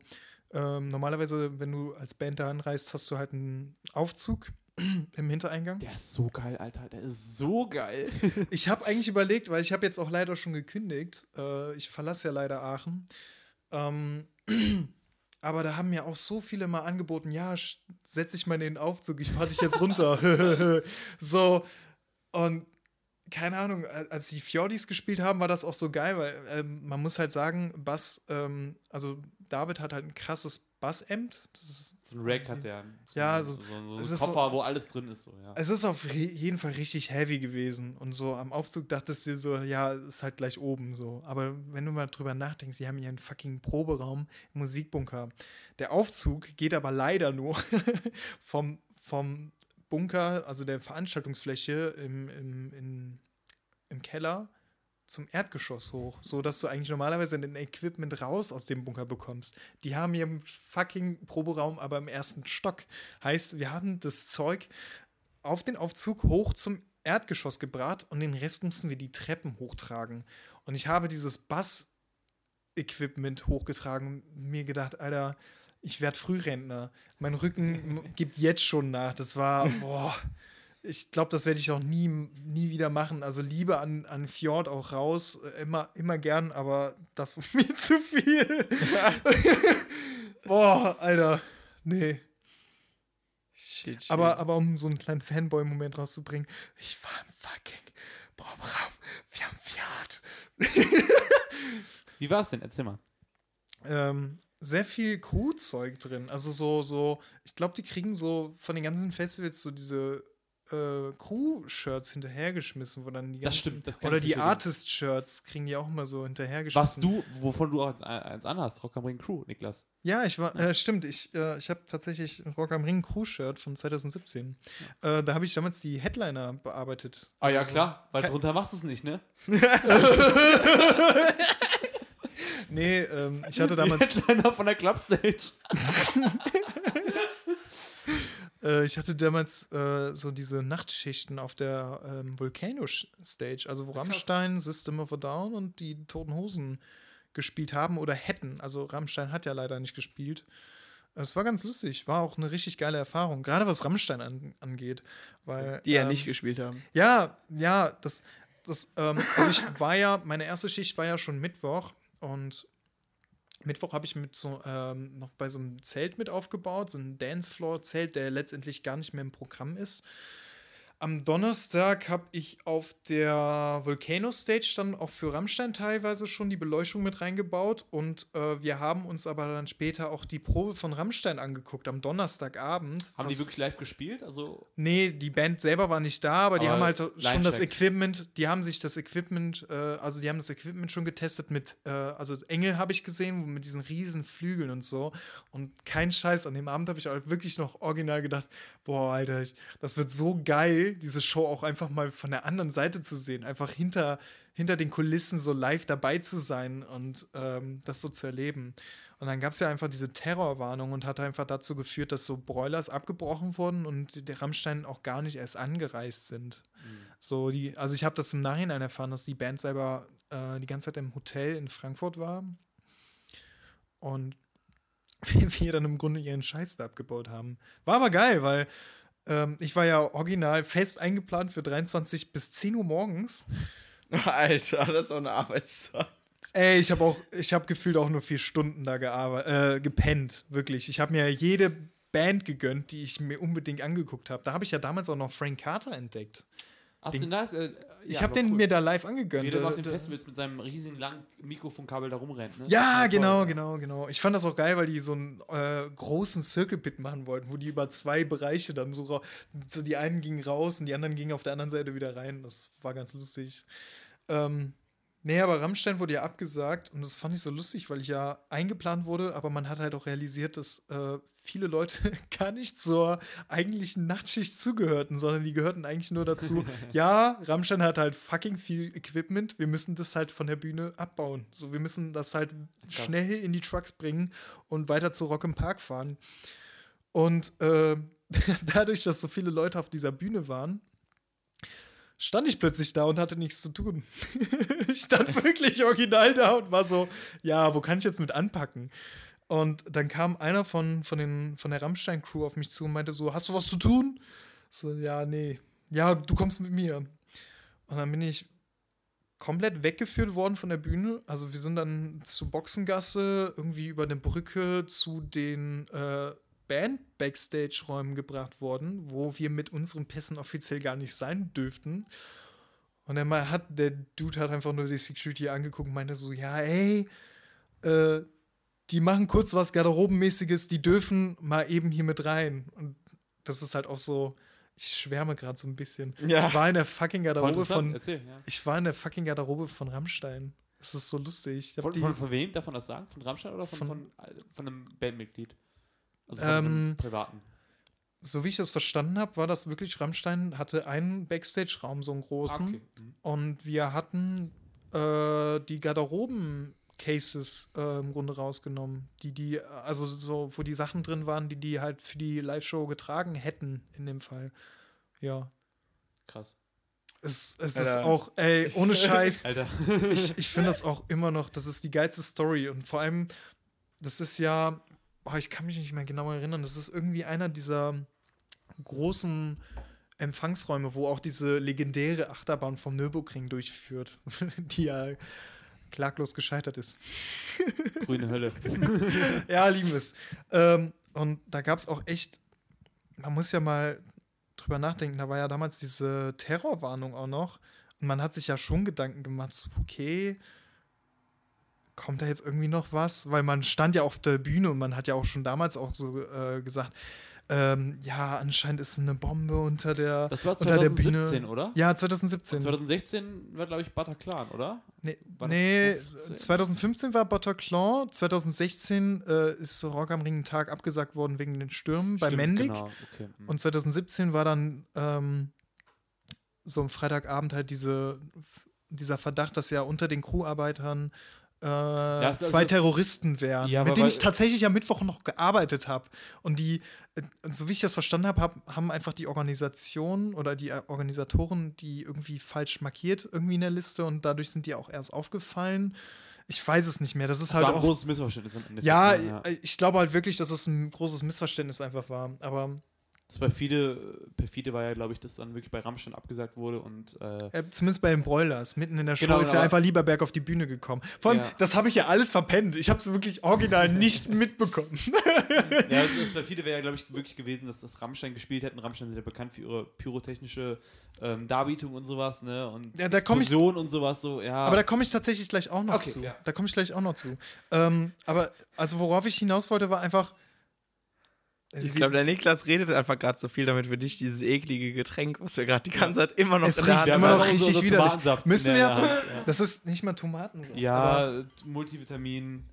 ähm, normalerweise, wenn du als Band da anreist, hast du halt einen Aufzug [clears throat] im Hintereingang. Der ist so geil, Alter. Der ist so geil. [laughs] Ich habe eigentlich überlegt, weil ich habe jetzt auch leider schon gekündigt. Äh, ich verlasse ja leider Aachen. Ähm, [clears throat] aber da haben mir auch so viele mal angeboten, ja, sch- setz dich mal in den Aufzug, ich fahre dich jetzt runter. [laughs] so, und keine Ahnung, als die Fjordis gespielt haben, war das auch so geil, weil ähm, man muss halt sagen, Bass, ähm, also David hat halt ein krasses Bassamp. Das ist So ein Rack hat der. So Ja, so- so, so, es ein ist Koffer, so- wo alles drin ist. So, ja. Es ist auf jeden Fall richtig heavy gewesen. Und so am Aufzug dachtest du so, ja, ist halt gleich oben so. Aber wenn du mal drüber nachdenkst, sie haben hier einen fucking Proberaum im Musikbunker. Der Aufzug geht aber leider nur [laughs] vom, vom Bunker, also der Veranstaltungsfläche im, im, in, im Keller zum Erdgeschoss hoch, so dass du eigentlich normalerweise den Equipment raus aus dem Bunker bekommst. Die haben hier im fucking Proberaum aber im ersten Stock. Heißt, wir haben das Zeug auf den Aufzug hoch zum Erdgeschoss gebracht und den Rest mussten wir die Treppen hochtragen. Und ich habe dieses Bass-Equipment hochgetragen und mir gedacht, Alter, ich werde Frührentner. Mein Rücken gibt jetzt schon nach. Das war, boah, ich glaube, das werde ich auch nie, nie wieder machen. Also Liebe an, an Fjord auch raus, äh, immer, immer gern, aber das war [laughs] mir zu viel. boah, Alter, nee. Shit, shit. Aber, aber um so einen kleinen Fanboy-Moment rauszubringen, ich war im fucking Proberaum, wir haben Fiat. Wie war es denn? Erzähl mal. Ähm, sehr viel Crew-Zeug drin. Also so, so, ich glaube, die kriegen so von den ganzen Festivals so diese äh, Crew-Shirts hinterhergeschmissen, wo dann die Das ganzen, stimmt, das Oder die. Artist-Shirts kriegen die auch immer so Was hinterhergeschmissen. du, wovon du auch eins, eins anhast, Rock am Ring Crew, Niklas. Ja, ich war, äh, stimmt, ich, äh, ich habe tatsächlich ein Rock am Ring Crew-Shirt von 2017. Äh, da habe ich damals die Headliner bearbeitet. Ah ja, Also, klar, weil drunter machst du es nicht, ne? [laughs] [laughs] Nee, ähm, ich hatte damals, Die Headliner von der Clubstage. [laughs] äh, ich hatte damals äh, so diese Nachtschichten auf der ähm, Volcano-Stage, also wo Rammstein, System of a Down und die Toten Hosen gespielt haben oder hätten. Also Rammstein hat ja leider nicht gespielt. Es war ganz lustig, war auch eine richtig geile Erfahrung, gerade was Rammstein an, angeht. Weil, die ja ähm, nicht gespielt haben. Ja, ja, das, das, ähm, also ich war ja, meine erste Schicht war ja schon Mittwoch und Mittwoch habe ich mit so ähm, noch bei so einem Zelt mit aufgebaut, so ein Dancefloor-Zelt, der letztendlich gar nicht mehr im Programm ist. Am Donnerstag habe ich auf der Volcano Stage dann auch für Rammstein teilweise schon die Beleuchtung mit reingebaut und äh, wir haben uns aber dann später auch die Probe von Rammstein angeguckt am Donnerstagabend. Haben die wirklich live gespielt? Also, Nee, die Band selber war nicht da, aber, die Aber haben halt schon das. Equipment, die haben sich das Equipment, äh, also die haben das Equipment schon getestet mit, äh, also Engel habe ich gesehen, mit diesen riesen Flügeln und so. Und kein Scheiß, an dem Abend habe ich halt wirklich noch original gedacht, boah, Alter, das wird so geil, diese Show auch einfach mal von der anderen Seite zu sehen, einfach hinter, hinter den Kulissen so live dabei zu sein und ähm, das so zu erleben. Und dann gab es ja einfach diese Terrorwarnung und hat einfach dazu geführt, dass so Broilers abgebrochen wurden und der Rammstein auch gar nicht erst angereist sind. So die, also ich habe das im Nachhinein erfahren, dass die Band selber äh, die ganze Zeit im Hotel in Frankfurt war und [laughs] wir dann im Grunde ihren Scheiß da abgebaut haben. War aber geil, weil ähm, ich war ja original fest eingeplant für 23 bis 10 Uhr morgens. [laughs] Alter, das ist doch eine Arbeitszeit. Ey, ich habe auch, ich habe gefühlt auch nur vier Stunden da gearbeitet, äh, gepennt, wirklich. Ich habe mir jede Band gegönnt, die ich mir unbedingt angeguckt habe. Da habe ich ja damals auch noch Frank Carter entdeckt. Hast du das? Äh, Ich ja, habe den cool. mir da live Wie angegönnt. der auf Äh, den da- Festivals mit seinem riesigen langen Mikrofonkabel da rumrennt, ne? Ja, genau, toll. genau, genau. Ich fand das auch geil, weil die so einen äh, großen Circle Pit machen wollten, wo die über zwei Bereiche dann so, so die einen gingen raus und die anderen gingen auf der anderen Seite wieder rein. Das war ganz lustig. Ähm, Nee, aber Rammstein wurde ja abgesagt und das fand ich so lustig, weil ich ja eingeplant wurde, aber man hat halt auch realisiert, dass äh, viele Leute [laughs] gar nicht zur eigentlichen Nachtschicht zugehörten, sondern die gehörten eigentlich nur dazu, [laughs] ja, Rammstein hat halt fucking viel Equipment, wir müssen das halt von der Bühne abbauen. So, wir müssen das halt Krass. schnell in die Trucks bringen und weiter zu Rock im Park fahren. Und äh, [laughs] dadurch, dass so viele Leute auf dieser Bühne waren, stand ich plötzlich da und hatte nichts zu tun. ich stand wirklich original da und war so, ja, wo kann ich jetzt mit anpacken? Und dann kam einer von, von, den, von der Rammstein-Crew auf mich zu und meinte so, hast du was zu tun? So, ja, nee. Ja, du kommst mit mir. Und dann bin ich komplett weggeführt worden von der Bühne. Also wir sind dann zur Boxengasse, irgendwie über eine Brücke zu den äh, Band-Backstage-Räumen gebracht worden, wo wir mit unseren Pässen offiziell gar nicht sein dürften. Und dann hat der Dude hat einfach nur die Security angeguckt und meinte so, ja, ey, äh, die machen kurz was Garderobenmäßiges, die dürfen mal eben hier mit rein. Und das ist halt auch so, ich schwärme gerade so ein bisschen. Ja. Ich war in der fucking Garderobe von, Erzähl, ja. ich war in der fucking Garderobe von Rammstein. Das ist so lustig. Von, die, von, von wem darf man das sagen? Von Rammstein oder von, Von- von, von, einem Bandmitglied? Also von, Ähm, einem privaten. so wie ich das verstanden habe, war das wirklich, Rammstein hatte einen Backstage-Raum, so einen großen. okay. Mhm. Und wir hatten äh, die Garderoben-Cases äh, im Grunde rausgenommen. Die, die, also so, wo die Sachen drin waren, die die halt für die Live-Show getragen hätten, in dem Fall. Ja. Krass. Es, es ist auch, ey, ohne [laughs] Scheiß. Alter. ich, ich finde das auch immer noch, das ist die geilste Story. Und vor allem, das ist ja, boah, ich kann mich nicht mehr genau erinnern, das ist irgendwie einer dieser großen Empfangsräume, wo auch diese legendäre Achterbahn vom Nürburgring durchführt, [laughs] die ja klaglos gescheitert ist. [laughs] Grüne Hölle. [laughs] Ja, lieben es. Ähm, und da gab es auch echt, man muss ja mal drüber nachdenken, da war ja damals diese Terrorwarnung auch noch. Und man hat sich ja schon Gedanken gemacht, so, okay, kommt da jetzt irgendwie noch was? Weil man stand ja auf der Bühne und man hat ja auch schon damals auch so äh, gesagt, ähm, ja, anscheinend ist eine Bombe unter der, Das war unter der 2017, Bühne. oder? Ja, 2017. 2016 war, glaube ich, Bataclan, oder? Nee, nee 15? 2015 war Bataclan, 2016 äh, ist Rock am Ring Tag abgesagt worden wegen den Stürmen bei Stimmt, Mendig. Genau. Okay. mhm. Und 2017 war dann ähm, so am Freitagabend halt diese, dieser Verdacht, dass ja unter den Crewarbeitern äh, das- zwei das- Terroristen wären, Ja, mit denen ich tatsächlich am Mittwoch noch gearbeitet habe. Und die, äh, so wie ich das verstanden habe, hab, haben einfach die Organisation oder die äh, Organisatoren die irgendwie falsch markiert, irgendwie in der Liste und dadurch sind die auch erst aufgefallen. Ich weiß es nicht mehr. Das ist das halt war ein auch. großes Missverständnis. Ja, ja. ich- ich glaube halt wirklich, dass es ein großes Missverständnis einfach war. Aber Das bei viele, perfide war ja, glaube ich, dass dann wirklich bei Rammstein abgesagt wurde und äh, Äh, zumindest bei den Broilers. Mitten in der Show Genau, ist ja aber- einfach Lieberberg auf die Bühne gekommen. Vor allem, Ja. das habe ich ja alles verpennt. Ich habe es wirklich original nicht [laughs] mitbekommen. ja, das, viele wäre ja, glaube ich, wirklich gewesen, dass das Rammstein gespielt hätten. Rammstein sind ja bekannt für ihre pyrotechnische ähm, Darbietung und sowas, ne? Und Ja, da komm ich- Explosion und sowas so, ja. Aber da komme ich tatsächlich gleich auch noch Okay, zu. ja. Da komme ich gleich auch noch zu. Ähm, aber also worauf ich hinaus wollte, war einfach. Ich glaube, der Niklas redet einfach gerade so viel, damit wir nicht dieses eklige Getränk, was wir gerade die ganze Zeit immer noch Es riecht immer noch richtig widerlich. Tomatensaft Müssen wir. der Hand, ja. Das ist nicht mal Tomaten. aber Ja, Multivitamin.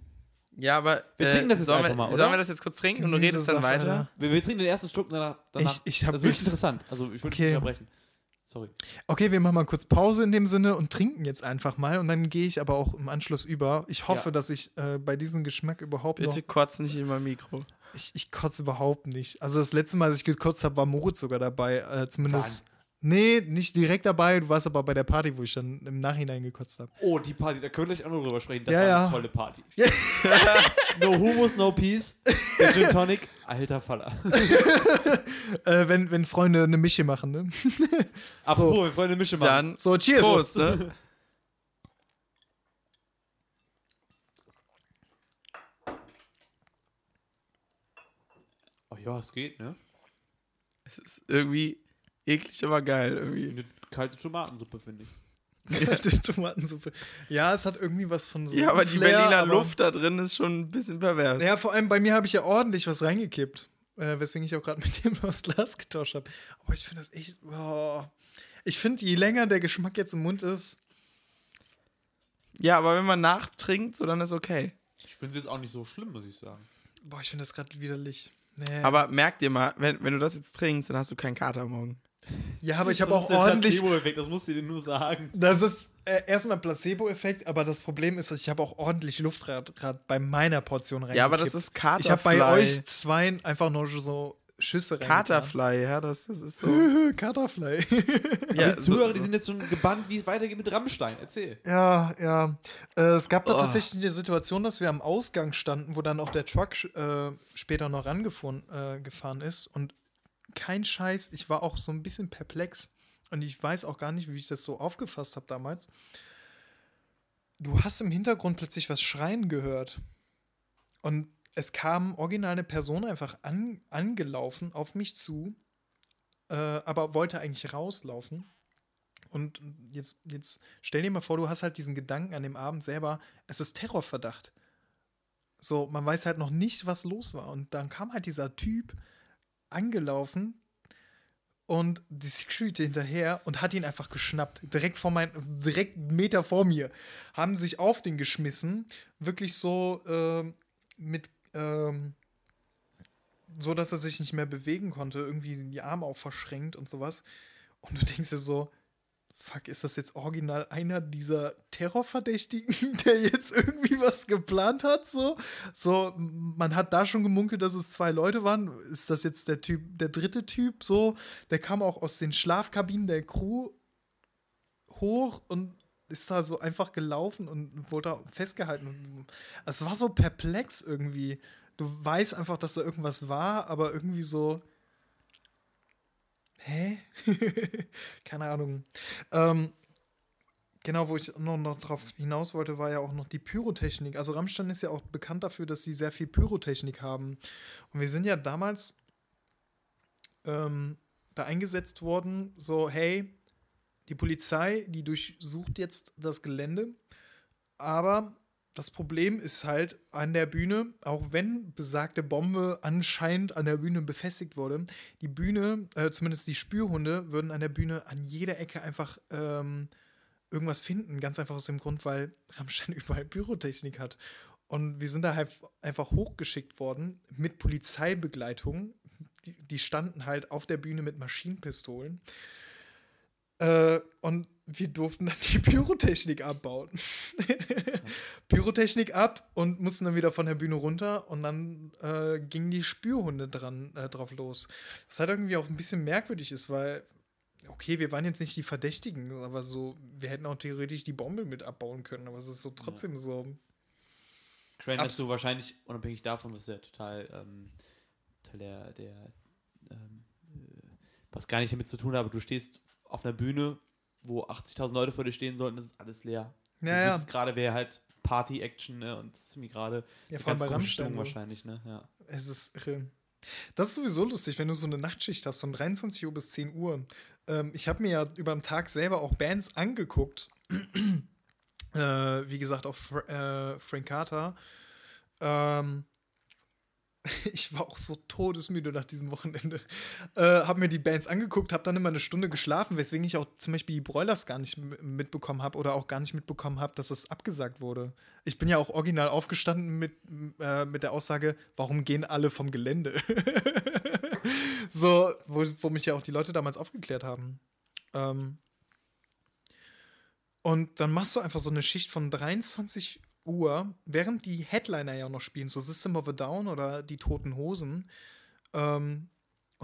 Ja, aber Wir äh, trinken das jetzt sollen, einfach wir, mal, oder? sollen wir das jetzt kurz trinken und du redest dann weiter? Wir, wir trinken den ersten Schluck danach. danach. Ich- ich das ist interessant. Also, ich würde Okay. nicht unterbrechen. Sorry. Okay, wir machen mal kurz Pause in dem Sinne und trinken jetzt einfach mal und dann gehe ich aber auch im Anschluss über. Ich hoffe, Ja. dass ich äh, bei diesem Geschmack überhaupt noch Bitte kotz nicht in mein Mikro. Ich, ich kotze überhaupt nicht. Also das letzte Mal, als ich gekotzt habe, war Moritz sogar dabei. Äh, zumindest. Nee, nicht direkt dabei. Du warst aber bei der Party, wo ich dann im Nachhinein gekotzt habe. Oh, die Party, da können wir gleich auch noch drüber sprechen. Das Ja, war ja. eine tolle Party. [laughs] no Humus, no Peace. Der Gin Tonic, alter Faller. [laughs] Äh, wenn, wenn Freunde eine Mische machen, ne? Apropos, wir Freunde Mische machen. Dann So, cheers. Prost, ne? [laughs] ja, es geht, ne? Es ist irgendwie eklig, aber geil. Irgendwie. Eine kalte Tomatensuppe, finde ich. [laughs] die Tomatensuppe. Ja, es hat irgendwie was von so. Ja, aber die Flair, Berliner aber- Luft da drin ist schon ein bisschen pervers. Ja, vor allem bei mir habe ich ja ordentlich was reingekippt. Äh, weswegen ich auch gerade [laughs] mit dem aus Glas getauscht habe. Aber ich finde das echt. Oh. Ich finde, je länger der Geschmack jetzt im Mund ist, Ja, aber wenn man nachtrinkt, so dann ist okay. Ich finde es jetzt auch nicht so schlimm, muss ich sagen. Boah, ich finde das gerade widerlich. Nee. Aber merk dir mal, wenn, wenn du das jetzt trinkst, dann hast du keinen Kater morgen. ja, aber ich habe Das auch ordentlich. Placebo-Effekt, das musst du dir nur sagen. Das ist äh, erstmal Placebo-Effekt, aber das Problem ist, dass ich habe auch ordentlich Luftrad bei meiner Portion reingekippt. Ja, aber das ist Katerfly. Ich habe bei euch zwei einfach nur so Schüsse reingetan. Katerfly, ja, das, das ist so. [laughs] Katerfly. ja, die Zuhörer, so, die sind jetzt schon gebannt, wie es weitergeht mit Rammstein. Erzähl. ja, ja. Äh, es gab da Oh. tatsächlich eine Situation, dass wir am Ausgang standen, wo dann auch der Truck äh, später noch rangefahren äh, gefahren ist. Und kein Scheiß, ich war auch so ein bisschen perplex. Und ich weiß auch gar nicht, wie ich das so aufgefasst habe damals. Du hast im Hintergrund plötzlich was schreien gehört. Und es kam original eine Person einfach an, angelaufen auf mich zu, äh, aber wollte eigentlich rauslaufen. Und jetzt, jetzt stell dir mal vor, du hast halt diesen Gedanken an dem Abend selber, es ist Terrorverdacht. So, man weiß halt noch nicht, was los war. Und dann kam halt dieser Typ angelaufen und die Security hinterher und hat ihn einfach geschnappt. Direkt vor mein, direkt einen Meter vor mir. Haben sich auf den geschmissen. Wirklich so ähm, mit, ähm, so dass er sich nicht mehr bewegen konnte. Irgendwie die Arme auch verschränkt und sowas. Und du denkst dir so, fuck, ist das jetzt original einer dieser Terrorverdächtigen, [laughs] der jetzt irgendwie was geplant hat? So, so man hat da schon gemunkelt, dass es zwei Leute waren. Ist das jetzt der Typ, der dritte Typ? So, der kam auch aus den Schlafkabinen der Crew hoch und ist da so einfach gelaufen und wurde da festgehalten. Es war so perplex irgendwie. Du weißt einfach, dass da irgendwas war, aber irgendwie so. Hä? [laughs] Keine Ahnung. Ähm, genau, wo ich noch, noch drauf hinaus wollte, war ja auch noch die Pyrotechnik. Also Rammstein ist ja auch bekannt dafür, dass sie sehr viel Pyrotechnik haben. Und wir sind ja damals ähm, da eingesetzt worden, so, hey, die Polizei, die durchsucht jetzt das Gelände, aber das Problem ist halt an der Bühne, auch wenn besagte Bombe anscheinend an der Bühne befestigt wurde, die Bühne, äh, zumindest die Spürhunde, würden an der Bühne an jeder Ecke einfach ähm, irgendwas finden. Ganz einfach aus dem Grund, weil Rammstein [laughs] überall Pyrotechnik hat. Und wir sind da halt einfach hochgeschickt worden mit Polizeibegleitung. Die, die standen halt auf der Bühne mit Maschinenpistolen. Äh, und wir durften dann die Pyrotechnik abbauen. [laughs] Pyrotechnik ab und mussten dann wieder von der Bühne runter und dann äh, gingen die Spürhunde dran, äh, drauf los. Was halt irgendwie auch ein bisschen merkwürdig ist, weil, okay, wir waren jetzt nicht die Verdächtigen, aber so, wir hätten auch theoretisch die Bombe mit abbauen können, aber es ist so trotzdem so. Crane Abs- hast du wahrscheinlich, unabhängig davon, was ja total, ähm, total der, der ähm, äh, was gar nicht damit zu tun hat, aber du stehst auf einer Bühne, wo 80.000 Leute vor dir stehen sollten, das ist alles leer. Ja, du ja. siehst gerade wäre halt Party-Action, ne? Und das ist irgendwie gerade Ja, vor allem bei. Stimmung wahrscheinlich, ne? Ja. Es ist irre. Das ist sowieso lustig, wenn du so eine Nachtschicht hast von 23 Uhr bis 10 Uhr. Ähm, ich habe mir ja über den Tag selber auch Bands angeguckt. [clears throat] äh, wie gesagt, auch Fra äh, Frank Carter. Ähm, [laughs] ich war auch so todesmüde nach diesem Wochenende. Äh, habe mir die Bands angeguckt, habe dann immer eine Stunde geschlafen, weswegen ich auch zum Beispiel die Broilers gar nicht mitbekommen habe oder auch gar nicht mitbekommen habe, dass es abgesagt wurde. Ich bin ja auch original aufgestanden mit, äh, mit der Aussage, warum gehen alle vom Gelände? [laughs] so, wo, wo mich ja auch die Leute damals aufgeklärt haben. Ähm, und dann machst du einfach so eine Schicht von 23 Uhr, während die Headliner ja auch noch spielen, so System of a Down oder die Toten Hosen. Ähm,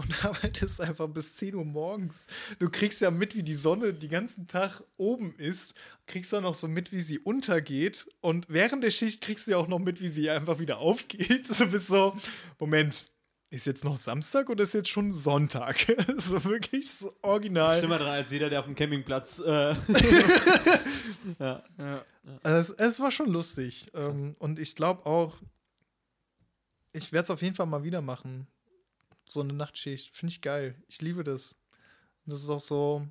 [laughs] und arbeitest einfach bis 10 Uhr morgens. Du kriegst ja mit, wie die Sonne den ganzen Tag oben ist, kriegst dann noch so mit, wie sie untergeht. Und während der Schicht kriegst du ja auch noch mit, wie sie einfach wieder aufgeht. [laughs] Du bist so, Moment, ist jetzt noch Samstag oder ist jetzt schon Sonntag? [laughs] so wirklich so original. Schlimmer dran als jeder, der auf dem Campingplatz. Äh, [laughs] ja. Ja. Es, es war schon lustig. Ähm, und ich glaube auch, ich werde es auf jeden Fall mal wieder machen. So eine Nachtschicht. Finde ich geil. Ich liebe das. Das ist auch so,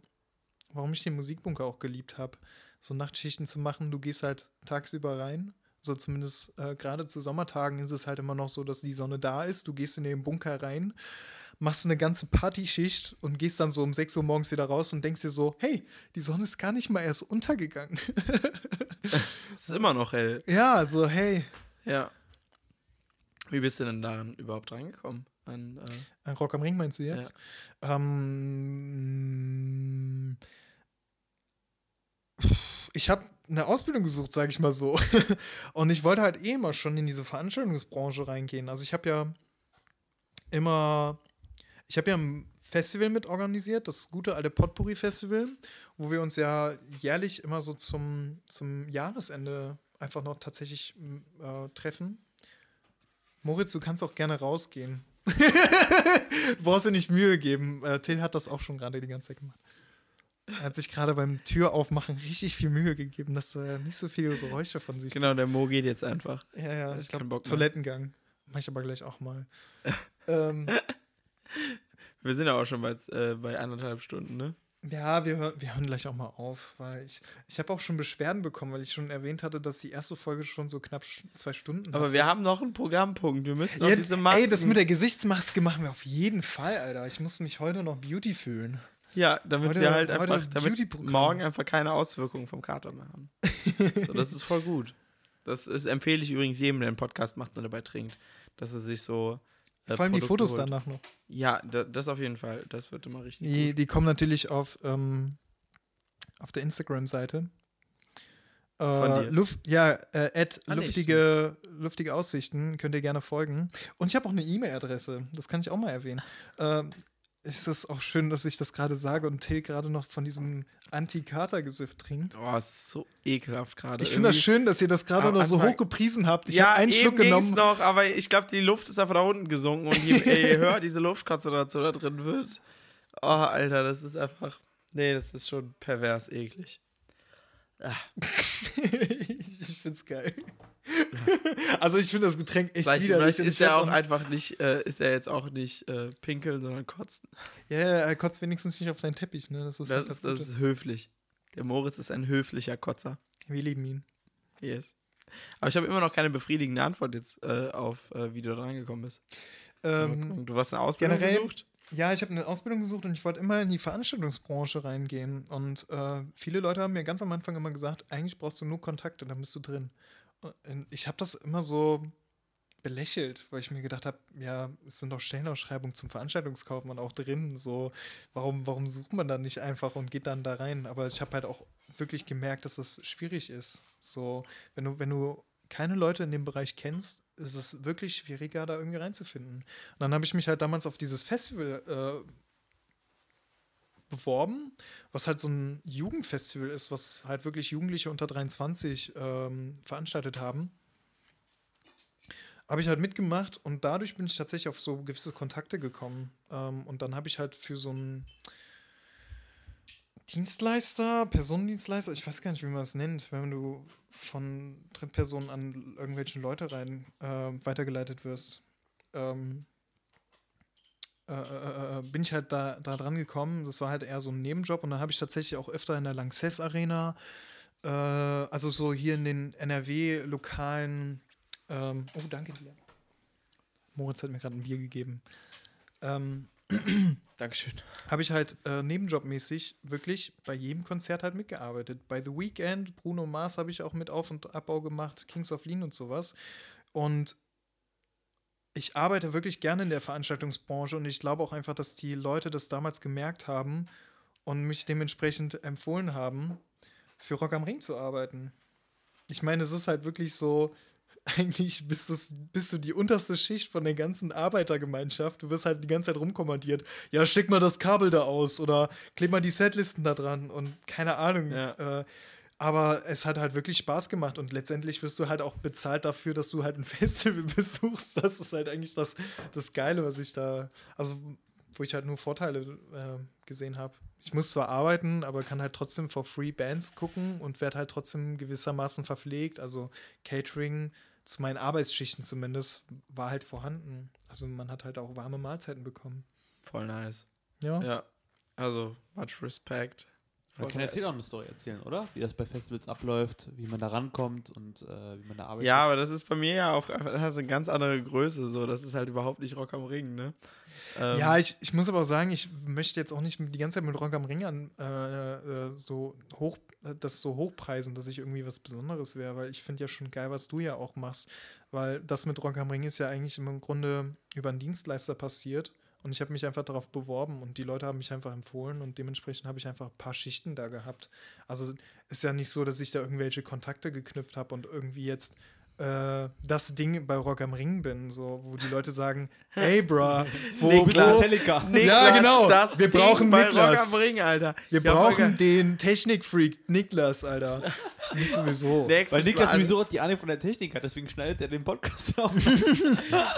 warum ich den Musikbunker auch geliebt habe. So Nachtschichten zu machen. Du gehst halt tagsüber rein. So zumindest äh, gerade zu Sommertagen ist es halt immer noch so, dass die Sonne da ist. Du gehst in den Bunker rein, machst eine ganze Partyschicht und gehst dann so um 6 Uhr morgens wieder raus und denkst dir so, hey, die Sonne ist gar nicht mal erst untergegangen. [laughs] Es ist immer noch hell. ja, so, hey, Ja. Wie bist du denn daran überhaupt reingekommen? An, äh, ein Rock am Ring meinst du jetzt? Ähm, ich habe eine Ausbildung gesucht, sage ich mal so. [laughs] Und ich wollte halt eh immer schon in diese Veranstaltungsbranche reingehen. Also ich habe ja immer, ich habe ja ein Festival mit organisiert, das gute alte Potpourri Festival, wo wir uns ja jährlich immer so zum, zum Jahresende einfach noch tatsächlich m, äh, treffen. Moritz, du kannst auch gerne rausgehen. [laughs] du brauchst dir nicht Mühe geben. Äh, Till hat das auch schon gerade die ganze Zeit gemacht. Er hat sich gerade beim Türaufmachen richtig viel Mühe gegeben, dass er nicht so viele Geräusche von sich genau, der Mo geht jetzt einfach. Ja, ja, ich glaube. Toilettengang. Mach ich aber gleich auch mal. [laughs] ähm, Wir sind ja auch schon bei, äh, bei anderthalb Stunden, ne? ja, wir, hör, wir hören gleich auch mal auf, weil ich, ich habe auch schon Beschwerden bekommen, weil ich schon erwähnt hatte, dass die erste Folge schon so knapp zwei Stunden Aber hatte. wir haben noch einen Programmpunkt. Wir müssen noch ja, diese Masken. Ey, das mit der Gesichtsmaske machen wir auf jeden Fall, Alter. Ich muss mich heute noch Beauty fühlen. Ja, damit heute- wir halt einfach, damit morgen einfach keine Auswirkungen vom Kater mehr haben. [laughs] so, das ist voll gut. Das ist, empfehle ich übrigens jedem, der einen Podcast macht und dabei trinkt, dass er sich so. äh, Vor allem die Produkte Fotos holt. danach noch. Ja, da, das auf jeden Fall. Das wird immer richtig. Die, gut. die kommen natürlich auf, ähm, auf der Instagram-Seite. Von Äh, dir? Luft, ja, äh, Ah, luftige, luftige Aussichten könnt ihr gerne folgen. Und ich habe auch eine E-Mail-Adresse, das kann ich auch mal erwähnen. Ähm, ist das auch schön, dass ich das gerade sage und Till gerade noch von diesem Anti-Kater-Gesift trinkt. Oh, es ist so ekelhaft gerade. Ich finde das schön, dass ihr das gerade Am noch so hoch gepriesen habt. Ich ja, habe einen Schluck genommen. noch, aber ich glaube, die Luft ist einfach da unten gesunken und je, je höher diese Luftkonzentration da drin wird. Oh, Alter, das ist einfach. Nee, das ist schon pervers eklig. [laughs] ich find's geil. also ich finde das Getränk echt Vielleicht, widerlich. vielleicht ist ich werd's er auch einfach nicht, äh, ist er jetzt auch nicht äh, pinkeln, sondern kotzen. Ja, ja, er kotzt wenigstens nicht auf deinen Teppich, ne? Das ist Das halt ist, das ist höflich. Der Moritz ist ein höflicher Kotzer. Wir lieben ihn. Yes. Aber ich habe immer noch keine befriedigende Antwort jetzt äh, auf, äh, wie du da reingekommen bist. Ähm, du hast eine Ausbildung generell- gesucht? Ja, ich habe eine Ausbildung gesucht und ich wollte immer in die Veranstaltungsbranche reingehen. Und äh, viele Leute haben mir ganz am Anfang immer gesagt, eigentlich brauchst du nur Kontakte, dann bist du drin. Und ich habe das immer so belächelt, weil ich mir gedacht habe, ja, es sind doch Stellenausschreibungen zum Veranstaltungskaufmann auch drin. So, warum, warum sucht man dann nicht einfach und geht dann da rein? Aber ich habe halt auch wirklich gemerkt, dass das schwierig ist. So, wenn du, wenn du keine Leute in dem Bereich kennst, ist es wirklich schwieriger, da irgendwie reinzufinden. Und dann habe ich mich halt damals auf dieses Festival äh, beworben, was halt so ein Jugendfestival ist, was halt wirklich Jugendliche unter 23 ähm, veranstaltet haben. Habe ich halt mitgemacht und dadurch bin ich tatsächlich auf so gewisse Kontakte gekommen. Ähm, und dann habe ich halt für so einen Dienstleister, Personendienstleister, ich weiß gar nicht, wie man das nennt, wenn du von Drittpersonen an irgendwelche Leute rein äh, weitergeleitet wirst. Ähm, äh, äh, äh, bin ich halt da, da dran gekommen. Das war halt eher so ein Nebenjob und dann habe ich tatsächlich auch öfter in der Lanxess Arena, äh, also so hier in den NRW-lokalen, ähm, oh, danke dir. Moritz hat mir gerade ein Bier gegeben. Ähm, Dankeschön. habe ich halt äh, nebenjobmäßig wirklich bei jedem Konzert halt mitgearbeitet. Bei The Weeknd, Bruno Mars habe ich auch mit Auf- und Abbau gemacht, Kings of Lean und sowas. Und ich arbeite wirklich gerne in der Veranstaltungsbranche und ich glaube auch einfach, dass die Leute das damals gemerkt haben und mich dementsprechend empfohlen haben, für Rock am Ring zu arbeiten. Ich meine, es ist halt wirklich so, [laughs] eigentlich bist, du's- bist du die unterste Schicht von der ganzen Arbeitergemeinschaft. Du wirst halt die ganze Zeit rumkommandiert. Ja, schick mal das Kabel da aus oder kleb mal die Setlisten da dran und keine Ahnung. Ja. Äh, aber es hat halt wirklich Spaß gemacht und letztendlich wirst du halt auch bezahlt dafür, dass du halt ein [laughs] Festival besuchst. Das ist halt eigentlich das, das Geile, was ich da, also wo ich halt nur Vorteile äh, gesehen habe. Ich muss zwar arbeiten, aber kann halt trotzdem for free Bands gucken und werde halt trotzdem gewissermaßen verpflegt. Also Catering zu meinen Arbeitsschichten zumindest war halt vorhanden. Also man hat halt auch warme Mahlzeiten bekommen. Voll nice. Ja. Ja. Also, much respect. Man kann erzählen auch eine Story erzählen, oder? Wie das bei Festivals abläuft, wie man da rankommt und äh, wie man da arbeitet. Ja, aber das ist bei mir ja auch einfach- das eine ganz andere Größe. So, das ist halt überhaupt nicht Rock am Ring, ne? Ähm, Ja, ich, ich muss aber auch sagen, ich möchte jetzt auch nicht die ganze Zeit mit Rock am Ring an äh, äh, so hoch, das so hochpreisen, dass ich irgendwie was Besonderes wäre, weil ich finde ja schon geil, was du ja auch machst, weil das mit Rock am Ring ist ja eigentlich im Grunde über einen Dienstleister passiert und ich habe mich einfach darauf beworben und die Leute haben mich einfach empfohlen und dementsprechend habe ich einfach ein paar Schichten da gehabt. Also ist ja nicht so, dass ich da irgendwelche Kontakte geknüpft habe und irgendwie jetzt äh, das Ding bei Rock am Ring bin, so, wo die Leute sagen, [laughs] hey, bro, wo, du wo, Metallica? Ja, genau. Das Wir Ding brauchen bei Niklas. Rock am Ring, Alter. wir Ja, brauchen Volker, den Technikfreak Niklas, Alter. Nicht sowieso. Weil Niklas sowieso die Ahnung von der Technik hat, deswegen schneidet er den Podcast auf. [laughs]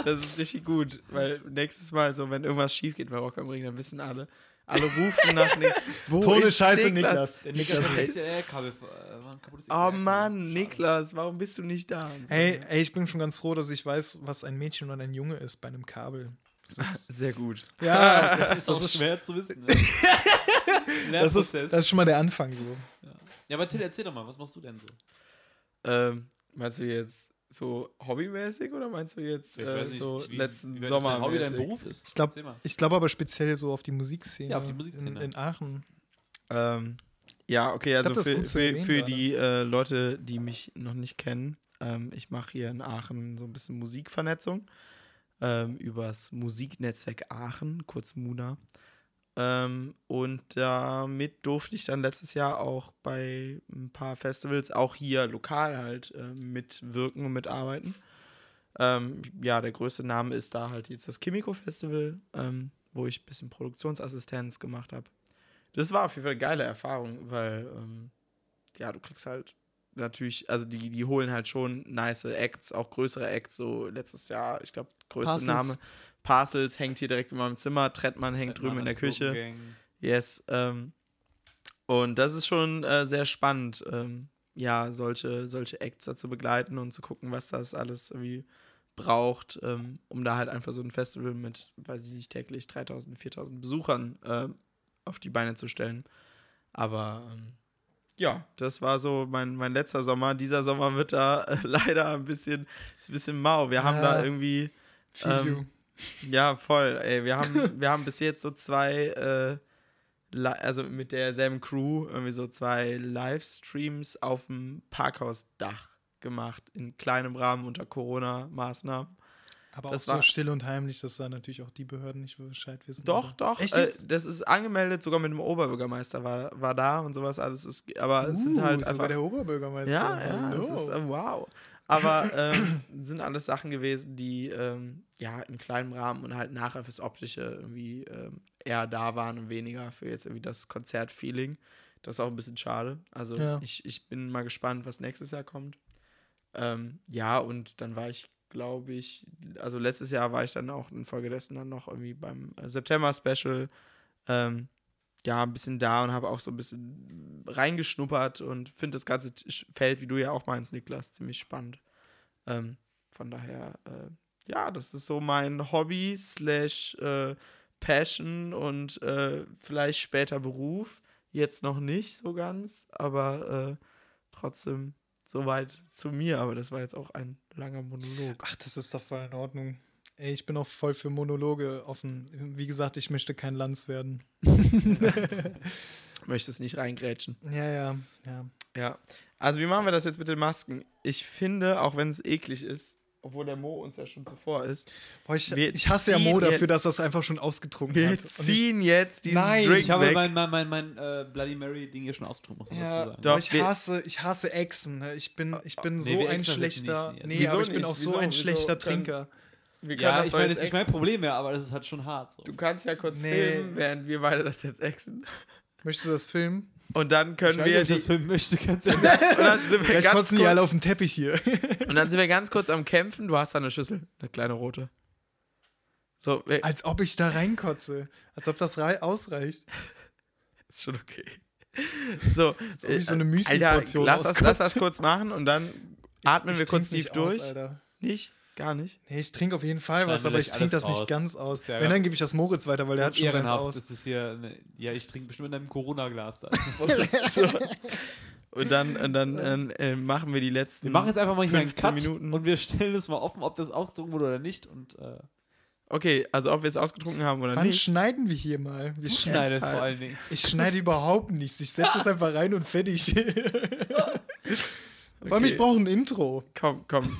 Das ist richtig gut, weil nächstes Mal, so wenn irgendwas schief geht bei Rock am Ring, dann wissen alle. Alle rufen nach Nik [laughs] Wo Tone ist Scheiße, Niklas. Der Niklas hat Ja, XLR-Kabel. äh, war ein kaputtes Oh. Mann, Schade. Niklas, warum bist du nicht da? Ey, ey, ich bin schon ganz froh, dass ich weiß, was ein Mädchen und ein Junge ist bei einem Kabel. Das ist, [laughs] Sehr gut. ja, [laughs] das Das ist, ist das auch ist, schwer zu wissen. Ne? das, ist, das ist schon mal der Anfang so. Ja, aber Till, erzähl doch mal, was machst du denn so? Ähm, meinst du jetzt so hobbymäßig oder meinst du jetzt äh, nicht, so wie- letzten wie Sommer? Hobby dein? Beruf ist. Ich glaube ich glaub aber speziell so auf die Musikszene. Ja, auf die Musikszene. In, in Aachen. Ähm, ja, okay, also glaub, für, für, erwähnen für die äh, Leute, die mich noch nicht kennen, ähm, ich mache hier in Aachen so ein bisschen Musikvernetzung ähm, übers Musiknetzwerk Aachen, kurz MUNA. Ähm, und damit durfte ich dann letztes Jahr auch bei ein paar Festivals, auch hier lokal halt, äh, mitwirken und mitarbeiten. Ähm, ja, der größte Name ist da halt jetzt das Kimiko Festival, ähm, wo ich ein bisschen Produktionsassistenz gemacht habe. Das war auf jeden Fall eine geile Erfahrung, weil, ähm, ja, du kriegst halt natürlich, also die, die holen halt schon nice Acts, auch größere Acts, so letztes Jahr, ich glaube, größte Parcels. Name. Parcels hängt hier direkt in meinem Zimmer, Trettmann hängt drüben in der Küche. Yes. Ähm, und das ist schon äh, sehr spannend, ähm, ja, solche, solche Acts da zu begleiten und zu gucken, was das alles irgendwie braucht, ähm, um da halt einfach so ein Festival mit, weiß ich nicht, täglich 3000, 4000 Besuchern ähm, auf die Beine zu stellen. Aber ähm, ja, das war so mein, mein letzter Sommer. Dieser Sommer wird da äh, [laughs] leider ein bisschen, ist ein bisschen mau. Wir haben Ja. da irgendwie Feel Ähm, you. Ja, voll. Ey, wir haben, [laughs] wir haben bis jetzt so zwei, äh, also mit derselben Crew, irgendwie so zwei Livestreams auf dem Parkhausdach gemacht, in kleinem Rahmen unter Corona-Maßnahmen. Aber das auch so still und heimlich, dass da natürlich auch die Behörden nicht Bescheid wissen. Doch, oder? doch. Echt äh, das ist angemeldet, sogar mit dem Oberbürgermeister war, war da und sowas alles. Ist, aber es sind Uh, halt sogar einfach der Oberbürgermeister. Ja, ja, ist, äh, wow. Aber [clears throat] ähm, sind alles Sachen gewesen, die ähm, ja in kleinem Rahmen und halt nachher fürs Optische irgendwie ähm, eher da waren und weniger für jetzt irgendwie das Konzertfeeling. Das ist auch ein bisschen schade. Also Ja. ich, ich bin mal gespannt, was nächstes Jahr kommt. Ähm, ja, und dann war ich, glaube ich, also letztes Jahr war ich dann auch infolgedessen dann noch irgendwie beim äh, September-Special. Ähm, ja, ein bisschen da und habe auch so ein bisschen reingeschnuppert und finde das ganze Feld, wie du ja auch meinst, Niklas, ziemlich spannend. Ähm, von daher, äh, ja, das ist so mein Hobby slash äh, Passion und äh, vielleicht später Beruf. Jetzt noch nicht so ganz, aber äh, trotzdem soweit zu mir. Aber das war jetzt auch ein langer Monolog. Ach, das ist doch voll in Ordnung. Ey, ich bin auch voll für Monologe offen. Wie gesagt, ich möchte kein Lanz werden. [laughs] Möchtest nicht reingrätschen. Ja, ja, ja. Ja. Also, wie machen wir das jetzt mit den Masken? Ich finde, auch wenn es eklig ist, obwohl der Mo uns ja schon zuvor ist, Boah, ich, Wir ich hasse ja Mo dafür, jetzt- dass er es einfach schon ausgetrunken wir hat. Ich, ziehen jetzt diesen Nein, Drink Ich habe weg. mein, mein, mein, mein äh, Bloody Mary-Ding hier schon ausgetrunken, muss man ja, dazu sagen. Doch, ich wir- hasse, ich hasse Echsen. ne? Ich bin, ich bin Nee, so wir ein schlechter. Nee, nicht. Wieso aber ich bin nicht? auch so Wieso? ein Wieso? schlechter Dann- Trinker. Wir können Ja, das ich meine, das ist nicht mein. Problem mehr, aber das ist halt schon hart. So. Du kannst ja kurz Nee. filmen, während wir beide das jetzt exen. Möchtest du das filmen? Und dann Ich können weiß wir ob ich die, das filmen möchte, ganz [laughs] ehrlich. und dann sind wir Gleich ganz kotzen die alle auf den Teppich hier. [laughs] Und dann sind wir ganz kurz am Kämpfen. Du hast da eine Schüssel, eine kleine rote. So, Als ob ich da reinkotze. Als ob das rei ausreicht. ist schon okay. So, ob ich so eine äh, Müsli-Portion lass das, lass das kurz machen und dann atmen Ich- wir ich kurz tief nicht aus, durch. Alter. Nicht? Gar nicht. Nee, ich trinke auf jeden Fall Schneiden was, aber ich trinke das nicht raus. ganz aus. Sehr Wenn, dann gebe ich das Moritz weiter, weil der hat schon seins aus. Das ist hier, ne, ja, ich trinke bestimmt in einem Corona-Glas da. [laughs] [laughs] Und dann, und dann äh, machen wir die letzten. Wir machen jetzt einfach mal hier einen 15 Cut Minuten. und wir stellen es mal offen, ob das ausgetrunken wurde oder nicht. Und äh, Okay, also ob wir es ausgetrunken haben oder Wann nicht. schneiden wir hier mal? Wir schneiden. schneide es halt. vor allen Dingen. Ich schneide überhaupt nichts. Ich setze es einfach rein und fertig. [laughs] Vor allem, ich Okay. brauche ein Intro. Komm, komm.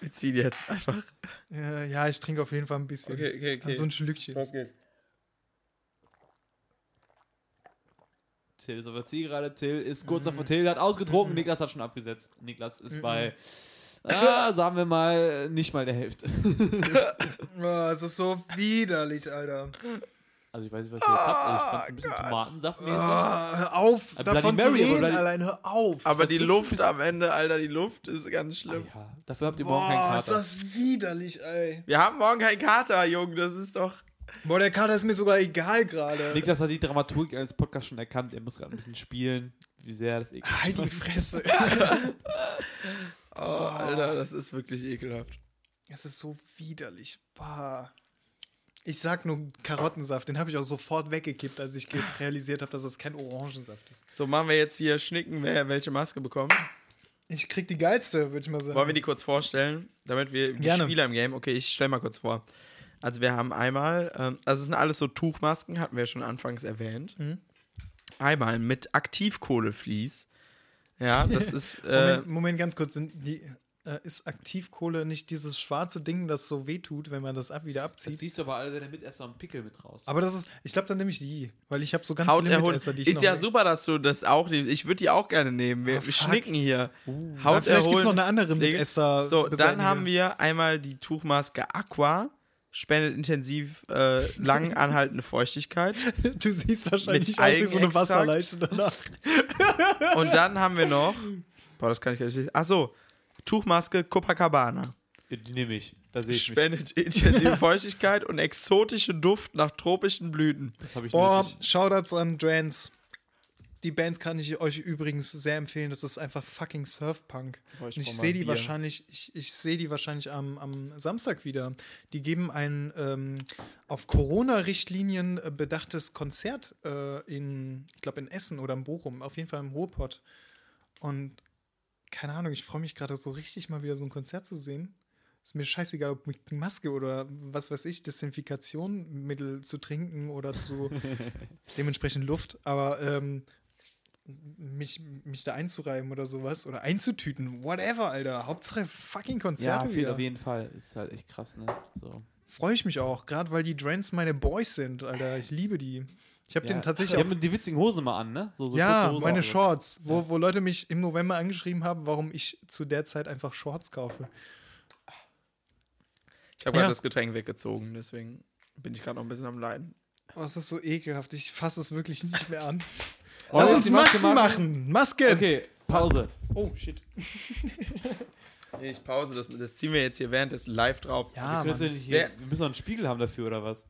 Wir ziehen jetzt einfach. Ja, ja, ich trinke auf jeden Fall ein bisschen. Okay, okay, okay. Also so ein Schlückchen. Los geht's. Till ist auf der Zielgerade. Till ist kurz davor. Till hat ausgetrunken. [laughs] Niklas hat schon abgesetzt. Niklas ist bei, [laughs] ah, sagen wir mal, nicht mal der Hälfte. [laughs] Oh, es ist so widerlich, Alter. Also ich weiß nicht, was ihr jetzt habt. Ich fand es ein bisschen Tomatensaftmäßig. Ah, hör auf, Äh, davon Bloody zu Mary, aber reden, allein hör auf. Aber die Luft am Ende, Alter, die Luft ist ganz Ah, schlimm. ja. Dafür habt ihr morgen keinen Boah, ist Kater. das widerlich, ey. Wir haben morgen keinen Kater, Junge. Das ist doch. Boah, der Kater ist mir sogar egal gerade. Niklas hat die Dramaturgie eines Podcasts schon erkannt. Er muss gerade ein bisschen spielen. Wie sehr das eklig Halt die Fresse. [laughs] Oh, Alter, das ist wirklich ekelhaft. Es ist so widerlich. Bah. Ich sag nur Karottensaft, den habe ich auch sofort weggekippt, als ich realisiert habe, dass das kein Orangensaft ist. So, machen wir jetzt hier Schnicken, wer welche Maske bekommt. Ich krieg die geilste, würde ich mal sagen. Wollen wir die kurz vorstellen, damit wir die Gerne. Spieler im Game. Okay, ich stelle mal kurz vor. Also wir haben einmal, ähm, also es sind alles so Tuchmasken, hatten wir schon anfangs erwähnt. Mhm. Einmal mit Aktivkohleflies. Ja, das [laughs] ist äh, Moment, Moment, ganz kurz. Sind die, äh, ist Aktivkohle nicht dieses schwarze Ding, das so wehtut, wenn man das ab wieder Jetzt abzieht? siehst du aber alle deine Mitesser und Pickel mit raus. Aber das ist, ich glaube, dann nehme ich die, weil ich habe so ganz viele Hauterhol. Mitesser, die ich Ist noch ja weg- super, dass du das auch nimmst. Ich würde die auch gerne nehmen. Wir, wir fuck. schnicken hier. Aber vielleicht gibt es noch eine andere. Mitesser. So, dann haben wir einmal die Tuchmaske Aqua. Spendet intensiv äh, lang [laughs] anhaltende Feuchtigkeit. Du siehst wahrscheinlich aus wie so eine. Wasserleiche danach. Und dann haben wir noch. Boah, das kann ich gar nicht lesen. Achso, Tuchmaske Copacabana. Die nehme ich. Da sehe ich mich. Spendet intensive Feuchtigkeit und exotische Duft nach tropischen Blüten. Das habe ich Boah, nötig. Shoutouts an Drans. Die Bands kann ich euch übrigens sehr empfehlen. Das ist einfach fucking Surfpunk. Boah, ich Und ich sehe die wahrscheinlich, ich, ich sehe die wahrscheinlich am, am Samstag wieder. Die geben ein ähm, auf Corona-Richtlinien äh, bedachtes Konzert äh, in, ich glaube in Essen oder in Bochum, auf jeden Fall im Ruhrpott. Und keine Ahnung, ich freue mich gerade so richtig mal wieder so ein Konzert zu sehen. Ist mir scheißegal, ob mit Maske oder was weiß ich, Desinfikationmittel zu trinken oder zu [laughs] dementsprechend Luft, aber ähm, mich, mich da einzureiben oder sowas oder einzutüten, whatever, Alter. Hauptsache fucking Ja, Konzerte viel, wieder. auf jeden Fall. Ist halt echt krass, ne? So. Freue ich mich auch, gerade weil die Drents meine Boys sind, Alter. Ich liebe die. Ich habe Ja, den tatsächlich Die auch haben die witzigen Hosen mal an, ne? So, so ja, meine. Shorts, wo, wo Leute mich im November angeschrieben haben, warum ich zu der Zeit einfach Shorts kaufe. Ich habe gerade Ja. das Getränk weggezogen, deswegen bin ich gerade noch ein bisschen am Leiden. Oh, es ist so ekelhaft. Ich fasse es wirklich nicht mehr an. Wollen Lass uns die Maske Masken machen. Masken. Okay, Pause. Oh, shit. Nee, ich pause, das, das ziehen wir jetzt hier während des Live drauf. Ja, wir, ja nicht wir müssen noch einen Spiegel haben dafür, oder was?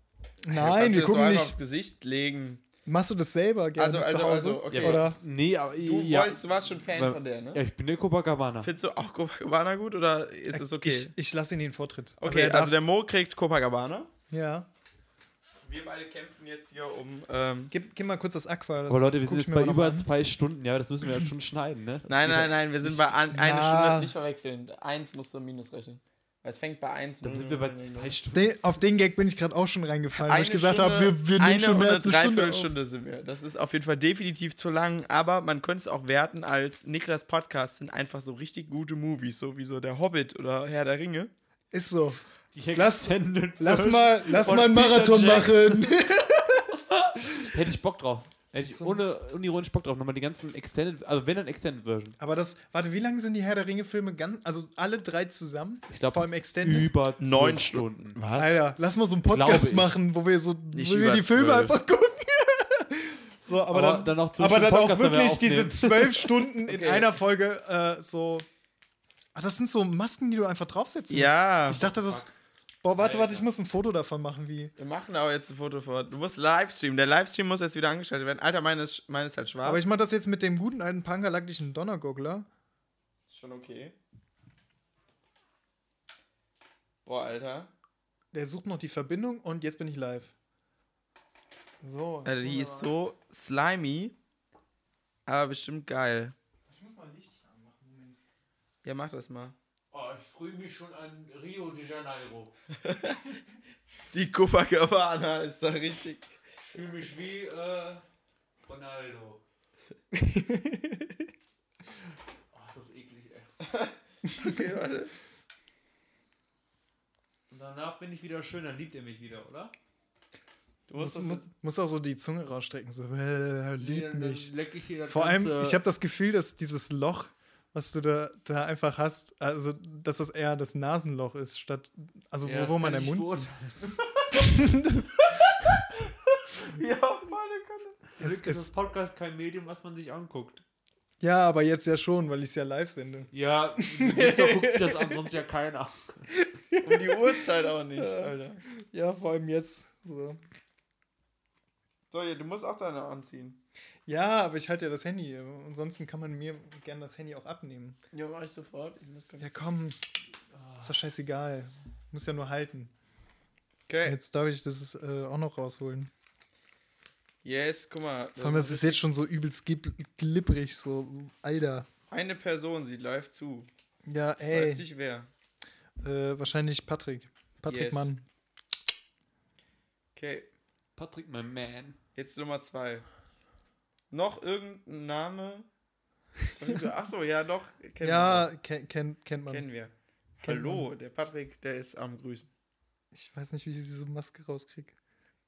Nein, wir gucken nicht. nicht. aufs Gesicht legen. Machst du das selber gerne Also, also, zu Hause? also, okay. Oder? Nee, aber Du, ja. wolltest, du warst schon Fan Weil- von der, ne? Ja, ich bin der Copacabana. Findest du auch Copacabana gut oder ist es okay? Ich, ich lasse ihn den Vortritt. okay, er also, darf, der Mo kriegt Copacabana. ja. Wir beide kämpfen jetzt hier um. Ähm, Gib, gib mal kurz das Aqua. Das Aber Leute, wir sind jetzt bei über an. zwei Stunden, ja, das müssen wir ja schon schneiden, ne? Das nein, nein, nein, wir sind bei an, eine Na. Stunde. Nicht verwechseln. Eins musst du minus rechnen. Es fängt bei eins. Dann sind wir bei zwei Stunden. Den, auf den Gag bin ich gerade auch schon reingefallen, weil Eine ich gesagt Stunde- habe, wir, wir nehmen eine schon mehr als eine Stunde. Auf. Dreiviertelstunde sind wir. Das ist auf jeden Fall definitiv zu lang, aber man könnte es auch werten als Niklas Podcast sind einfach so richtig gute Movies, so wie so der Hobbit oder Herr der Ringe. Ist so. Lass- Lass mal, lass mal einen Marathon Jackson. machen. Hätte ich Bock drauf. Hätte ich ohne unironisch Bock drauf. Nochmal die ganzen Extended, also wenn dann Extended Version. Aber das, warte, wie lange sind die Herr der Ringe-Filme? ganz- Also alle drei zusammen? Ich glaube, Vor allem Extended? über Neun Stunden. Was? Alter, lass mal so einen Podcast machen, wo wir so Nicht wo wir die Filme zwölf. einfach gucken. [laughs] so, aber, Aber dann, dann auch aber dann auch wenn wir wirklich diese zwölf Stunden in [laughs] Okay. einer Folge äh, so. Ah, das sind so Masken, die du einfach draufsetzen Ja. musst. Ich dachte, das ist. Boah, warte, warte, ich muss ein Foto davon machen, wie. Wir machen aber jetzt ein Foto vor. Du musst Livestream. Der Livestream muss jetzt wieder angeschaltet werden. Alter, meines meine ist halt schwarz. Aber ich mache das jetzt mit dem guten alten pangalactischen Donnergoggler. Schon okay. Boah, Alter. Der sucht noch die Verbindung und jetzt bin ich live. So. Alter, die ist so slimy, aber bestimmt geil. Ich muss mal Licht anmachen. Moment. Ja, mach das mal. Oh, ich freue mich schon an Rio de Janeiro. [laughs] Die Copacabana ist da richtig. Ich fühle mich wie äh, Ronaldo. [laughs] oh, das ist eklig, ey. [laughs] Okay, warte. Und danach bin ich wieder schön, dann liebt er mich wieder, oder? Du musst Muss, das muss, muss auch so die Zunge rausstrecken, so, äh, lieb dann mich. leck ich hier das Vor allem, ich habe das Gefühl, dass dieses Loch, was du da, da einfach hast, also dass das eher das Nasenloch ist, statt, also Ja, wo, das wo man der Mund beurteilen. [laughs] [laughs] Ja, meine Gott. Zum Glück Es- ist das Podcast kein Medium, was man sich anguckt. Ja, aber jetzt ja schon, weil ich es ja live sende. Ja, Victor guckt sich das an, sonst ja keiner. [laughs] Um die Uhrzeit auch nicht, Alter. Ja, vor allem jetzt. So. So, ja, du musst auch deine anziehen. Ja, aber ich halte ja das Handy. Ansonsten kann man mir gerne das Handy auch abnehmen. Ja, mach ich sofort. Ich muss Ja, komm. Ist doch scheißegal. Muss ja nur halten. Okay. Jetzt darf ich das äh, auch noch rausholen. Yes, guck mal. Vor allem, das ist jetzt schon so übelst glibberig, so, Alter. Eine Person sieht live zu. Ja, Ich ey. weiß nicht wer. Äh, wahrscheinlich Patrick. Patrick Yes. Mann. Okay, Patrick, mein Man. jetzt Nummer zwei. Noch irgendein Name? Achso, ja, doch. Kennen Ja, ken, ken, kennt wir. man. Kennen wir. Kennt Hallo, der Patrick, der ist am Grüßen. Ich weiß nicht, wie ich diese Maske rauskriege.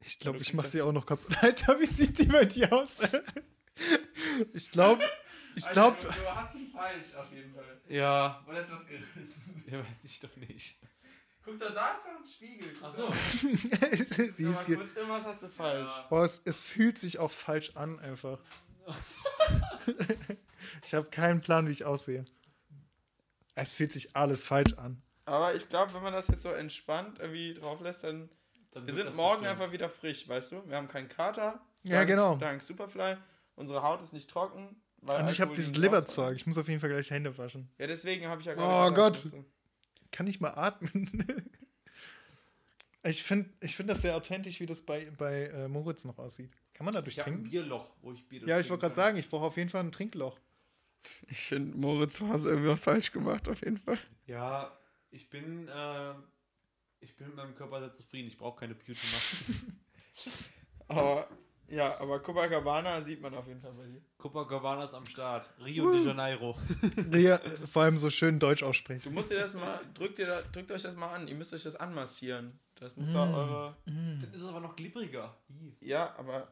Ich glaube, ich mache sie auch noch kaputt. [laughs] Alter, wie sieht die bei dir aus? [laughs] ich glaube, ich glaube, du hast ihn falsch auf jeden Fall. Ja, Oder ist was gerissen? ja, weiß ich doch nicht. Guck da, da ist doch ein Spiegel. Guck Achso. da. sie ist ge kurz, irgendwas hast du falsch. Boah, es, es fühlt sich auch falsch an, einfach. [laughs] ich habe keinen Plan, wie ich aussehe. Es fühlt sich alles falsch an. Aber ich glaube, wenn man das jetzt so entspannt irgendwie drauf lässt, dann. Dann Wir sind morgen bestimmt. einfach wieder frisch, weißt du? Wir haben keinen Kater. Ja, dank, genau. Dank Superfly. Unsere Haut ist nicht trocken. weil Und ich habe dieses Liverzeug. Ich muss auf jeden Fall gleich Hände waschen. Ja, deswegen habe ich ja Oh Gott. du- Kann ich mal atmen? [laughs] ich finde ich find das sehr authentisch, wie das bei, bei äh, Moritz noch aussieht. Kann man dadurch Ich habe ein trinken? Bierloch, wo ich Bier Ja, ich trinken wollte gerade sagen, ich brauche auf jeden Fall ein Trinkloch. Ich finde, Moritz, du hast irgendwie was falsch gemacht, auf jeden Fall. Ja, ich bin, äh, ich bin mit meinem Körper sehr zufrieden. Ich brauche keine Beauty-Maske. [laughs] Aber, ja, aber Copacabana sieht man auf jeden Fall bei dir. Copacabana ist am Start. Rio de Janeiro. [laughs] Ja, vor allem so schön Deutsch Du aussprechen. musst dir das mal, drückt, dir da, drückt euch das mal an. Ihr müsst euch das anmassieren. Das muss da eure. Das ist aber noch glibbriger. Ja, aber.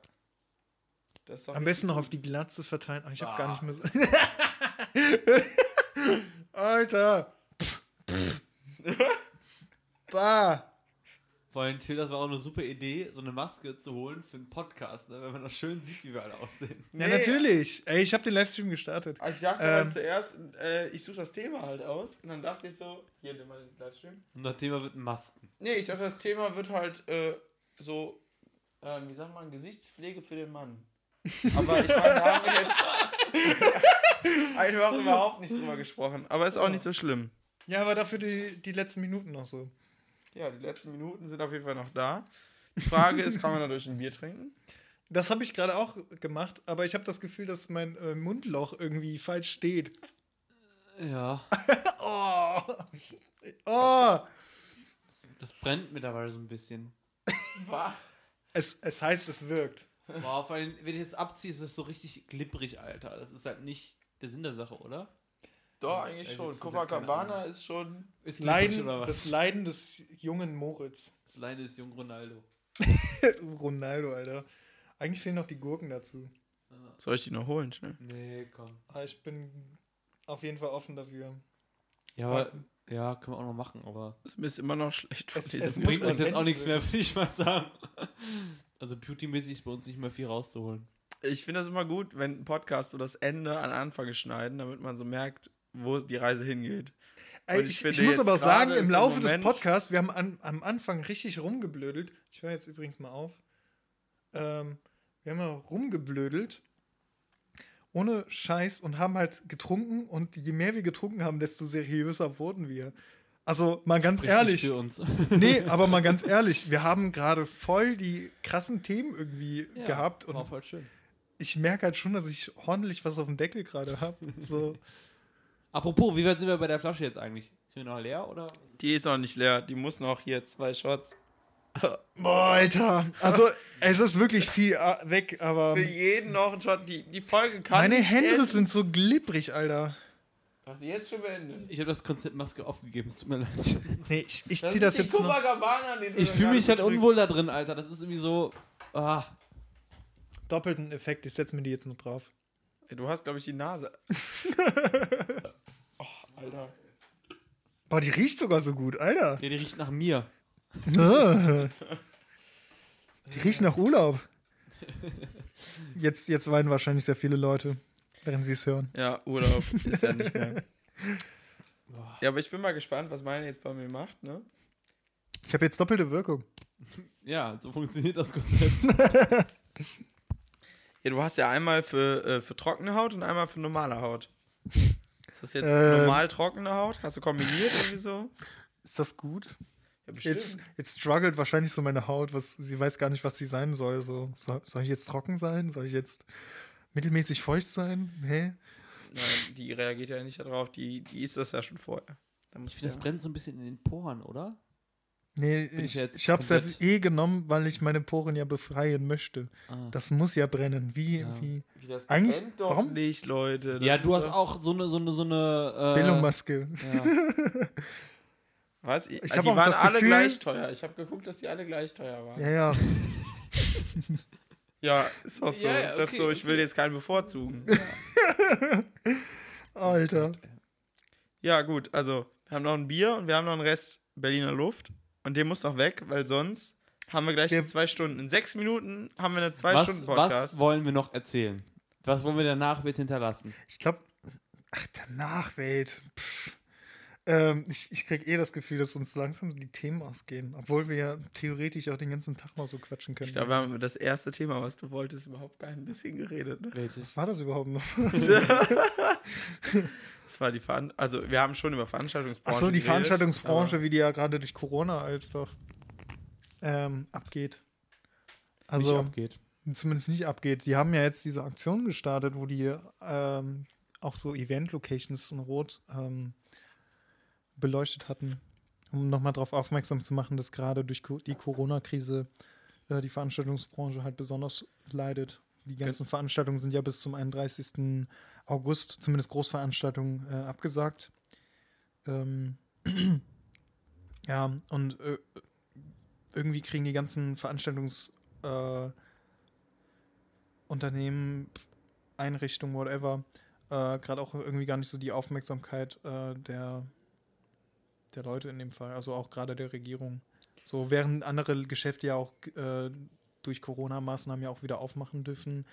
Am besten noch auf die Glatze verteilen. Oh, ich habe Ah. gar nicht mehr so. [laughs] Alter. bah. Vor allem, Till, das war auch eine super Idee, so eine Maske zu holen für einen Podcast, ne? wenn man das schön sieht, wie wir alle aussehen. Ja, Nee. natürlich. Ey, ich habe den Livestream gestartet. Aber Ich dachte Ähm. halt zuerst, äh, ich suche das Thema halt aus. Und dann dachte ich so, hier, nimm mal den Livestream. Und das Thema wird Masken. Nee, ich dachte, das Thema wird halt äh, so, ähm, wie sagt man, Gesichtspflege für den Mann. Aber ich meine, da haben wir jetzt [laughs] einfach überhaupt nicht drüber gesprochen. Aber ist auch nicht so schlimm. Ja, aber dafür die, die letzten Minuten noch so. Ja, die letzten Minuten sind auf jeden Fall noch da. Die Frage ist, kann man dadurch ein Bier trinken? Das habe ich gerade auch gemacht, aber ich habe das Gefühl, dass mein äh, Mundloch irgendwie falsch steht. Ja. [laughs] Oh. Oh. Das brennt mittlerweile so ein bisschen. Was? Es, es heißt, es wirkt. Boah, vor allem, wenn ich jetzt abziehe, ist das so richtig glibberig, Alter. Das ist halt nicht der Sinn der Sache, oder? Doch, Also eigentlich jetzt schon. Copacabana ist schon. Das Ist Leiden, oder was? das Leiden des jungen Moritz. Das Leine ist jung Ronaldo. [laughs] Ronaldo, Alter. Eigentlich fehlen noch die Gurken dazu. Soll ich die noch holen, schnell? Nee, komm. Aber ich bin auf jeden Fall offen dafür. Ja, aber, ja, können wir auch noch machen, aber Das ist immer noch schlecht Es- es bringt uns jetzt auch nichts mehr, würde ich mal sagen. Also beautymäßig ist bei uns nicht mehr viel rauszuholen. Ich finde das immer gut, wenn ein Podcast so das Ende an Anfang schneiden, damit man so merkt, wo die Reise hingeht. Ey, ich ich, ich muss aber sagen, im Laufe im des Podcasts, wir haben an, am Anfang richtig rumgeblödelt. Ich höre jetzt übrigens mal auf. Ähm, wir haben ja rumgeblödelt. Ohne Scheiß und haben halt getrunken. Und je mehr wir getrunken haben, desto seriöser wurden wir. Also mal ganz Spricht nicht ehrlich. Für uns. [laughs] Nee, aber mal ganz ehrlich, wir haben gerade voll die krassen Themen irgendwie gehabt und War voll schön. ich merke halt schon, dass ich ordentlich was auf dem Deckel gerade habe. So, [laughs] Apropos, wie weit sind wir bei der Flasche jetzt eigentlich? Kriegen wir noch leer oder? Die ist noch nicht leer. Die muss noch hier zwei Shots. [laughs] boah, Alter. Also, es ist wirklich viel äh, weg, aber Für jeden noch ein Shot. Die, die Folge kann meine nicht Hände enden. sind so glibberig, Alter. Hast du jetzt schon beendet? Ich habe das Konzept Maske aufgegeben, es tut mir leid. [laughs] Nee, ich, ich Das zieh das jetzt noch. Ich fühle mich halt unwohl da drin, Alter. Das ist irgendwie so. Ah. Doppelten Effekt, ich setze mir die jetzt noch drauf. Du hast, glaube ich, die Nase. [laughs] Alter. Boah, die riecht sogar so gut, Alter. Ja, die riecht nach mir. Ah. Die riecht nach Urlaub. Jetzt, jetzt weinen wahrscheinlich sehr viele Leute, während sie es hören. Ja, Urlaub ist ja nicht mehr. [laughs] Ja, aber ich bin mal gespannt, was meine jetzt bei mir macht, ne? Ich habe jetzt doppelte Wirkung. [laughs] Ja, so funktioniert das Konzept. [laughs] Ja, du hast ja einmal für, äh, für trockene Haut und einmal für normale Haut. Ist das jetzt Ähm. normal trockene Haut? Hast du kombiniert irgendwie so? Ist das gut? Ja, Jetzt, jetzt struggelt wahrscheinlich so meine Haut, was sie weiß gar nicht, was sie sein soll. So, soll, soll ich jetzt trocken sein? Soll ich jetzt mittelmäßig feucht sein? Hä? Nein, die reagiert ja nicht darauf. Die, die ist das ja schon vorher. Da muss Ich finde, das brennt so ein bisschen in den Poren, oder? Nee, Bin ich ich, ich habe es ja eh genommen, weil ich meine Poren ja befreien möchte. Ah. Das muss ja brennen. Wie, Ja. wie Wie das Eigentlich- brennt doch warum? nicht, Leute. Das ja, du hast auch so eine, so eine, so eine. Äh, Billowmaske. Ja. Was? Ich Ich die waren das alle Gefühl- gleich teuer. Ich habe geguckt, dass die alle gleich teuer waren. Ja, ja. Ja, ist auch so. Ja, ja, ich, hab okay, so, ich will okay. jetzt keinen bevorzugen. Alter. ja, gut, also wir haben noch ein Bier und wir haben noch einen Rest Berliner Luft. Und der muss noch weg, weil sonst haben wir gleich die zwei Stunden. In sechs Minuten haben wir eine zwei Was, Stunden was Podcast. wollen wir noch erzählen? Was wollen wir der Nachwelt hinterlassen? Ich glaube, ach, der Nachwelt. Pff. Ähm, ich ich kriege eh das Gefühl, dass uns langsam die Themen ausgehen. Obwohl wir ja theoretisch auch den ganzen Tag noch so quatschen können. Ich glaube, wir haben über das erste Thema, was du wolltest, überhaupt kein bisschen geredet. Ne? Welches? Was war das überhaupt noch? [laughs] Das war die Veran also wir haben schon über Veranstaltungsbranche Achso, die geredet, Veranstaltungsbranche, wie die ja gerade durch Corona einfach ähm, abgeht. nicht Also abgeht. zumindest nicht abgeht. Die haben ja jetzt diese Aktion gestartet, wo die ähm, auch so Event-Locations in Rot ähm, beleuchtet hatten, um nochmal darauf aufmerksam zu machen, dass gerade durch die Corona-Krise äh, die Veranstaltungsbranche halt besonders leidet. Die ganzen Veranstaltungen sind ja bis zum 31. August, zumindest Großveranstaltungen, äh, abgesagt. Ähm, [clears throat] ja, und äh, irgendwie kriegen die ganzen Veranstaltungs- äh, Einrichtungen, whatever, äh, gerade auch irgendwie gar nicht so die Aufmerksamkeit äh, der, der Leute in dem Fall, also auch gerade der Regierung. So, während andere Geschäfte ja auch äh, durch Corona-Maßnahmen ja auch wieder aufmachen dürfen,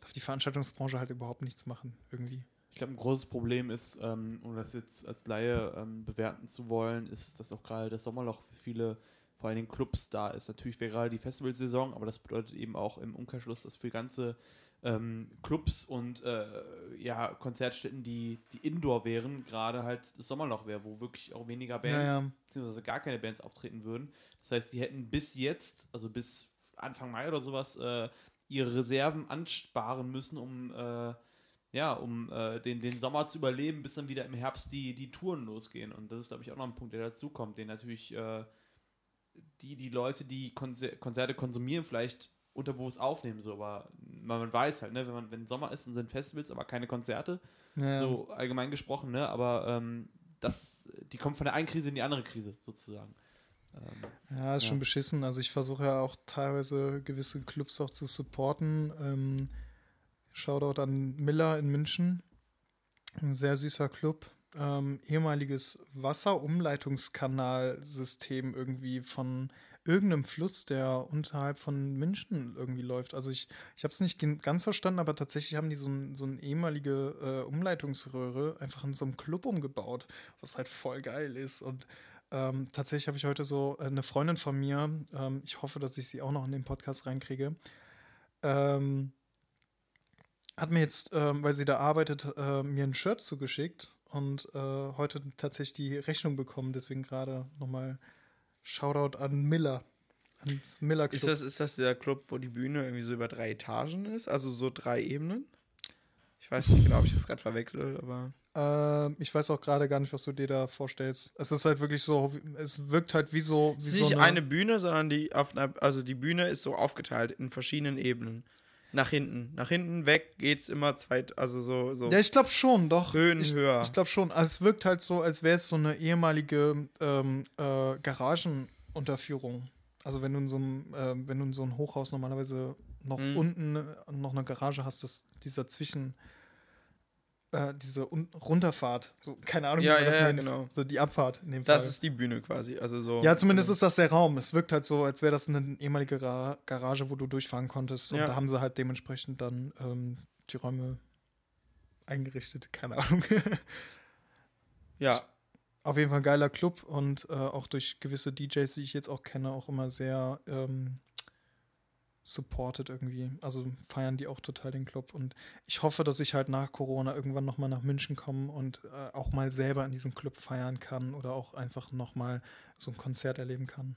darf die Veranstaltungsbranche halt überhaupt nichts machen, irgendwie. Ich glaube, ein großes Problem ist, ähm, um das jetzt als Laie ähm, bewerten zu wollen, ist, dass auch gerade das Sommerloch für viele, vor allen Dingen Clubs da ist. Natürlich wäre gerade die Festivalsaison, aber das bedeutet eben auch im Umkehrschluss, dass für ganze ähm, Clubs und äh, ja, Konzertstätten, die, die Indoor wären, gerade halt das Sommerloch wäre, wo wirklich auch weniger Bands, Ja, ja. beziehungsweise gar keine Bands auftreten würden. Das heißt, die hätten bis jetzt, also bis Anfang Mai oder sowas, äh, ihre Reserven ansparen müssen, um äh, ja, um äh, den, den Sommer zu überleben, bis dann wieder im Herbst die, die Touren losgehen. Und das ist, glaube ich, auch noch ein Punkt, der dazukommt, den natürlich äh, die, die Leute, die Konzer Konzerte konsumieren, vielleicht unterbewusst aufnehmen. So, aber man, weiß halt, ne, wenn man, wenn Sommer ist, dann sind Festivals, aber keine Konzerte. Ja, So allgemein gesprochen, ne? Aber ähm, das, die kommt von der einen Krise in die andere Krise, sozusagen. Ähm, Ja, ist Ja. schon beschissen. Also ich versuche ja auch teilweise gewisse Clubs auch zu supporten. Ähm, Shoutout an Miller in München. Ein sehr süßer Club. Ähm, ehemaliges Wasserumleitungskanalsystem irgendwie von irgendeinem Fluss, der unterhalb von München irgendwie läuft. Also ich, ich habe es nicht ganz verstanden, aber tatsächlich haben die so, ein, so eine ehemalige äh, Umleitungsröhre einfach in so einem Club umgebaut, was halt voll geil ist. Und ähm, tatsächlich habe ich heute so äh, eine Freundin von mir, ähm, ich hoffe, dass ich sie auch noch in den Podcast reinkriege, ähm, hat mir jetzt, ähm, weil sie da arbeitet, äh, mir ein Shirt zugeschickt und äh, heute tatsächlich die Rechnung bekommen. Deswegen gerade nochmal Shoutout an Miller. Ans Miller Club. Ist das, ist das der Club, wo die Bühne irgendwie so über drei Etagen ist? Also so drei Ebenen? Ich weiß nicht genau, ob ich das gerade verwechsel, aber. Ähm, ich weiß auch gerade gar nicht, was du dir da vorstellst. Es ist halt wirklich so, es wirkt halt wie so. Wie ist so nicht eine Bühne, sondern die auf einer, also die Bühne ist so aufgeteilt in verschiedenen Ebenen. Nach hinten. Nach hinten weg geht's immer zweit, also so, so Ja, ich glaube schon, doch. Höhen ich, höher. Ich glaube schon. Also es wirkt halt so, als wäre es so eine ehemalige ähm, äh, Garagenunterführung. Also wenn du in so einem, äh, wenn du in so einem Hochhaus normalerweise noch Mhm. unten noch eine Garage hast, das, dieser Zwischen, äh, diese Un Runterfahrt, so, keine Ahnung, Ja, wie man das ja, nennt. genau. So die Abfahrt in dem Das Fall. ist die Bühne quasi. Also so. ja, zumindest ist das der Raum. Es wirkt halt so, als wäre das eine ehemalige Ga Garage, wo du durchfahren konntest. Und Ja. da haben sie halt dementsprechend dann ähm, die Räume eingerichtet. Keine Ahnung. [laughs] Ja. Auf jeden Fall ein geiler Club und äh, auch durch gewisse DJs, die ich jetzt auch kenne, auch immer sehr ähm, supported irgendwie. Also feiern die auch total den Club. Und ich hoffe, dass ich halt nach Corona irgendwann nochmal nach München komme und äh, auch mal selber in diesem Club feiern kann oder auch einfach nochmal so ein Konzert erleben kann.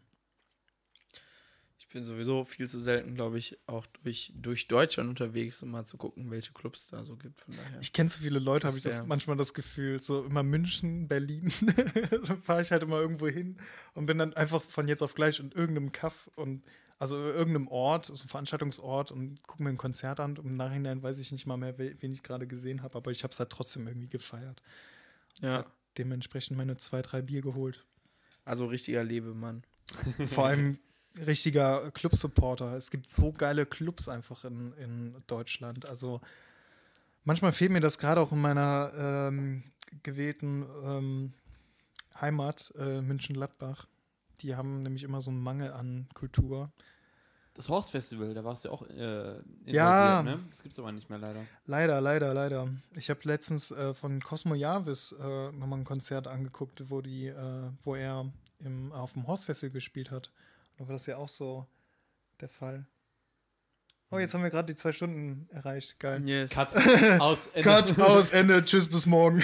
Ich bin sowieso viel zu selten, glaube ich, auch durch, durch Deutschland unterwegs, um mal zu gucken, welche Clubs da so gibt. Von daher. Ich kenne so viele Leute, habe ich das manchmal das Gefühl, so immer München, Berlin, [laughs] dann fahre ich halt immer irgendwo hin und bin dann einfach von jetzt auf gleich in irgendeinem Kaff und also irgendeinem Ort, so einem Veranstaltungsort und gucke mir ein Konzert an und im Nachhinein weiß ich nicht mal mehr, we- wen ich gerade gesehen habe, aber ich habe es halt trotzdem irgendwie gefeiert. ja. Dementsprechend meine zwei, drei Bier geholt. Also richtiger Lebemann. Vor allem richtiger Club-Supporter. Es gibt so geile Clubs einfach in, in Deutschland. Also manchmal fehlt mir das gerade auch in meiner ähm, gewählten ähm, Heimat, äh, München-Gladbach. Die haben nämlich immer so einen Mangel an Kultur. Das Horst Festival, da warst du ja auch äh, Ja. ne? Das gibt's aber nicht mehr leider. Leider, leider, leider. Ich habe letztens äh, von Cosmo Jarvis äh, nochmal ein Konzert angeguckt, wo, die, äh, wo er im, auf dem Horst Festival gespielt hat. Da war das ja auch so der Fall. Oh, jetzt haben wir gerade die zwei Stunden erreicht. Geil. Yes. Cut. [laughs] Aus. Ende. Cut, aus, Ende, tschüss, bis morgen.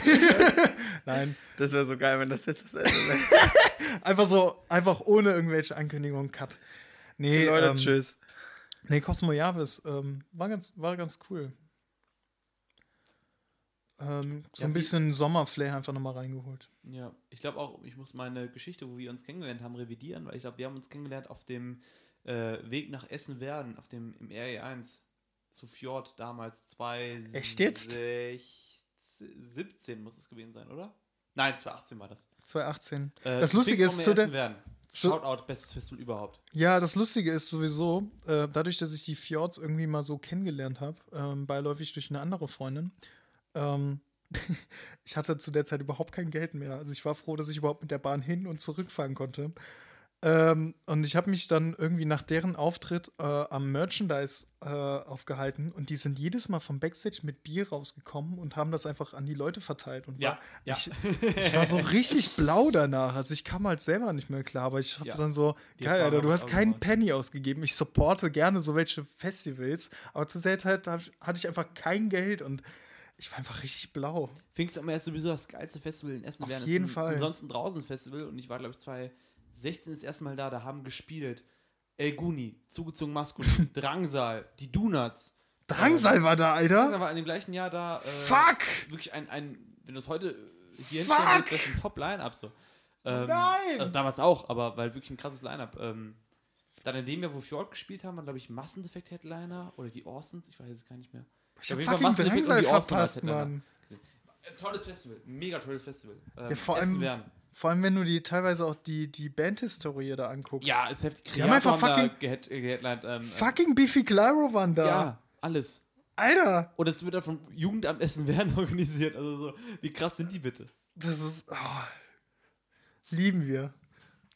[laughs] Nein, Das wäre so geil, wenn das jetzt das Ende wäre. [laughs] einfach so, einfach ohne irgendwelche Ankündigungen, Cut. Nee, Leute, ähm, tschüss. Nee, Cosmo Jarvis ähm, war, ganz, war ganz cool. Ähm, so Ja, ein bisschen Sommerflair einfach nochmal reingeholt. Ja, ich glaube auch, ich muss meine Geschichte, wo wir uns kennengelernt haben, revidieren, weil ich glaube, wir haben uns kennengelernt auf dem äh, Weg nach Essen-Werden, auf dem im RE1 zu Fjord damals 2 Echt jetzt? 17 muss es gewesen sein, oder? Nein, 2018 war das. 2018. Äh, Das Lustige ist, zu der- Essen-Werden. zu- Shoutout, bestes Festival überhaupt. Ja, das Lustige ist sowieso, äh, dadurch, dass ich die Fjords irgendwie mal so kennengelernt habe, ähm, beiläufig durch eine andere Freundin, ähm, [laughs] ich hatte zu der Zeit überhaupt kein Geld mehr. Also ich war froh, dass ich überhaupt mit der Bahn hin und zurückfahren konnte. Ähm, und ich habe mich dann irgendwie nach deren Auftritt äh, am Merchandise äh, aufgehalten und die sind jedes Mal vom Backstage mit Bier rausgekommen und haben das einfach an die Leute verteilt. Und ja, war, ja. Ich, ich, war so richtig blau danach. Also ich kam halt selber nicht mehr klar, aber ich habe ja. dann so, die geil, Alter, du hast keinen Penny ausgegeben. Ich supporte gerne so welche Festivals, aber zur Seltenheit hatte ich einfach kein Geld und ich war einfach richtig blau. Pfingst immer März sowieso das geilste Festival in Essen. Auf jeden Fall. Ansonsten draußen Festival und ich war, glaube ich, zwei 16 ist erstmal da, da haben gespielt El Guni, zugezogen maskulin, [laughs] Drangsal, die Donuts. Drangsal war da, Alter. Drangsal war in dem gleichen Jahr da. Äh, Fuck! Wirklich ein, ein, wenn du es heute hier Fuck! hinstellst, das ist ein Top-Line-Up so. Ähm, Nein! Also damals auch, aber weil wirklich ein krasses Line-Up. Ähm, dann in dem Jahr, wo Fjord gespielt haben, waren, glaube ich, Massendefekt Headliner oder die Orsons, ich weiß es gar nicht mehr. Ich habe fucking Drangsal verpasst, Mann. Äh, tolles Festival, mega tolles Festival. Ähm, ja, vor allem. Essen werden. Vor allem, wenn du die teilweise auch die, die Bandhistorie da anguckst. Ja, ist heftig. Die haben einfach fucking- da gehead, geheadlined, ähm, Fucking Beefy Clyro waren da. ähm, Ja, alles. Alter, Und es wird dann vom Jugendamt Essen-Werden [laughs] organisiert. Also so, wie krass sind die bitte? das ist. Oh, lieben wir.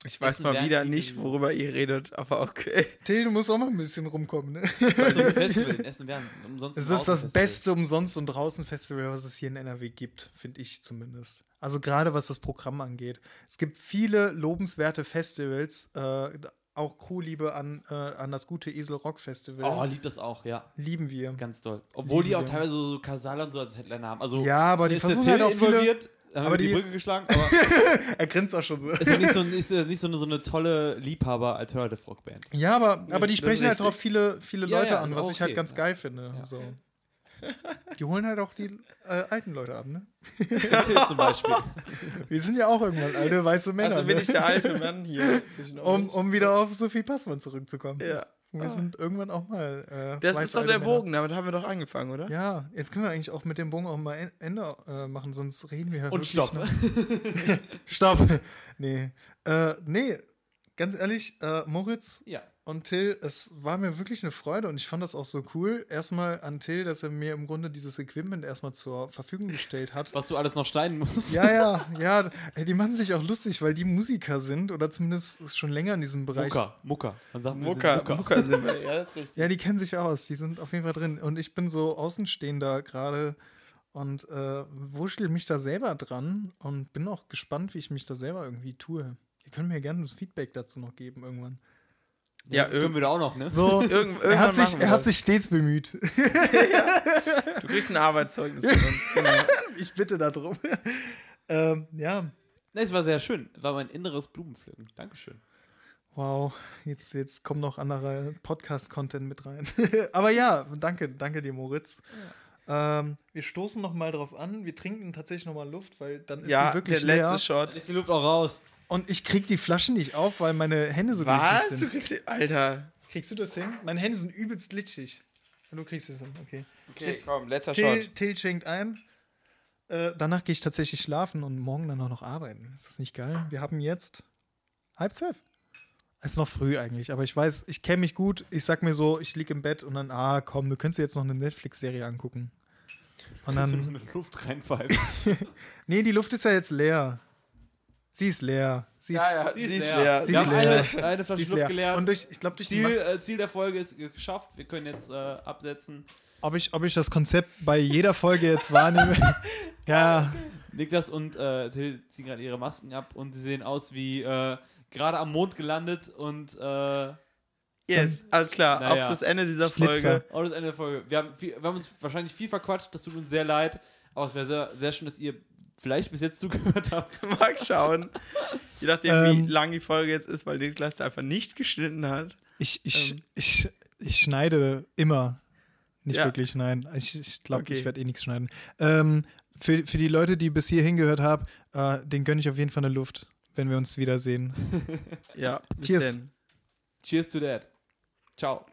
Ich weiß Essen mal wieder die nicht, worüber ihr redet, aber okay. Till, du musst auch mal ein bisschen rumkommen, ne? So ein Festival in Essen-Werden. Umsonst Es ist das beste Umsonst- und Draußen-Festival, was es hier in NRW gibt, finde ich zumindest. Also gerade was das Programm angeht. Es gibt viele lobenswerte Festivals, äh, auch Crewliebe an, äh, an das gute Esel Rock Festival. Oh, liebt das auch, ja. Lieben wir. Ganz toll. Obwohl die Lieben auch wir. teilweise so Kasala und so als Headliner haben. Also, Ja, aber die versuchen halt auch viele- Aber die, die- Brücke geschlagen, [laughs] aber Er grinst auch schon so. ist ja nicht so, nicht, so- nicht so, eine, so eine tolle Liebhaber-Alternative-Rock-Band. Ja, aber, aber die sprechen halt drauf viele, viele Ja, Leute ja, an, was auch ich halt okay. ganz geil finde. Ja. So. Die holen halt auch die äh, alten Leute ab, ne? Till zum Beispiel. [laughs] Wir sind ja auch irgendwann alte weiße Männer. Also bin ne? ich der alte Mann hier [laughs] zwischen um, euch. um wieder auf Sophie Passmann zurückzukommen. Ja. Wir sind irgendwann auch mal. Äh, Das ist doch der Männer. Bogen, damit haben wir doch angefangen, oder? Ja, jetzt können wir eigentlich auch mit dem Bogen auch mal en- Ende äh, machen, sonst reden wir ja Und stopp. [laughs] Stopp. [laughs] nee. Äh, nee, ganz ehrlich, äh, Moritz Ja. Und Till, es war mir wirklich eine Freude und ich fand das auch so cool. Erstmal an Till, dass er mir im Grunde dieses Equipment erstmal zur Verfügung gestellt hat. Was du alles noch schneiden musst. Ja, ja, [laughs] ja. ey, Die machen sich auch lustig, weil die Musiker sind oder zumindest schon länger in diesem Bereich. Mucker. Mucker. Man sagt, Mucker, Mucker. Mucker sind wir. [laughs] Ja, das ist richtig. Ja, die kennen sich aus. Die sind auf jeden Fall drin. Und ich bin so Außenstehender gerade und äh, wurschtel mich da selber dran und bin auch gespannt, wie ich mich da selber irgendwie tue. Ihr könnt mir gerne das Feedback dazu noch geben irgendwann. Ja, da auch noch, ne? So, [laughs] Irgend- er, hat sich, er hat sich stets bemüht. [laughs] Du kriegst ein Arbeitszeugnis von uns. [laughs] Genau. ich bitte darum. ähm, ja, es war sehr schön. Es war mein inneres Blumenpflücken. Dankeschön. wow. Jetzt, jetzt kommt noch anderer Podcast-Content mit rein. Aber ja, danke, danke dir, Moritz. Ähm, wir stoßen noch mal drauf an. Wir trinken tatsächlich noch mal Luft, weil dann ist Ja, sie wirklich der letzte leer. Shot. Dann ist die Luft auch raus. Und ich krieg die Flaschen nicht auf, weil meine Hände so Was? glitschig Du sind. kriegst die, Alter. Kriegst du das hin? Meine Hände sind übelst glitschig. Und du kriegst es hin, okay. Okay, Jetzt- komm, letzter Till, Shot. Till schenkt ein. Äh, danach gehe ich tatsächlich schlafen und morgen dann auch noch arbeiten. Ist das nicht geil? Wir haben jetzt halb zwölf. Es ist noch früh eigentlich, aber ich weiß, ich kenne mich gut. Ich sag mir so, ich lieg im Bett und dann, ah komm, du könntest dir jetzt noch eine Netflix-Serie angucken. Und Kannst du dann, in die Luft reinpfeifen. [laughs] nee, die Luft ist ja jetzt leer. Sie ist leer. Sie ist, Ja, ja, Sie ist sie ist leer. leer. Sie Wir ist haben leer. eine, Flasche ist Luft leer. geleert. Und durch, ich glaube, durch die Ziel, äh, Ziel der Folge ist geschafft. Wir können jetzt äh, absetzen. ob, ich, ob ich das Konzept bei jeder Folge jetzt wahrnehme. [laughs] ja, Niklas und äh, Till ziehen gerade ihre Masken ab und sie sehen aus wie äh, gerade am Mond gelandet und äh, Yes, alles klar. Naja. Auf das Ende dieser Schlitzer. Folge. auch das Ende der Folge. Wir haben, viel, wir haben uns wahrscheinlich viel verquatscht, das tut uns sehr leid, aber es wäre sehr, sehr schön, dass ihr vielleicht bis jetzt zugehört habt. [laughs] Mal schauen. Je nachdem, Ähm. wie lang die Folge jetzt ist, weil Niklas da einfach nicht geschnitten hat. ich, ich, Ähm. ich, ich schneide immer. Nicht Ja. wirklich, nein. Ich, ich glaube, Okay. ich werde eh nichts schneiden. Ähm, für, für die Leute, die bis hierhin gehört haben, äh, den gönne ich auf jeden Fall eine Luft, wenn wir uns wiedersehen. [laughs] Ja, bis Cheers. denn. Cheers to that. Ciao.